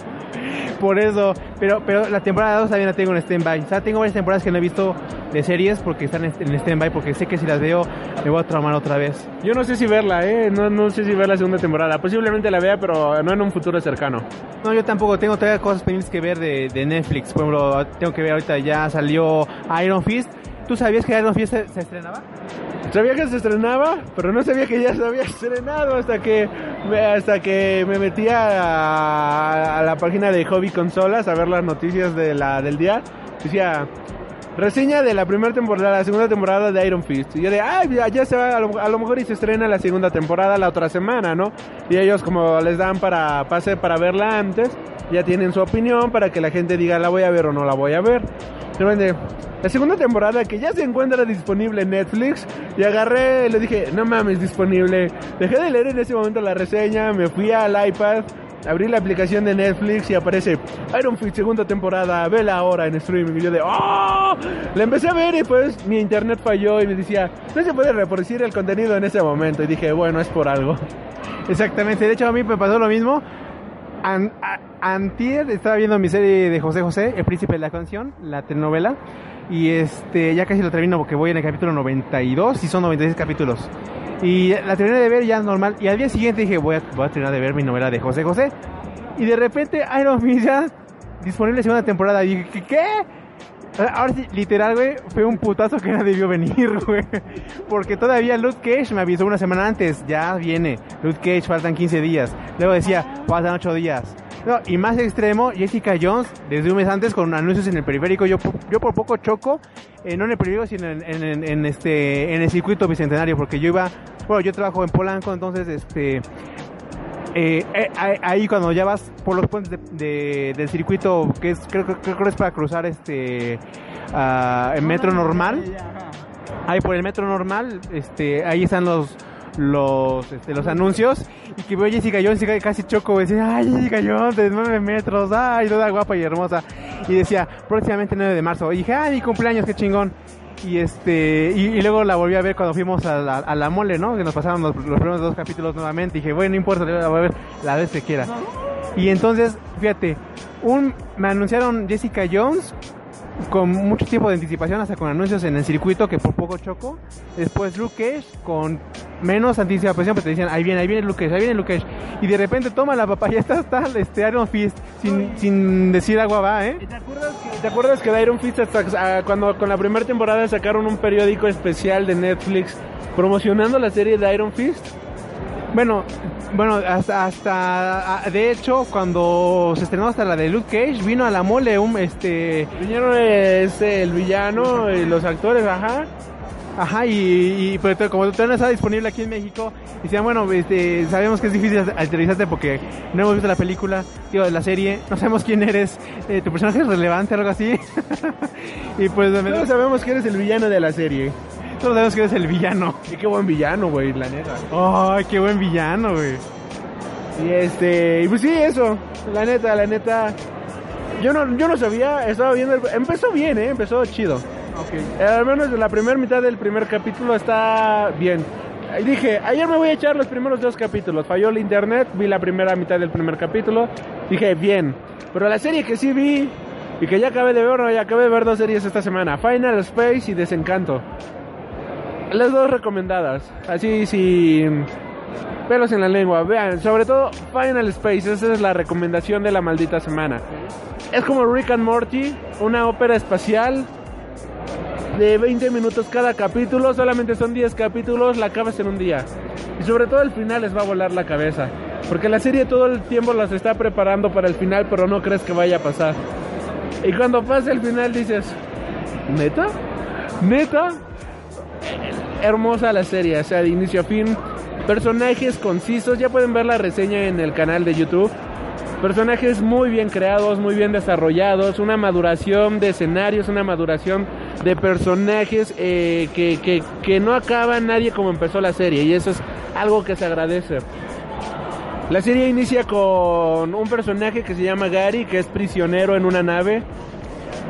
Por eso, pero pero la temporada 2 también la tengo en stand-by. O sea, tengo varias temporadas que no he visto de series porque están en en stand-by, porque sé que si las veo me voy a traumar otra vez. Yo no sé si verla, eh, no, no sé si ver la segunda temporada. Posiblemente la vea, pero no en un futuro cercano. No, yo tampoco tengo todavía cosas pendientes que ver de, de Netflix. Por ejemplo, tengo que ver ahorita ya salió Iron Fist. ¿Tú sabías que Fist se, se estrenaba? Sabía que se estrenaba, pero no sabía que ya se había estrenado hasta que hasta que me metí a, la página de Hobby Consolas a ver las noticias de la del día. Decía reseña de la primera temporada, la segunda temporada de Iron Fist. Y yo de, ah, ya, ya se va, a lo, a lo mejor y se estrena la segunda temporada la otra semana, ¿no? Y ellos como les dan para pase para verla antes, ya tienen su opinión para que la gente diga la voy a ver o no la voy a ver. La segunda temporada que ya se encuentra disponible en Netflix y agarré, le dije, no mames, disponible. Dejé de leer en ese momento la reseña, me fui al iPad, abrí la aplicación de Netflix y aparece Iron Fist segunda temporada, vela ahora en streaming. Y yo de, ¡oh! La empecé a ver y pues mi internet falló y me decía, no se puede reproducir el contenido en ese momento. Y dije, bueno, es por algo. Exactamente, de hecho a mí me pasó lo mismo. An- antier estaba viendo mi serie de José José, El Príncipe de la Canción, la telenovela. Y este, ya casi lo termino porque voy en el capítulo 92 y son 96 capítulos. Y la terminé de ver ya normal. Y al día siguiente dije, voy a, voy a terminar de ver mi novela de José José. Y de repente Iron Fist ya disponible segunda temporada. Y dije, ¿qué? Qué? Ahora sí, literal, güey, fue un putazo que no debió venir, güey. Porque todavía Luke Cage me avisó una semana antes, ya viene. Luke Cage, faltan 15 días. Luego decía, faltan 8 días. No, y más extremo, Jessica Jones, desde un mes antes con anuncios en el periférico. Yo, yo por poco choco, eh, no en el periférico, sino en- en- en este, en el circuito bicentenario, porque yo iba, bueno, yo trabajo en Polanco, entonces, este, eh, eh, ahí- cuando ya vas por los puentes de- de- del circuito que es creo, creo- creo que es para cruzar este ah, el metro normal. ahí por el metro normal este ahí están los los este, los anuncios. Y que veo Jessica Jones y ca- casi choco decía ay Jessica Jones de 9 metros ay toda guapa y hermosa y decía próximamente 9 de marzo y dije ay mi cumpleaños qué chingón y este y, luego la volví a ver cuando fuimos a la, a la mole, ¿no? Que nos pasaron los, los primeros dos capítulos nuevamente. Y dije, bueno, no importa, la voy a ver la vez que quiera. Y entonces, fíjate, un me anunciaron Jessica Jones con mucho tiempo de anticipación, hasta con anuncios en el circuito que por poco choco. Después Luke Cage con menos anticipación, pero te decían, ahí viene, ahí viene Luke Cage, ahí viene Luke. Y de repente toma la papaya, está, está este Iron Fist, sin, sin decir agua va, ¿eh? ¿Te acuerdas que de Iron Fist hasta, cuando con la primera temporada sacaron un periódico especial de Netflix promocionando la serie de Iron Fist? Bueno, Bueno, hasta, hasta, ah, de hecho, cuando se estrenó hasta la de Luke Cage, vino a la mole un, este... Vinieron este, el villano y los actores, ajá. Ajá, y, y pero como todavía no está disponible aquí en México, decían, bueno, este, sabemos que es difícil aterrizarte porque no hemos visto la película, digo, de la serie, no sabemos quién eres, eh, tu personaje es relevante, algo así. y pues... No sabemos quién es el villano de la serie. Todos sabemos que eres el villano. Y qué buen villano, güey, la neta. Ay, qué buen villano, güey. Y este, y pues sí, eso, la neta, la neta. Yo no, yo no sabía, estaba viendo, el- empezó bien, eh, empezó chido. Eh, al menos la primera mitad del primer capítulo está bien. Dije, ayer me voy a echar los primeros dos capítulos. Falló el internet, vi la primera mitad del primer capítulo. Dije, bien. Pero la serie que sí vi y que ya acabé de ver, no, ya acabé de ver dos series esta semana: Final Space y Desencanto. Las dos recomendadas. Así, sin pelos en la lengua. Vean, sobre todo Final Space. Esa es la recomendación de la maldita semana. Es como Rick and Morty, una ópera espacial de 20 minutos cada capítulo. Solamente son 10 capítulos, la acabas en un día. Y sobre todo el final les va a volar la cabeza. Porque la serie todo el tiempo las está preparando para el final, pero no crees que vaya a pasar. Y cuando pasa el final dices, ¿neta? ¿Neta? Hermosa la serie, o sea, de inicio a fin. Personajes concisos, ya pueden ver la reseña en el canal de YouTube. Personajes muy bien creados, muy bien desarrollados, una maduración de escenarios, una maduración de personajes eh, que, que, que no acaba nadie como empezó la serie y eso es algo que se agradece. La serie inicia con un personaje que se llama Gary, que es prisionero en una nave.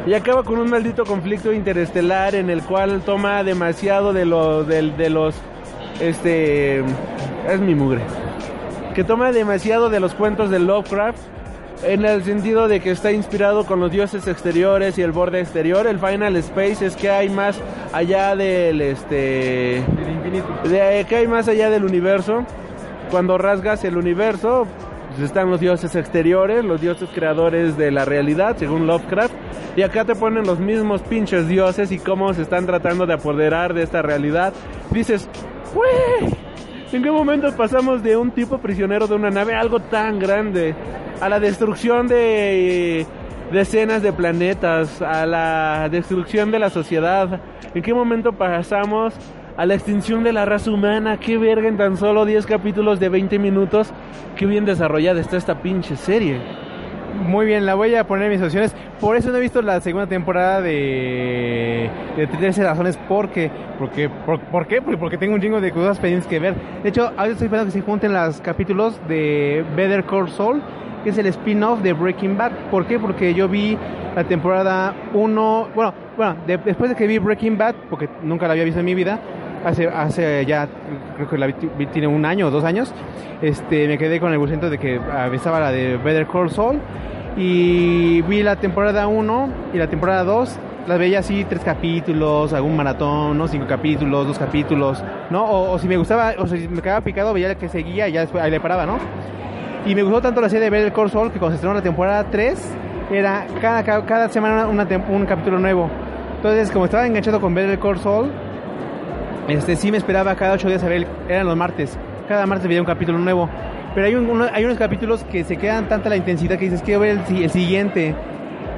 Y acaba con un maldito conflicto interestelar en el cual toma demasiado de los de, de los este es mi mugre. Que toma demasiado de los cuentos de Lovecraft en el sentido de que está inspirado con los dioses exteriores y el borde exterior. El Final Space es que hay más allá del este de que hay más allá del universo. Cuando rasgas el universo, están los dioses exteriores, los dioses creadores de la realidad, según Lovecraft. Y acá te ponen los mismos pinches dioses y cómo se están tratando de apoderar de esta realidad. Dices, güey, ¿en qué momento pasamos de un tipo prisionero de una nave algo tan grande? A la destrucción de decenas de planetas, a la destrucción de la sociedad. ¿En qué momento pasamos a la extinción de la raza humana? ¿Qué verga en tan solo 10 capítulos de 20 minutos? Qué bien desarrollada está esta pinche serie. Muy bien, la voy a poner en mis opciones. Por eso no he visto la segunda temporada de, de 13 razones. ¿Por qué? Porque, por, ¿Por qué? Porque, porque tengo un chingo de cosas pendientes que ver. De hecho, ahora estoy esperando que se junten los capítulos de Better Call Saul, que es el spin-off de Breaking Bad. ¿Por qué? Porque yo vi la temporada 1, bueno, bueno, de- después de que vi Breaking Bad, porque nunca la había visto en mi vida, hace, hace ya, creo que la tiene un año o dos años, este, me quedé con el gusto de que ah, estaba la de Better Call Saul y vi la temporada 1 y la temporada 2 las veía así tres capítulos, algún maratón, ¿no? Cinco capítulos, dos capítulos, ¿no? O, o si me gustaba, o si me quedaba picado, veía que seguía y ya después ahí le paraba, ¿no? Y me gustó tanto la serie de Better Call Saul que cuando se estrenó la temporada 3 era cada, cada, cada semana una tem- un capítulo nuevo. Entonces, como estaba enganchado con Better Call Saul, este sí me esperaba cada ocho días a ver, eran los martes. Cada martes veía un capítulo nuevo. Pero hay, un- uno- hay unos capítulos que se quedan tanta la intensidad que dices, quiero ver el, el siguiente.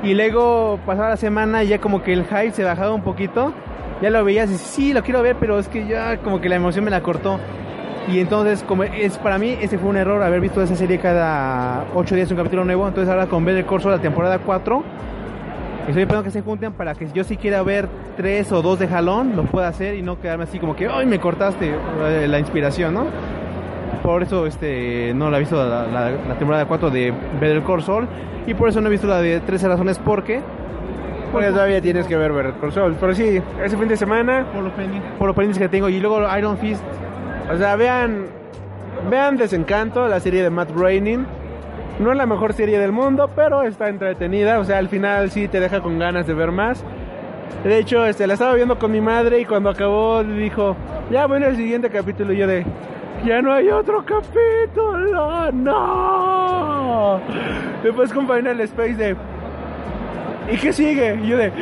Y luego pasaba la semana y ya como que el hype se bajaba un poquito. Ya lo veías y sí, lo quiero ver, pero es que ya como que la emoción me la cortó. Y entonces, como es para mí, ese fue un error haber visto esa serie cada ocho días un capítulo nuevo. Entonces ahora con curso de la temporada 4, estoy esperando que se junten para que yo si quiera ver tres o dos de jalón, lo pueda hacer y no quedarme así como que, ¡ay, me cortaste eh, la inspiración, ¿no? Por eso este no la he visto la, la- la temporada 4 de Better Call Saul y por eso no he visto la de 13 razones porque Porque todavía tienes que ver Better Call Saul. Pero sí, ese fin de semana, por los pendientes, por los pendientes que tengo y luego Iron Fist o sea, vean, vean Desencanto, la serie de Matt Groening. No es la mejor serie del mundo, pero está entretenida. O sea, al final sí te deja con ganas de ver más. De hecho, este, la estaba viendo con mi madre y cuando acabó dijo, ya bueno el siguiente capítulo. Y yo de, ya no hay otro capítulo, no. Después con Final Space de, ¿y qué sigue? Y yo de,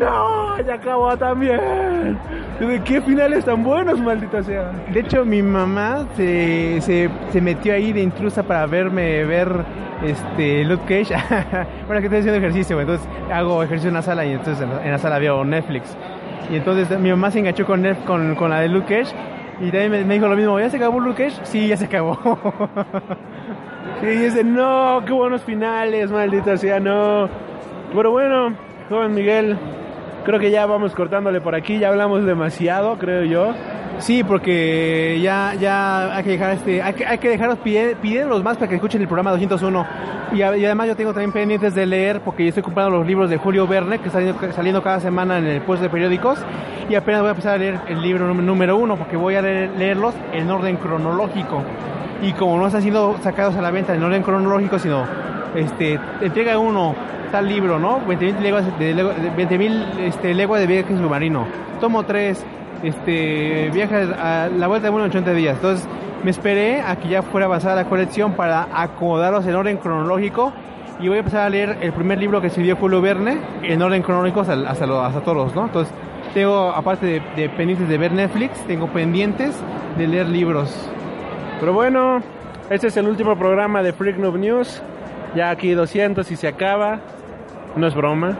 no, ya acabó también. Yo de, ¿qué finales tan buenos, maldita sea? De hecho, mi mamá se, se, se metió ahí de intrusa para verme ver este Luke Cage. bueno, que estoy haciendo ejercicio, entonces hago ejercicio en la sala y entonces en la, sala veo Netflix. Y entonces mi mamá se enganchó con, con, con la de Luke Cage y también me, me dijo lo mismo, ¿ya se acabó Luke Cage? Sí, ya se acabó. Y dice, no, qué buenos finales, maldita sea, no. Pero bueno, joven Miguel, creo que ya vamos cortándole por aquí, ya hablamos demasiado, creo yo. Sí, porque ya, ya hay que dejar este, hay que, hay que pide- pidiéndolos más para que escuchen el programa 201. Y, y además yo tengo también pendientes de leer porque yo estoy comprando los libros de Julio Verne que están saliendo, saliendo cada semana en el puesto de periódicos y apenas voy a empezar a leer el libro número uno porque voy a leer- leerlos en orden cronológico. Y como no están siendo sacados a la venta en orden cronológico, sino este, entrega uno tal libro, ¿no? 20.000 leguas de, de 20.000, este, leguas de viaje submarino. Tomo 3, este, viajes a la vuelta de uno en 80 días. Entonces, me esperé a que ya fuera avanzada la colección para acomodarlos en orden cronológico y voy a empezar a leer el primer libro que escribió Julio Verne en orden cronológico hasta, hasta, lo- hasta todos, ¿no? Entonces, tengo, aparte de, de pendientes de ver Netflix, tengo pendientes de leer libros. Pero bueno, este es el último programa de Freak Noob News. Ya aquí 200 y se acaba. No es broma.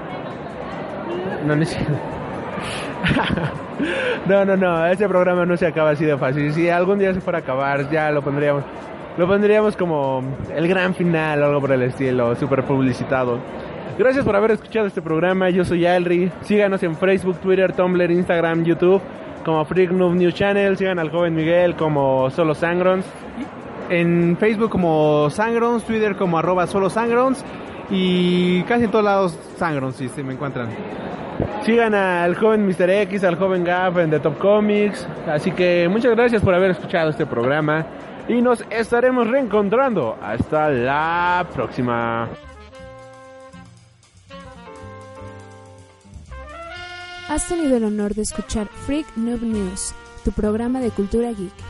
No, no es. No, no, no, este programa no se acaba así de fácil. Si algún día se fuera a acabar, ya lo pondríamos. Lo pondríamos como el gran final algo por el estilo, súper publicitado. Gracias por haber escuchado este programa. Yo soy Alri. Síganos en Facebook, Twitter, Tumblr, Instagram, YouTube como Freak Noob News Channel. Sigan al joven Miguel como Solo Sangrons. En Facebook como Sangrons, Twitter como arroba solo Sangrons y casi en todos lados Sangrons si se me encuentran. Sigan al joven Mr. X, al joven Gaff en The Top Comics. Así que muchas gracias por haber escuchado este programa. Y nos estaremos reencontrando. Hasta la próxima. Has tenido el honor de escuchar Freak Noob News, tu programa de cultura geek.